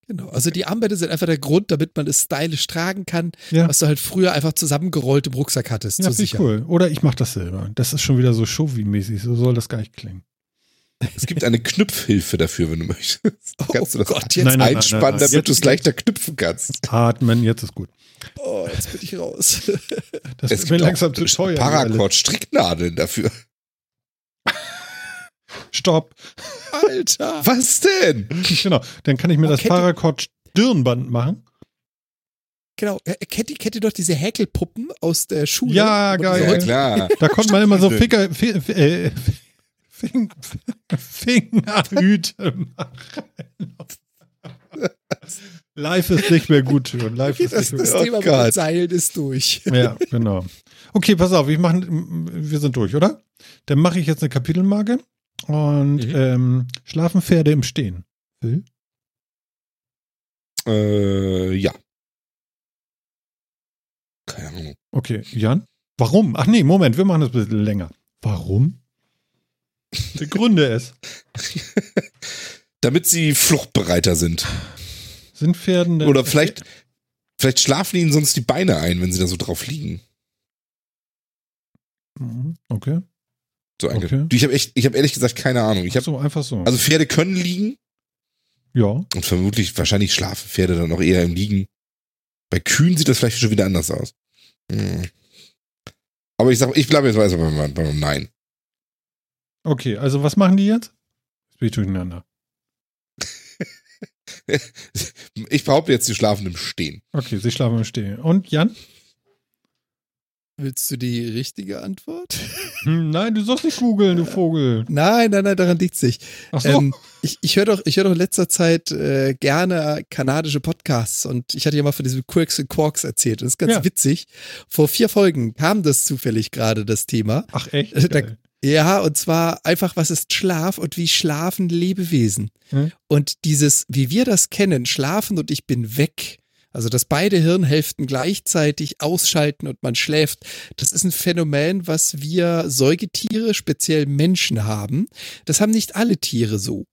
Genau. Also die Armbänder sind einfach der Grund, damit man es stylisch tragen kann, Ja. was du halt früher einfach zusammengerollt im Rucksack hattest. Ja, zur finde ich cool. Oder ich mache das selber. Das ist schon wieder so Showy-mäßig. So soll das gar nicht klingen. Es gibt eine Knüpfhilfe dafür, wenn du möchtest. Oh Kannst du das Gott, jetzt, Nein, nein, einspannen, nein, nein. damit du es leichter knüpfen kannst. Atmen, jetzt ist gut. oh, jetzt bin ich raus. Das Es ist mir langsam zu teuer. Paracord-Stricknadeln dafür. Stopp. Alter. Was denn? Genau. Dann kann ich mir Oh, das kennt ihr- Paracord Stirnband machen. Genau. Äh, Kennt ihr, kennt ihr doch diese Häkelpuppen aus der Schule? Ja, geil. Ja, klar. Da konnte man immer so Stirnbündel. Finger, Fi- äh, Fing, Fingerhüte machen. Live ist nicht mehr gut. Jürgen. Live ist Das, nicht mehr das Oh Thema mit Gott. den Seilen ist durch. Ja, genau. Okay, pass auf, ich mach, wir sind durch, oder? Dann mache ich jetzt eine Kapitelmarke und Mhm. ähm, schlafen Pferde im Stehen. Phil? Äh, ja. Keine Ahnung. Okay, Jan? Warum? Ach nee, Moment, wir machen das ein bisschen länger. Warum? Begründe es. Damit sie fluchtbereiter sind. Sind Pferden denn- Oder vielleicht, vielleicht schlafen ihnen sonst die Beine ein, wenn sie da so drauf liegen. Mhm, Okay. So Okay. Ich habe echt, ich habe ehrlich gesagt keine Ahnung. Ich habe so, einfach so. also Pferde können liegen ja. und vermutlich wahrscheinlich schlafen Pferde dann auch eher im Liegen. Bei Kühen sieht das vielleicht schon wieder anders aus. Hm. Aber ich sag, ich bleibe jetzt weiter beim, beim Nein. Okay, also was machen die jetzt? Jetzt bin ich durcheinander. Ich behaupte jetzt, sie schlafen im Stehen. Okay, sie schlafen im Stehen. Und Jan? Willst du die richtige Antwort? Hm, nein, du sollst nicht googeln, du Vogel. Nein, nein, nein, daran liegt's nicht. Ach so. Ähm, ich ich höre doch, ich höre doch in letzter Zeit äh, gerne kanadische Podcasts und ich hatte ja mal von diesem Quirks and Quarks erzählt. Und das ist ganz Ja. witzig. Vor vier Folgen kam das zufällig gerade, das Thema. Ach echt? Da- Geil. Ja, und zwar einfach, was ist Schlaf und wie schlafen Lebewesen? Hm. Und dieses, wie wir das kennen, schlafen und ich bin weg, also dass beide Hirnhälften gleichzeitig ausschalten und man schläft, das ist ein Phänomen, was wir Säugetiere, speziell Menschen haben. Das haben nicht alle Tiere so.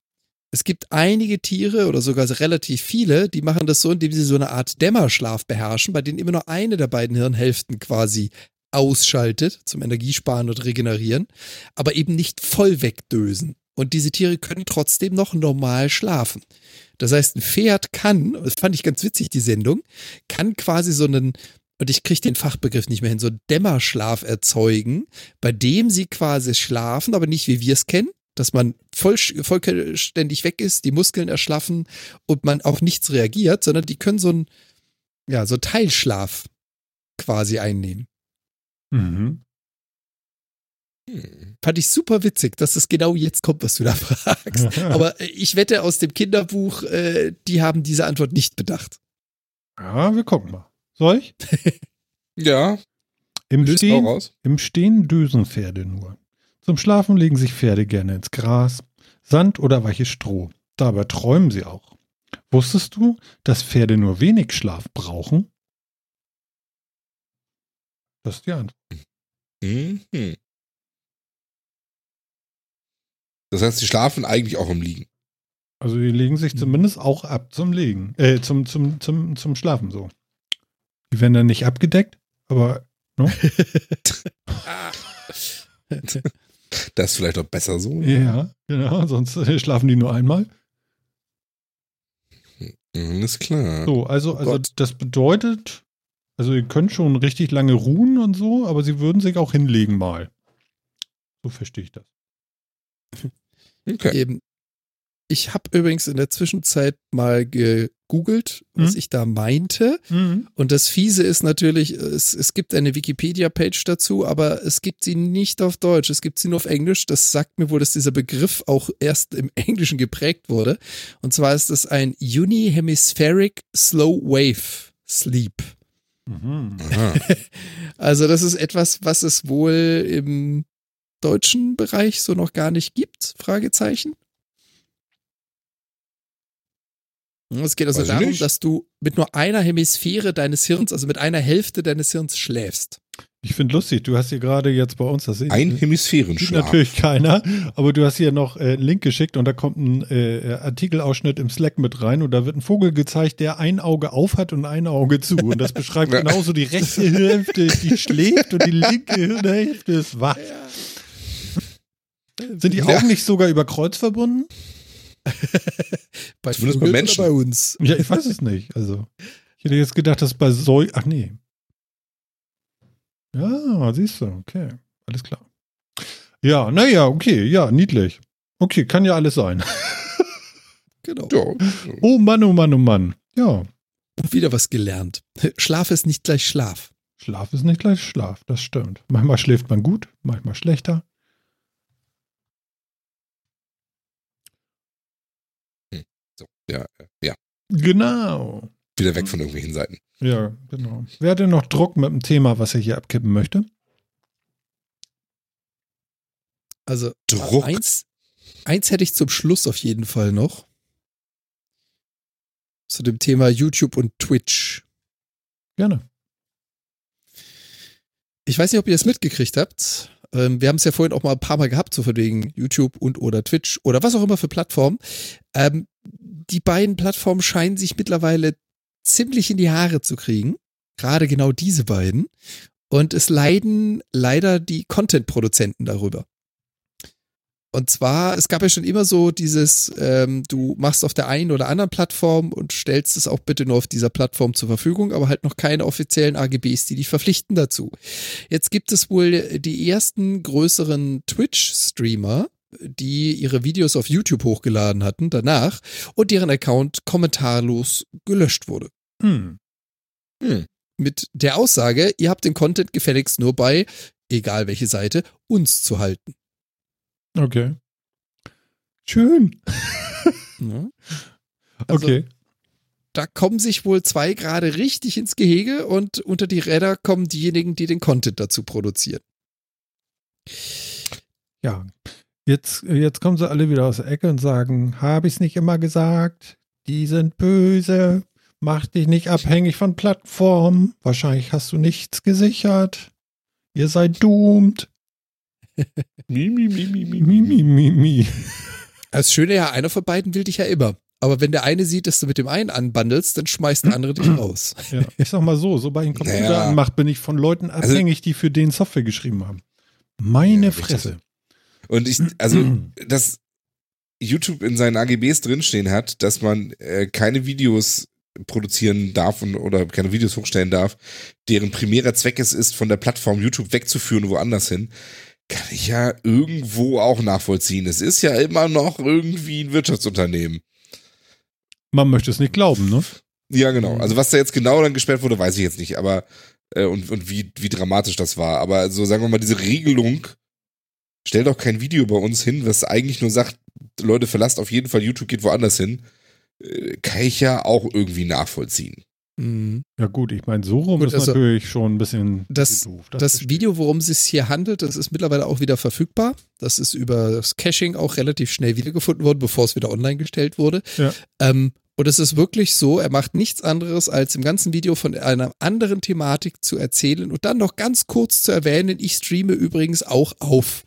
Es gibt einige Tiere oder sogar relativ viele, die machen das so, indem sie so eine Art Dämmerschlaf beherrschen, bei denen immer nur eine der beiden Hirnhälften quasi ausschaltet zum Energiesparen und Regenerieren, aber eben nicht voll wegdösen. Und diese Tiere können trotzdem noch normal schlafen. Das heißt, ein Pferd kann, das fand ich ganz witzig, die Sendung, kann quasi so einen, und ich kriege den Fachbegriff nicht mehr hin, so einen Dämmerschlaf erzeugen, bei dem sie quasi schlafen, aber nicht wie wir es kennen, dass man voll, vollständig weg ist, die Muskeln erschlaffen und man auf nichts reagiert, sondern die können so einen, ja, so Teilschlaf quasi einnehmen. Mhm. Hm. Fand ich super witzig, dass es genau jetzt kommt, was du da fragst. Aber äh, ich wette aus dem Kinderbuch, äh, die haben diese Antwort nicht bedacht. Ja, wir gucken mal. Soll ich? Ja, Im Stehen? Im Stehen dösen Pferde nur. Zum Schlafen legen sich Pferde gerne ins Gras, Sand oder weiches Stroh. Dabei träumen sie auch. Wusstest du, dass Pferde nur wenig Schlaf brauchen? Das ist die Antwort. Mhm. Das heißt, sie schlafen eigentlich auch im Liegen. Also die legen sich zumindest auch ab zum Legen, äh, zum, zum, zum, zum Schlafen so. Die werden dann nicht abgedeckt, aber Das ist vielleicht auch besser so. ja, genau, sonst äh, schlafen die nur einmal. Alles klar. So, also, also Gott. das bedeutet, also ihr könnt schon richtig lange ruhen und so, aber sie würden sich auch hinlegen mal. So verstehe ich das. Okay. Eben. Ich habe übrigens in der Zwischenzeit mal gegoogelt, was Mhm. ich da meinte. Und das Fiese ist natürlich, es, es gibt eine Wikipedia-Page dazu, aber es gibt sie nicht auf Deutsch, es gibt sie nur auf Englisch. Das sagt mir wohl, dass dieser Begriff auch erst im Englischen geprägt wurde. Und zwar ist es ein Unihemispheric Slow Wave Sleep. Mhm. Also das ist etwas, was es wohl im deutschen Bereich so noch gar nicht gibt? Fragezeichen. Es geht also Weiß darum, dass du mit nur einer Hemisphäre deines Hirns, also mit einer Hälfte deines Hirns schläfst. Ich finde lustig, du hast hier gerade jetzt bei uns das Ein sieht Hemisphärenschlaf. natürlich keiner, aber du hast hier noch äh, einen Link geschickt und da kommt ein äh, Artikelausschnitt im Slack mit rein und da wird ein Vogel gezeigt, der ein Auge auf hat und ein Auge zu. Und das beschreibt Ja. genauso die rechte Hälfte, die schläft und die linke Hirnhälfte ist wach. Sind die Ja. Augen nicht sogar über Kreuz verbunden? Bei Zumindest bei Menschen. Oder bei uns. Ja, ich weiß es nicht. Also, ich hätte jetzt gedacht, dass bei Säu. Ach nee. Ja, siehst du, okay. Alles klar. Ja, naja, okay, ja, niedlich. Okay, kann ja alles sein. Genau. Ja. Oh Mann, oh Mann, oh Mann. Ja, Und wieder was gelernt. Schlaf ist nicht gleich Schlaf. Schlaf ist nicht gleich Schlaf, das stimmt. Manchmal schläft man gut, manchmal schlechter. So, ja, ja. Genau. Wieder weg von irgendwelchen Seiten. Ja, genau. Wer hat denn noch Druck mit dem Thema, was er hier abkippen möchte? Also Druck. Eins, eins hätte ich zum Schluss auf jeden Fall noch. Zu dem Thema YouTube und Twitch. Gerne. Ich weiß nicht, ob ihr das mitgekriegt habt. Ähm, wir haben es ja vorhin auch mal ein paar Mal gehabt, so von wegen YouTube und oder Twitch oder was auch immer für Plattformen. Ähm, die beiden Plattformen scheinen sich mittlerweile ziemlich in die Haare zu kriegen. Gerade genau diese beiden. Und es leiden leider die Content-Produzenten darüber. Und zwar, es gab ja schon immer so dieses, ähm, du machst auf der einen oder anderen Plattform und stellst es auch bitte nur auf dieser Plattform zur Verfügung, aber halt noch keine offiziellen AGBs, die dich verpflichten dazu. Jetzt gibt es wohl die ersten größeren Twitch-Streamer, die ihre Videos auf YouTube hochgeladen hatten danach und deren Account kommentarlos gelöscht wurde. Hm. Mit der Aussage, ihr habt den Content gefälligst nur bei, egal welche Seite, uns zu halten. Okay. Schön. Ja. Also, Okay. Da kommen sich wohl zwei gerade richtig ins Gehege und unter die Räder kommen diejenigen, die den Content dazu produzieren. Ja. Jetzt, jetzt kommen sie alle wieder aus der Ecke und sagen, habe ich es nicht immer gesagt? Die sind böse. Mach dich nicht abhängig von Plattformen. Wahrscheinlich hast du nichts gesichert. Ihr seid doomed. Mi, mi, mi, mi, mi. Mi, mi, mi. Das Schöne ja, einer von beiden will dich ja immer. Aber wenn der eine sieht, dass du mit dem einen anbandelst, dann schmeißt der andere dich raus. Ja, ich sag mal so, sobald ich einen Computer Naja. anmache, bin ich von Leuten Also- abhängig, die für den Software geschrieben haben. Meine Ja, richtig. Fresse. Und ich, also, dass YouTube in seinen AGBs drinstehen hat, dass man äh, keine Videos produzieren darf und, oder keine Videos hochstellen darf, deren primärer Zweck es ist, von der Plattform YouTube wegzuführen woanders hin, kann ich ja irgendwo auch nachvollziehen. Es ist ja immer noch irgendwie ein Wirtschaftsunternehmen. Man möchte es nicht glauben, ne? Ja, genau. Also was da jetzt genau dann gesperrt wurde, weiß ich jetzt nicht, aber äh, und, und wie, wie dramatisch das war. Aber so sagen wir mal, diese Regelung, stell doch kein Video bei uns hin, was eigentlich nur sagt, Leute, verlasst auf jeden Fall YouTube, geht woanders hin, äh, kann ich ja auch irgendwie nachvollziehen. Mhm. Ja gut, ich meine, so rum Gut, ist also, natürlich schon ein bisschen das- doof. Das verstehe Video, worum es sich hier handelt, das ist mittlerweile auch wieder verfügbar. Das ist über das Caching auch relativ schnell wiedergefunden worden, bevor es wieder online gestellt wurde. Ja. Ähm, und es ist wirklich so, er macht nichts anderes, als im ganzen Video von einer anderen Thematik zu erzählen und dann noch ganz kurz zu erwähnen, ich streame übrigens auch auf.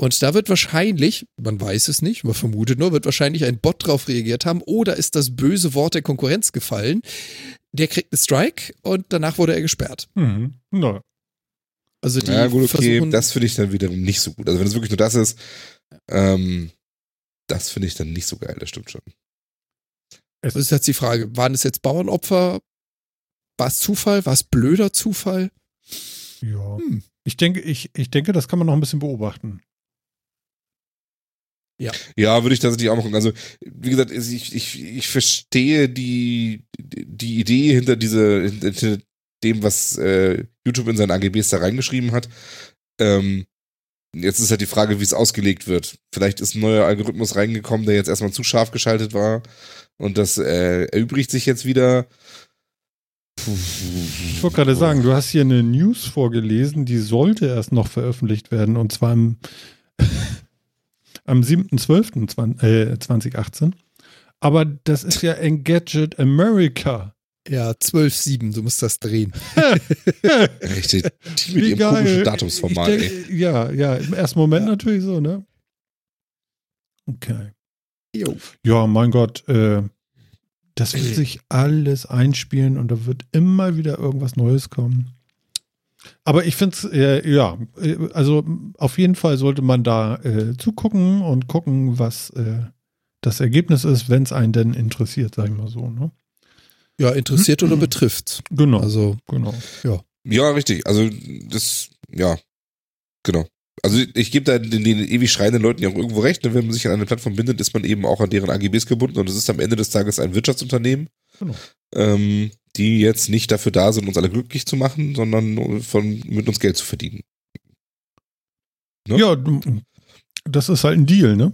Und da wird wahrscheinlich, man weiß es nicht, man vermutet nur, wird wahrscheinlich ein Bot drauf reagiert haben oder ist das böse Wort der Konkurrenz gefallen. Der kriegt einen Strike und danach wurde er gesperrt. Mhm. Na, Also die Ja, gut, okay, versuchen, das finde ich dann wiederum nicht so gut. Also wenn es wirklich nur das ist, ähm, das finde ich dann nicht so geil, das stimmt schon. Das ist jetzt die Frage, waren es jetzt Bauernopfer? War es Zufall? War es blöder Zufall? Ja. Hm. Ich denke, ich, ich denke, das kann man noch ein bisschen beobachten. Ja, würde ich tatsächlich auch machen. Also, wie gesagt, ich, ich, ich verstehe die, die Idee hinter diese, hinter dem, was äh, YouTube in seinen AGBs da reingeschrieben hat. Ähm, jetzt ist halt die Frage, wie es ausgelegt wird. Vielleicht ist ein neuer Algorithmus reingekommen, der jetzt erstmal zu scharf geschaltet war und das äh, erübrigt sich jetzt wieder. Ich wollte gerade sagen, du hast hier eine News vorgelesen, die sollte erst noch veröffentlicht werden und zwar am, am 7.12.2018. Aber das ist ja Engadget America. Ja, 12-7, du musst das drehen. Richtig. Die mit ihrem komischen Datumsformat, Ja, ja, im ersten Moment natürlich so, ne? Okay. Jo. Ja, mein Gott, äh, das wird sich alles einspielen und da wird immer wieder irgendwas Neues kommen. Aber ich finde es, äh, ja, äh, also auf jeden Fall sollte man da äh, zugucken und gucken, was äh, das Ergebnis ist, wenn es einen denn interessiert, sag ich mal so. Ne? Ja, interessiert oder betrifft. Genau, Also, genau. Ja, richtig. Also das, ja, genau. Also ich gebe da den, den ewig schreienden Leuten ja auch irgendwo recht. ne? Wenn man sich an eine Plattform bindet, ist man eben auch an deren AGBs gebunden und es ist am Ende des Tages ein Wirtschaftsunternehmen, Genau. ähm, die jetzt nicht dafür da sind, uns alle glücklich zu machen, sondern von mit uns Geld zu verdienen. Ne? Ja, das ist halt ein Deal, ne?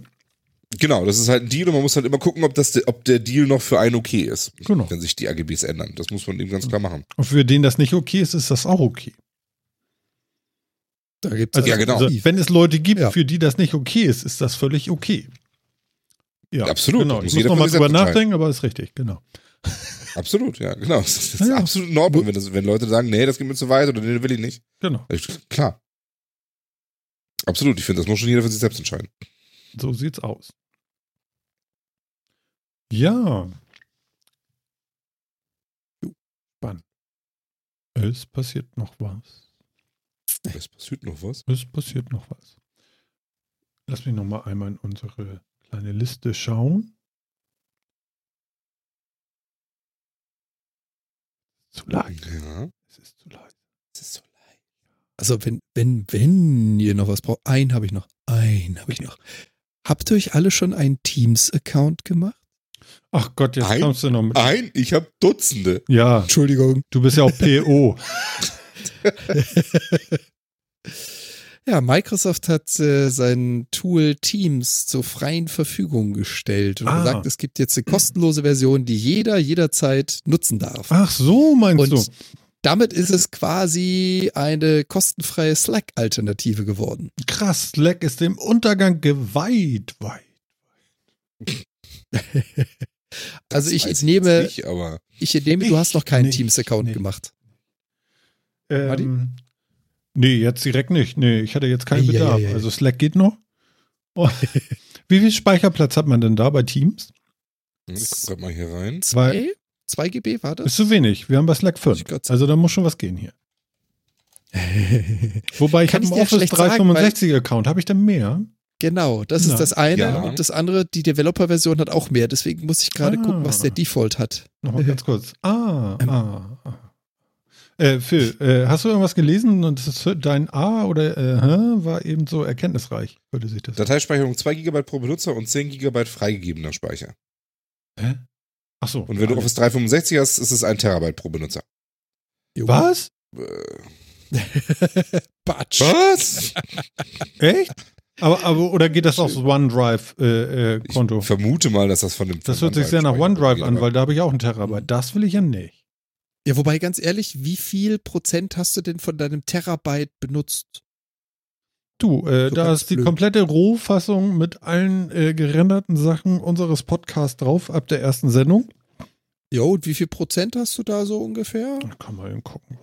Genau, das ist halt ein Deal und man muss halt immer gucken, ob, das, ob der Deal noch für einen okay ist, Genau. wenn sich die AGBs ändern. Das muss man eben ganz klar machen. Und für den das nicht okay ist, ist das auch okay. Da gibt es Also, Ja, genau. also wenn es Leute gibt, Ja. für die das nicht okay ist, ist das völlig okay. Ja, Absolut, Genau. das muss Ich muss nochmal drüber nachdenken, aber ist richtig, genau. Absolut, ja, genau. Das ist Ja, ja. absolut in Ordnung, wenn, das, wenn Leute sagen, nee, das geht mir zu weit oder nee, will ich nicht. Genau. Ich- Klar. Absolut, ich finde, das muss schon jeder für sich selbst entscheiden. So sieht's aus. Ja. Spannend. Es passiert noch was. Es passiert noch was. Es passiert noch was. Lass mich noch mal einmal in unsere kleine Liste schauen. Zu leise. Ja. Es ist zu leise. Es ist so leid. Also wenn, wenn, wenn ihr noch was braucht, einen habe ich noch. Einen habe ich noch. Habt ihr euch alle schon einen Teams-Account gemacht? Ach Gott, jetzt Ein- kommst du noch mit. Ein, ich habe Dutzende. Ja, Entschuldigung. du bist ja auch PO. Ja, Microsoft hat äh, sein Tool Teams zur freien Verfügung gestellt und Ah. gesagt, es gibt jetzt eine kostenlose Version, die jeder jederzeit nutzen darf. Ach so, meinst Und du? damit ist es quasi eine kostenfreie Slack-Alternative geworden. Krass, Slack ist dem Untergang geweiht. Weit. Also ich entnehme, jetzt Nicht, aber ich entnehme, Ich du hast noch keinen Teams-Account gemacht. Ähm, nee, jetzt direkt nicht. Nee, ich hatte jetzt keinen Ei, ei, Bedarf. ei, ei. Also Slack geht noch. Oh. Wie viel Speicherplatz hat man denn da bei Teams? ich guck grad mal hier rein. Zwei? 2 GB war das? Ist zu wenig. Wir haben bei Slack 5. Ich grad sagen. Also da muss schon was gehen hier. Wobei ich habe einen Office schlecht sagen, 365 Account. Habe ich denn mehr? Genau, das Na. ist das eine. Ja. Und das andere, die Developer-Version hat auch mehr. Deswegen muss ich gerade Ah. gucken, was der Default hat. Nochmal ganz kurz. Ah, Ähm. ah, ah. Äh, Phil, äh, hast du irgendwas gelesen und dein A oder äh, war eben so erkenntnisreich, würde sich das. Dateispeicherung 2 GB pro Benutzer und 10 GB freigegebener Speicher. Hä? Ach so. Und wenn du Office 365 hast, ist es 1 Terabyte pro Benutzer. Was? Äh, Batsch. was? Echt? Aber, aber oder geht das aufs OneDrive-Konto? Ich vermute mal, dass das von dem. das hört sich sehr nach OneDrive an, aber- weil da habe ich auch einen Terabyte. Das will ich ja nicht. Ja, wobei ganz ehrlich, wie viel Prozent hast du denn von deinem Terabyte benutzt? Du, äh, So da ist die blöd. komplette Rohfassung mit allen äh, gerenderten Sachen unseres Podcasts drauf ab der ersten Sendung. Jo, und wie viel Prozent hast du da so ungefähr? Da kann man eben gucken.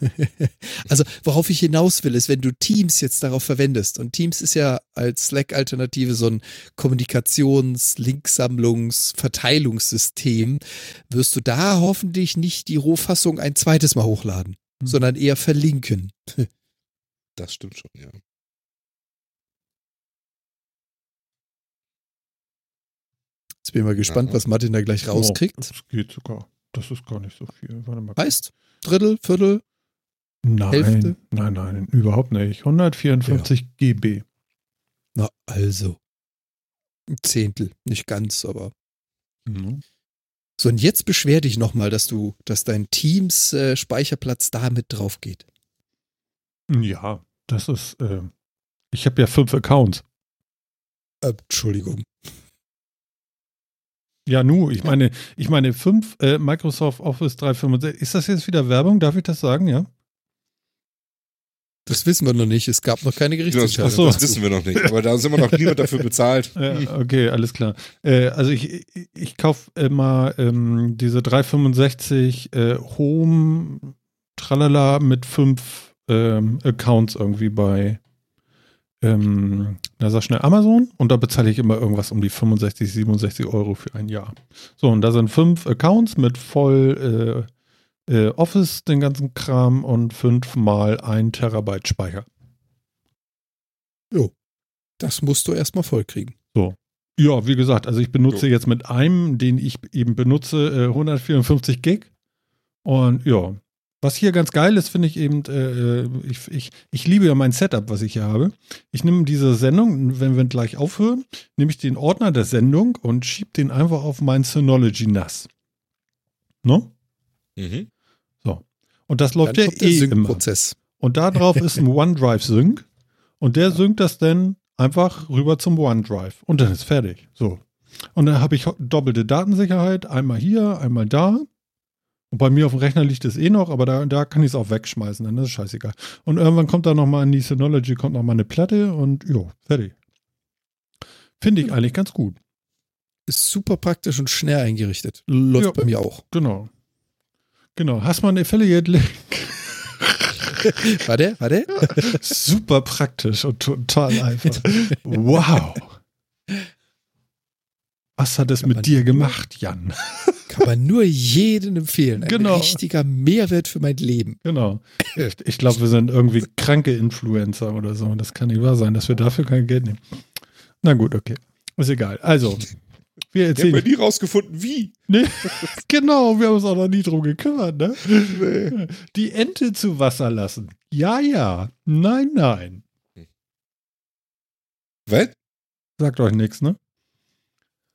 Also, worauf ich hinaus will, ist, wenn du Teams jetzt darauf verwendest, und Teams ist ja als Slack-Alternative so ein Kommunikations-, Linksammlungs-, Verteilungssystem, wirst du da hoffentlich nicht die Rohfassung ein zweites Mal hochladen, Hm. sondern eher verlinken. Das stimmt schon, ja. Jetzt bin ich mal gespannt, Aha. was Martin da gleich Oh, rauskriegt. das geht sogar. Das ist gar nicht so viel. Warte mal. Heißt, Drittel, Viertel, Nein, Hälfte? nein, nein, überhaupt nicht. 154 GB. na also. Ein Zehntel, nicht ganz, aber. Mhm. So, und jetzt beschwer dich nochmal, dass du, dass dein Teams äh, Speicherplatz da mit drauf geht. Ja, das ist. Äh, ich habe ja fünf Accounts. Äh, Entschuldigung. Ja, nu, ich meine, ich meine fünf äh, Microsoft Office 365. Ist das jetzt wieder Werbung? Darf ich das sagen? Ja. Das wissen wir noch nicht. Es gab noch keine Gerichtsentscheidung. das, so. das wissen wir noch nicht. Aber da sind wir noch niemand dafür bezahlt. Ja, okay, alles klar. Äh, also ich, ich, ich kaufe immer ähm, diese 365 äh, Home Tralala mit fünf ähm, Accounts irgendwie bei ähm, na sag schnell Amazon und da bezahle ich immer irgendwas um die 65, 67 Euro für ein Jahr. So, und da sind fünf Accounts mit voll äh, äh, Office, den ganzen Kram und fünfmal ein Terabyte Speicher. Das musst du erstmal vollkriegen. Ja, wie gesagt, also ich benutze Jo. jetzt mit einem, den ich eben benutze, äh, 154 Gig. Und ja, was hier ganz geil ist, finde ich eben, äh, ich, ich, ich liebe ja mein Setup, was ich hier habe. Ich nehme diese Sendung, wenn wir gleich aufhören, nehme ich den Ordner der Sendung und schiebe den einfach auf mein Synology NAS. Ne? Mhm. Und das läuft Dann ja eh immer. Sync-Prozess. Und da drauf ist ein OneDrive-Sync. Und der synkt das dann einfach rüber zum OneDrive. Und dann ist fertig. So. Und dann habe ich doppelte Datensicherheit. Einmal hier, einmal da. Und bei mir auf dem Rechner liegt es eh noch, aber da, da kann ich es auch wegschmeißen. Dann ist es scheißegal. Und irgendwann kommt da nochmal in die Synology, kommt nochmal eine Platte und jo, fertig. Finde ich eigentlich ganz gut. Ist super praktisch und schnell eingerichtet. Läuft Ja. bei mir auch. Genau. Genau. Hast mal einen Affiliate-Link? Warte, warte. Super praktisch und total einfach. Wow. Was hat es mit dir gemacht, Jan? Kann man nur jedem empfehlen. Ein Genau. richtiger Mehrwert für mein Leben. Genau. Ich, ich glaube, wir sind irgendwie kranke Influencer oder so. Das kann nicht wahr sein, dass wir dafür kein Geld nehmen. Na gut, okay. Ist egal. Also, wir Ich habe erzählen. ja nie rausgefunden, wie. Nee, genau, wir haben uns auch noch nie drum gekümmert, ne? Die Ente zu Wasser lassen. Ja, ja. Nein, nein. Was? Sagt euch nichts, ne?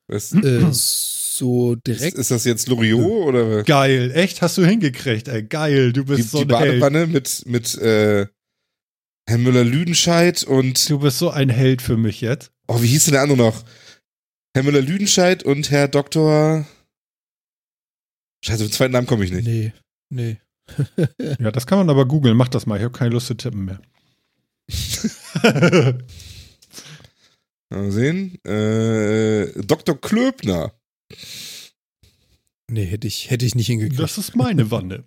Was? Äh, so Ist, direkt. ist das jetzt Loriot oder Geil, echt? Hast du hingekriegt, ey. Geil, du bist die, so die ein Held. Badewanne mit, mit äh, Herrn Müller-Lüdenscheid und Du bist so ein Held für mich jetzt. oh, wie hieß denn der andere noch? Herr Müller-Lüdenscheid und Herr Doktor Scheiße, auf den zweiten Namen komme ich nicht. Nee, nee. Ja, das kann man aber googeln. Mach das mal. Ich habe keine Lust zu tippen mehr. Mal sehen. Äh, Dr. Klöbner. Nee, hätte ich, hätte ich nicht hingekriegt. das ist meine Wanne.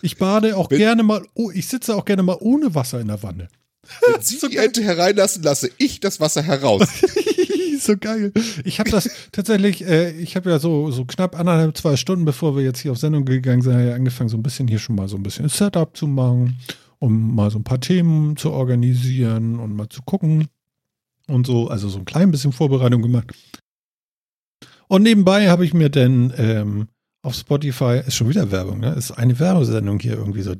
Ich bade auch Wenn- gerne mal, oh, ich sitze auch gerne mal ohne Wasser in der Wanne. Wenn Sie die Ente hereinlassen, lasse ich das Wasser heraus. So geil. Ich habe das tatsächlich, äh, ich habe ja so, so knapp anderthalb, zwei Stunden, bevor wir jetzt hier auf Sendung gegangen sind, ja angefangen, so ein bisschen hier schon mal so ein bisschen Setup zu machen, um mal so ein paar Themen zu organisieren und mal zu gucken und so, also so ein klein bisschen Vorbereitung gemacht. Und nebenbei habe ich mir dann ähm, auf Spotify, ist schon wieder Werbung, ne? Ist eine Werbesendung hier irgendwie so.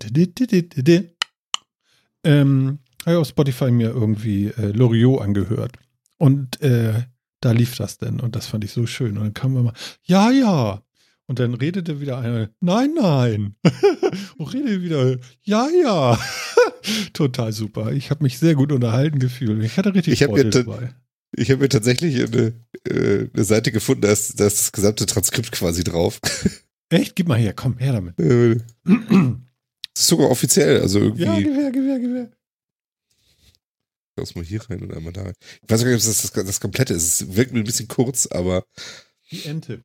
Ähm, habe ich auf Spotify mir irgendwie äh, Loriot angehört. Und äh, da lief das denn und das fand ich so schön. Und dann kam immer, ja, ja. Und dann redete wieder einer, nein, nein. und redete wieder, ja, ja. Total super. Ich habe mich sehr gut unterhalten gefühlt. Ich hatte richtig Ich Freude dabei. Ich habe mir tatsächlich eine, äh, eine Seite gefunden, da ist, da ist das gesamte Transkript quasi drauf. Echt? Gib mal her, komm her damit. Äh, Das ist sogar offiziell, also irgendwie. ja, Gewehr, Gewehr, Gewehr. Lass mal hier rein und einmal da rein. Ich weiß gar nicht, ob das das, das komplette ist. Es wirkt mir ein bisschen kurz, aber Die Ente.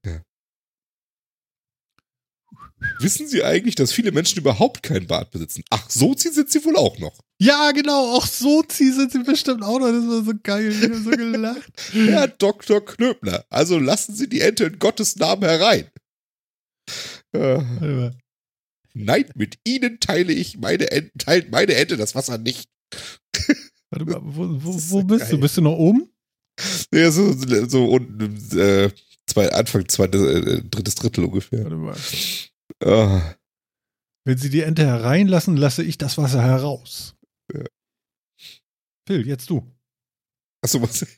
wissen Sie eigentlich, dass viele Menschen überhaupt kein Bart besitzen? Ach, Sozi sind sie wohl auch noch. Ja, genau, auch Sozi sind sie bestimmt auch noch. Das war so geil. Ich habe so gelacht. Herr Dr. Knöbler, also lassen Sie die Ente in Gottes Namen herein. Äh, nein, mit Ihnen teile ich meine Ente, teilt meine Ente das Wasser nicht. Warte mal, wo, wo, wo bist du? geil. Bist du noch oben? Ja, so, so unten, äh, zwei, Anfang zweites, äh, drittes Drittel ungefähr. Warte mal. Ah, Wenn Sie die Ente hereinlassen, lasse ich das Wasser heraus. Ja. Phil, jetzt du. achso, was?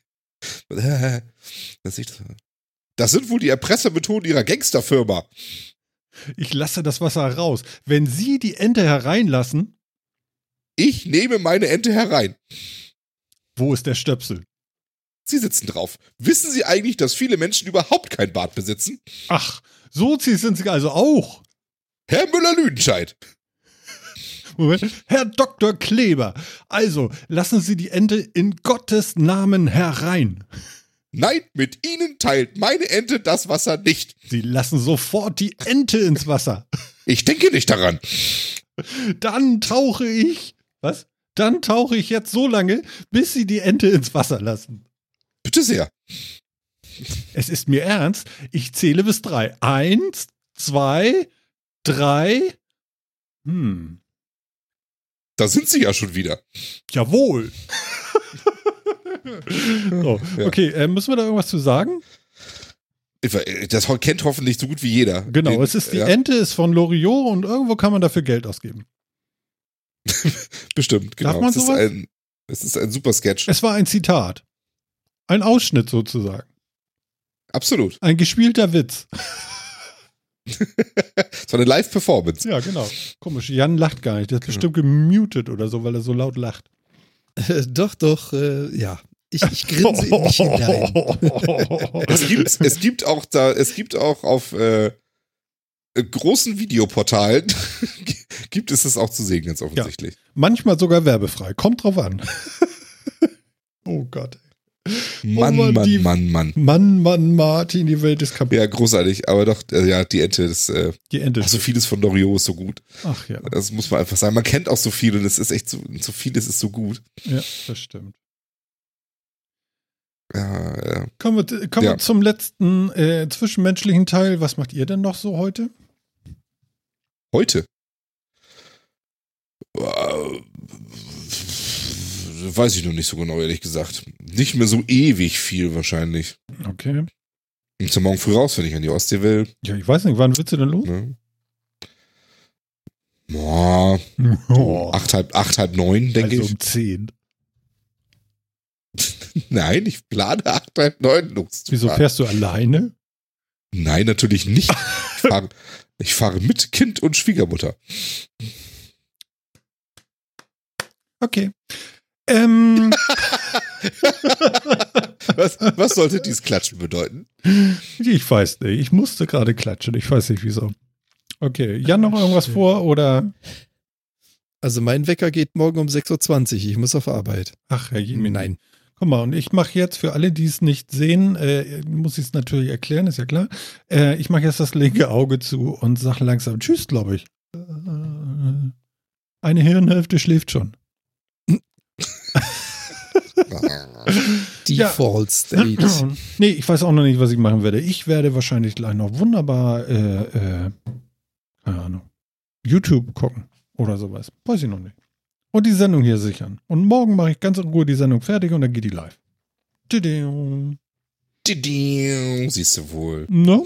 Das, ich, das sind wohl die Erpressermethoden ihrer Gangsterfirma. Ich lasse das Wasser heraus. Wenn Sie die Ente hereinlassen, Ich nehme meine Ente herein. wo ist der Stöpsel? Sie sitzen drauf. Wissen Sie eigentlich, dass viele Menschen überhaupt kein Bart besitzen? Ach, Sozis sind Sie also auch. Herr Müller-Lüdenscheid. Moment. Herr Dr. Kleber, also lassen Sie die Ente in Gottes Namen herein. Nein, mit Ihnen teilt meine Ente das Wasser nicht. Sie lassen sofort die Ente ins Wasser. Ich denke nicht daran. Dann tauche ich. Was? Dann tauche ich jetzt so lange, bis Sie die Ente ins Wasser lassen. Bitte sehr. Es ist mir ernst. Ich zähle bis drei. Eins, zwei, drei. Hm. Da sind Sie ja schon wieder. Jawohl. so, okay, äh, müssen wir da irgendwas zu sagen? Das kennt hoffentlich so gut wie jeder. Genau, Den- es ist die ja, Ente ist von Loriot und irgendwo kann man dafür Geld ausgeben. Bestimmt, genau. Darf man es, ist sowas? ein, es ist ein super Sketch. Es war ein Zitat. Ein Ausschnitt sozusagen. Absolut. Ein gespielter Witz. Es war eine Live-Performance. Ja, genau. Komisch. Jan lacht gar nicht. Der ist Genau. bestimmt gemutet oder so, weil er so laut lacht. Äh, doch, doch, äh, ja. Ich, ich grinse in mich hinein. Es gibt, es gibt auch da, es gibt auch auf äh, großen Videoportalen gibt es es auch zu sehen, ganz offensichtlich. Manchmal sogar werbefrei. Kommt drauf an. oh Gott. Mann, Mann, Mann, die- Mann, Mann. Mann, Mann, Martin, die Welt ist kaputt. Ja, großartig. Aber doch, äh, ja, die Ente, das, äh, Die Ente. ach, so vieles von Loriot ist so gut. Ach ja. Das muss man einfach sagen. Man kennt auch so viel und es ist echt so, so vieles ist so gut. Ja, das stimmt. Ja, ja. Kommen wir, kommen Ja. wir zum letzten äh, zwischenmenschlichen Teil. Was macht ihr denn noch so heute? Heute. Äh, Weiß ich noch nicht so genau, ehrlich gesagt. Nicht mehr so ewig viel wahrscheinlich. Okay. Und zum Morgen früh raus, wenn ich an die Ostsee will. Ja, ich weiß nicht, wann willst du denn los? Ne? Boah, Oh, acht, halb, acht, halb neun, denke also ich. um 10. Nein, ich plane acht, halb neun loszufahren. Wieso fährst du alleine? Nein, natürlich nicht. Ich fahre, ich fahre mit Kind und Schwiegermutter. Okay. Ähm, Was, was sollte dies Klatschen bedeuten? ich weiß nicht. Ich musste gerade klatschen. Ich weiß nicht wieso. Okay. Jan, noch irgendwas vor oder? Also mein Wecker geht morgen um 6.20 Uhr. Ich muss auf Arbeit. Ach, Herr Jemini. Nein. Guck mal, und ich mache jetzt für alle, die es nicht sehen, äh, muss ich es natürlich erklären, ist ja klar. Äh, ich mache jetzt das linke Auge zu und sage langsam Tschüss, glaube ich. Äh, Eine Hirnhälfte schläft schon. Default State. nee, ich weiß auch noch nicht, was ich machen werde. Ich werde wahrscheinlich gleich noch wunderbar, äh, äh, keine Ahnung, YouTube gucken oder sowas. Weiß ich noch nicht. Und die Sendung hier sichern. Und morgen mache ich ganz in Ruhe die Sendung fertig und dann geht die live. Tudum. Siehst du wohl. Ne?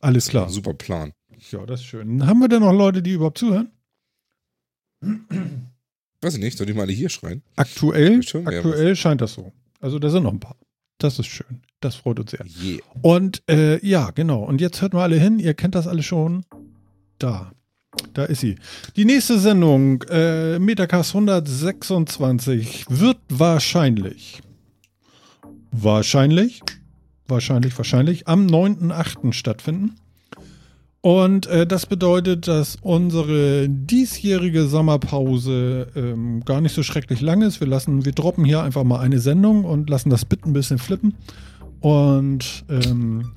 Alles klar. Super Plan. Ja, das ist schön. Haben wir denn noch Leute, die überhaupt zuhören? Weiß ich nicht, soll ich mal alle hier schreien? Aktuell, aktuell scheint das so. Also da sind noch ein paar. Das ist schön. Das freut uns sehr. Je. Und äh, ja, genau. Und jetzt hört mal alle hin. Ihr kennt das alle schon. Da. Da ist sie. Die nächste Sendung, äh, Metacast 126, wird wahrscheinlich, wahrscheinlich, wahrscheinlich, wahrscheinlich am 9.8. stattfinden. Und äh, das bedeutet, dass unsere diesjährige Sommerpause ähm, gar nicht so schrecklich lang ist. Wir lassen, wir droppen hier einfach mal eine Sendung und lassen das Bit ein bisschen flippen und ähm,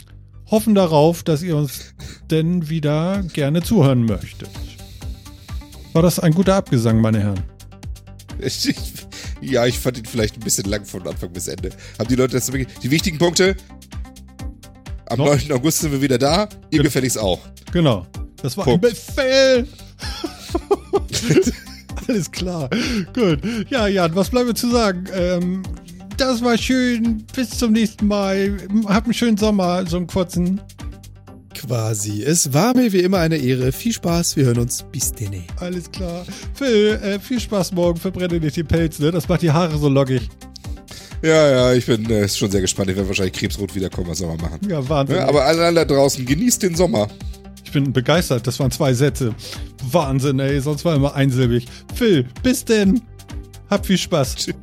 hoffen darauf, dass ihr uns denn wieder gerne zuhören möchtet. War das ein guter Abgesang, meine Herren? Ja, ich fand ihn vielleicht ein bisschen lang von Anfang bis Ende. Haben die Leute das wirklich. Die wichtigen Punkte. Am Noch? 9. August sind wir wieder da. Ihr Genau. gefälligst auch. Genau. Das war ein Punkt. Befehl. Alles klar. Gut. Ja, Jan, was bleibt mir zu sagen? Ähm, Das war schön. Bis zum nächsten Mal. Habt einen schönen Sommer, so einen kurzen. Quasi. Es war mir wie immer eine Ehre. Viel Spaß. Wir hören uns. Bis denne. Alles klar. Phil, äh, viel Spaß morgen. Verbrenne nicht die Pelz, ne? Das macht die Haare so lockig. Ja, ja, ich bin äh, schon sehr gespannt. Ich werde wahrscheinlich krebsrot wiederkommen. Was soll man machen? Ja, Wahnsinn. Ja, aber alle da draußen, genießt den Sommer. Ich bin begeistert. Das waren zwei Sätze. Wahnsinn, ey. Sonst war immer einsilbig. Phil, bis denn. Hab viel Spaß. Tschüss.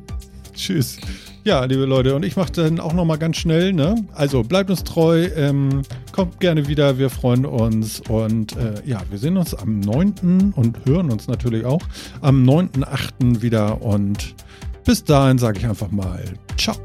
Tschüss. Ja, liebe Leute, und ich mache dann auch nochmal ganz schnell, ne? Also bleibt uns treu, ähm, kommt gerne wieder, wir freuen uns und äh, ja, wir sehen uns am 9. und hören uns natürlich auch am 9.8. wieder und bis dahin sage ich einfach mal Ciao.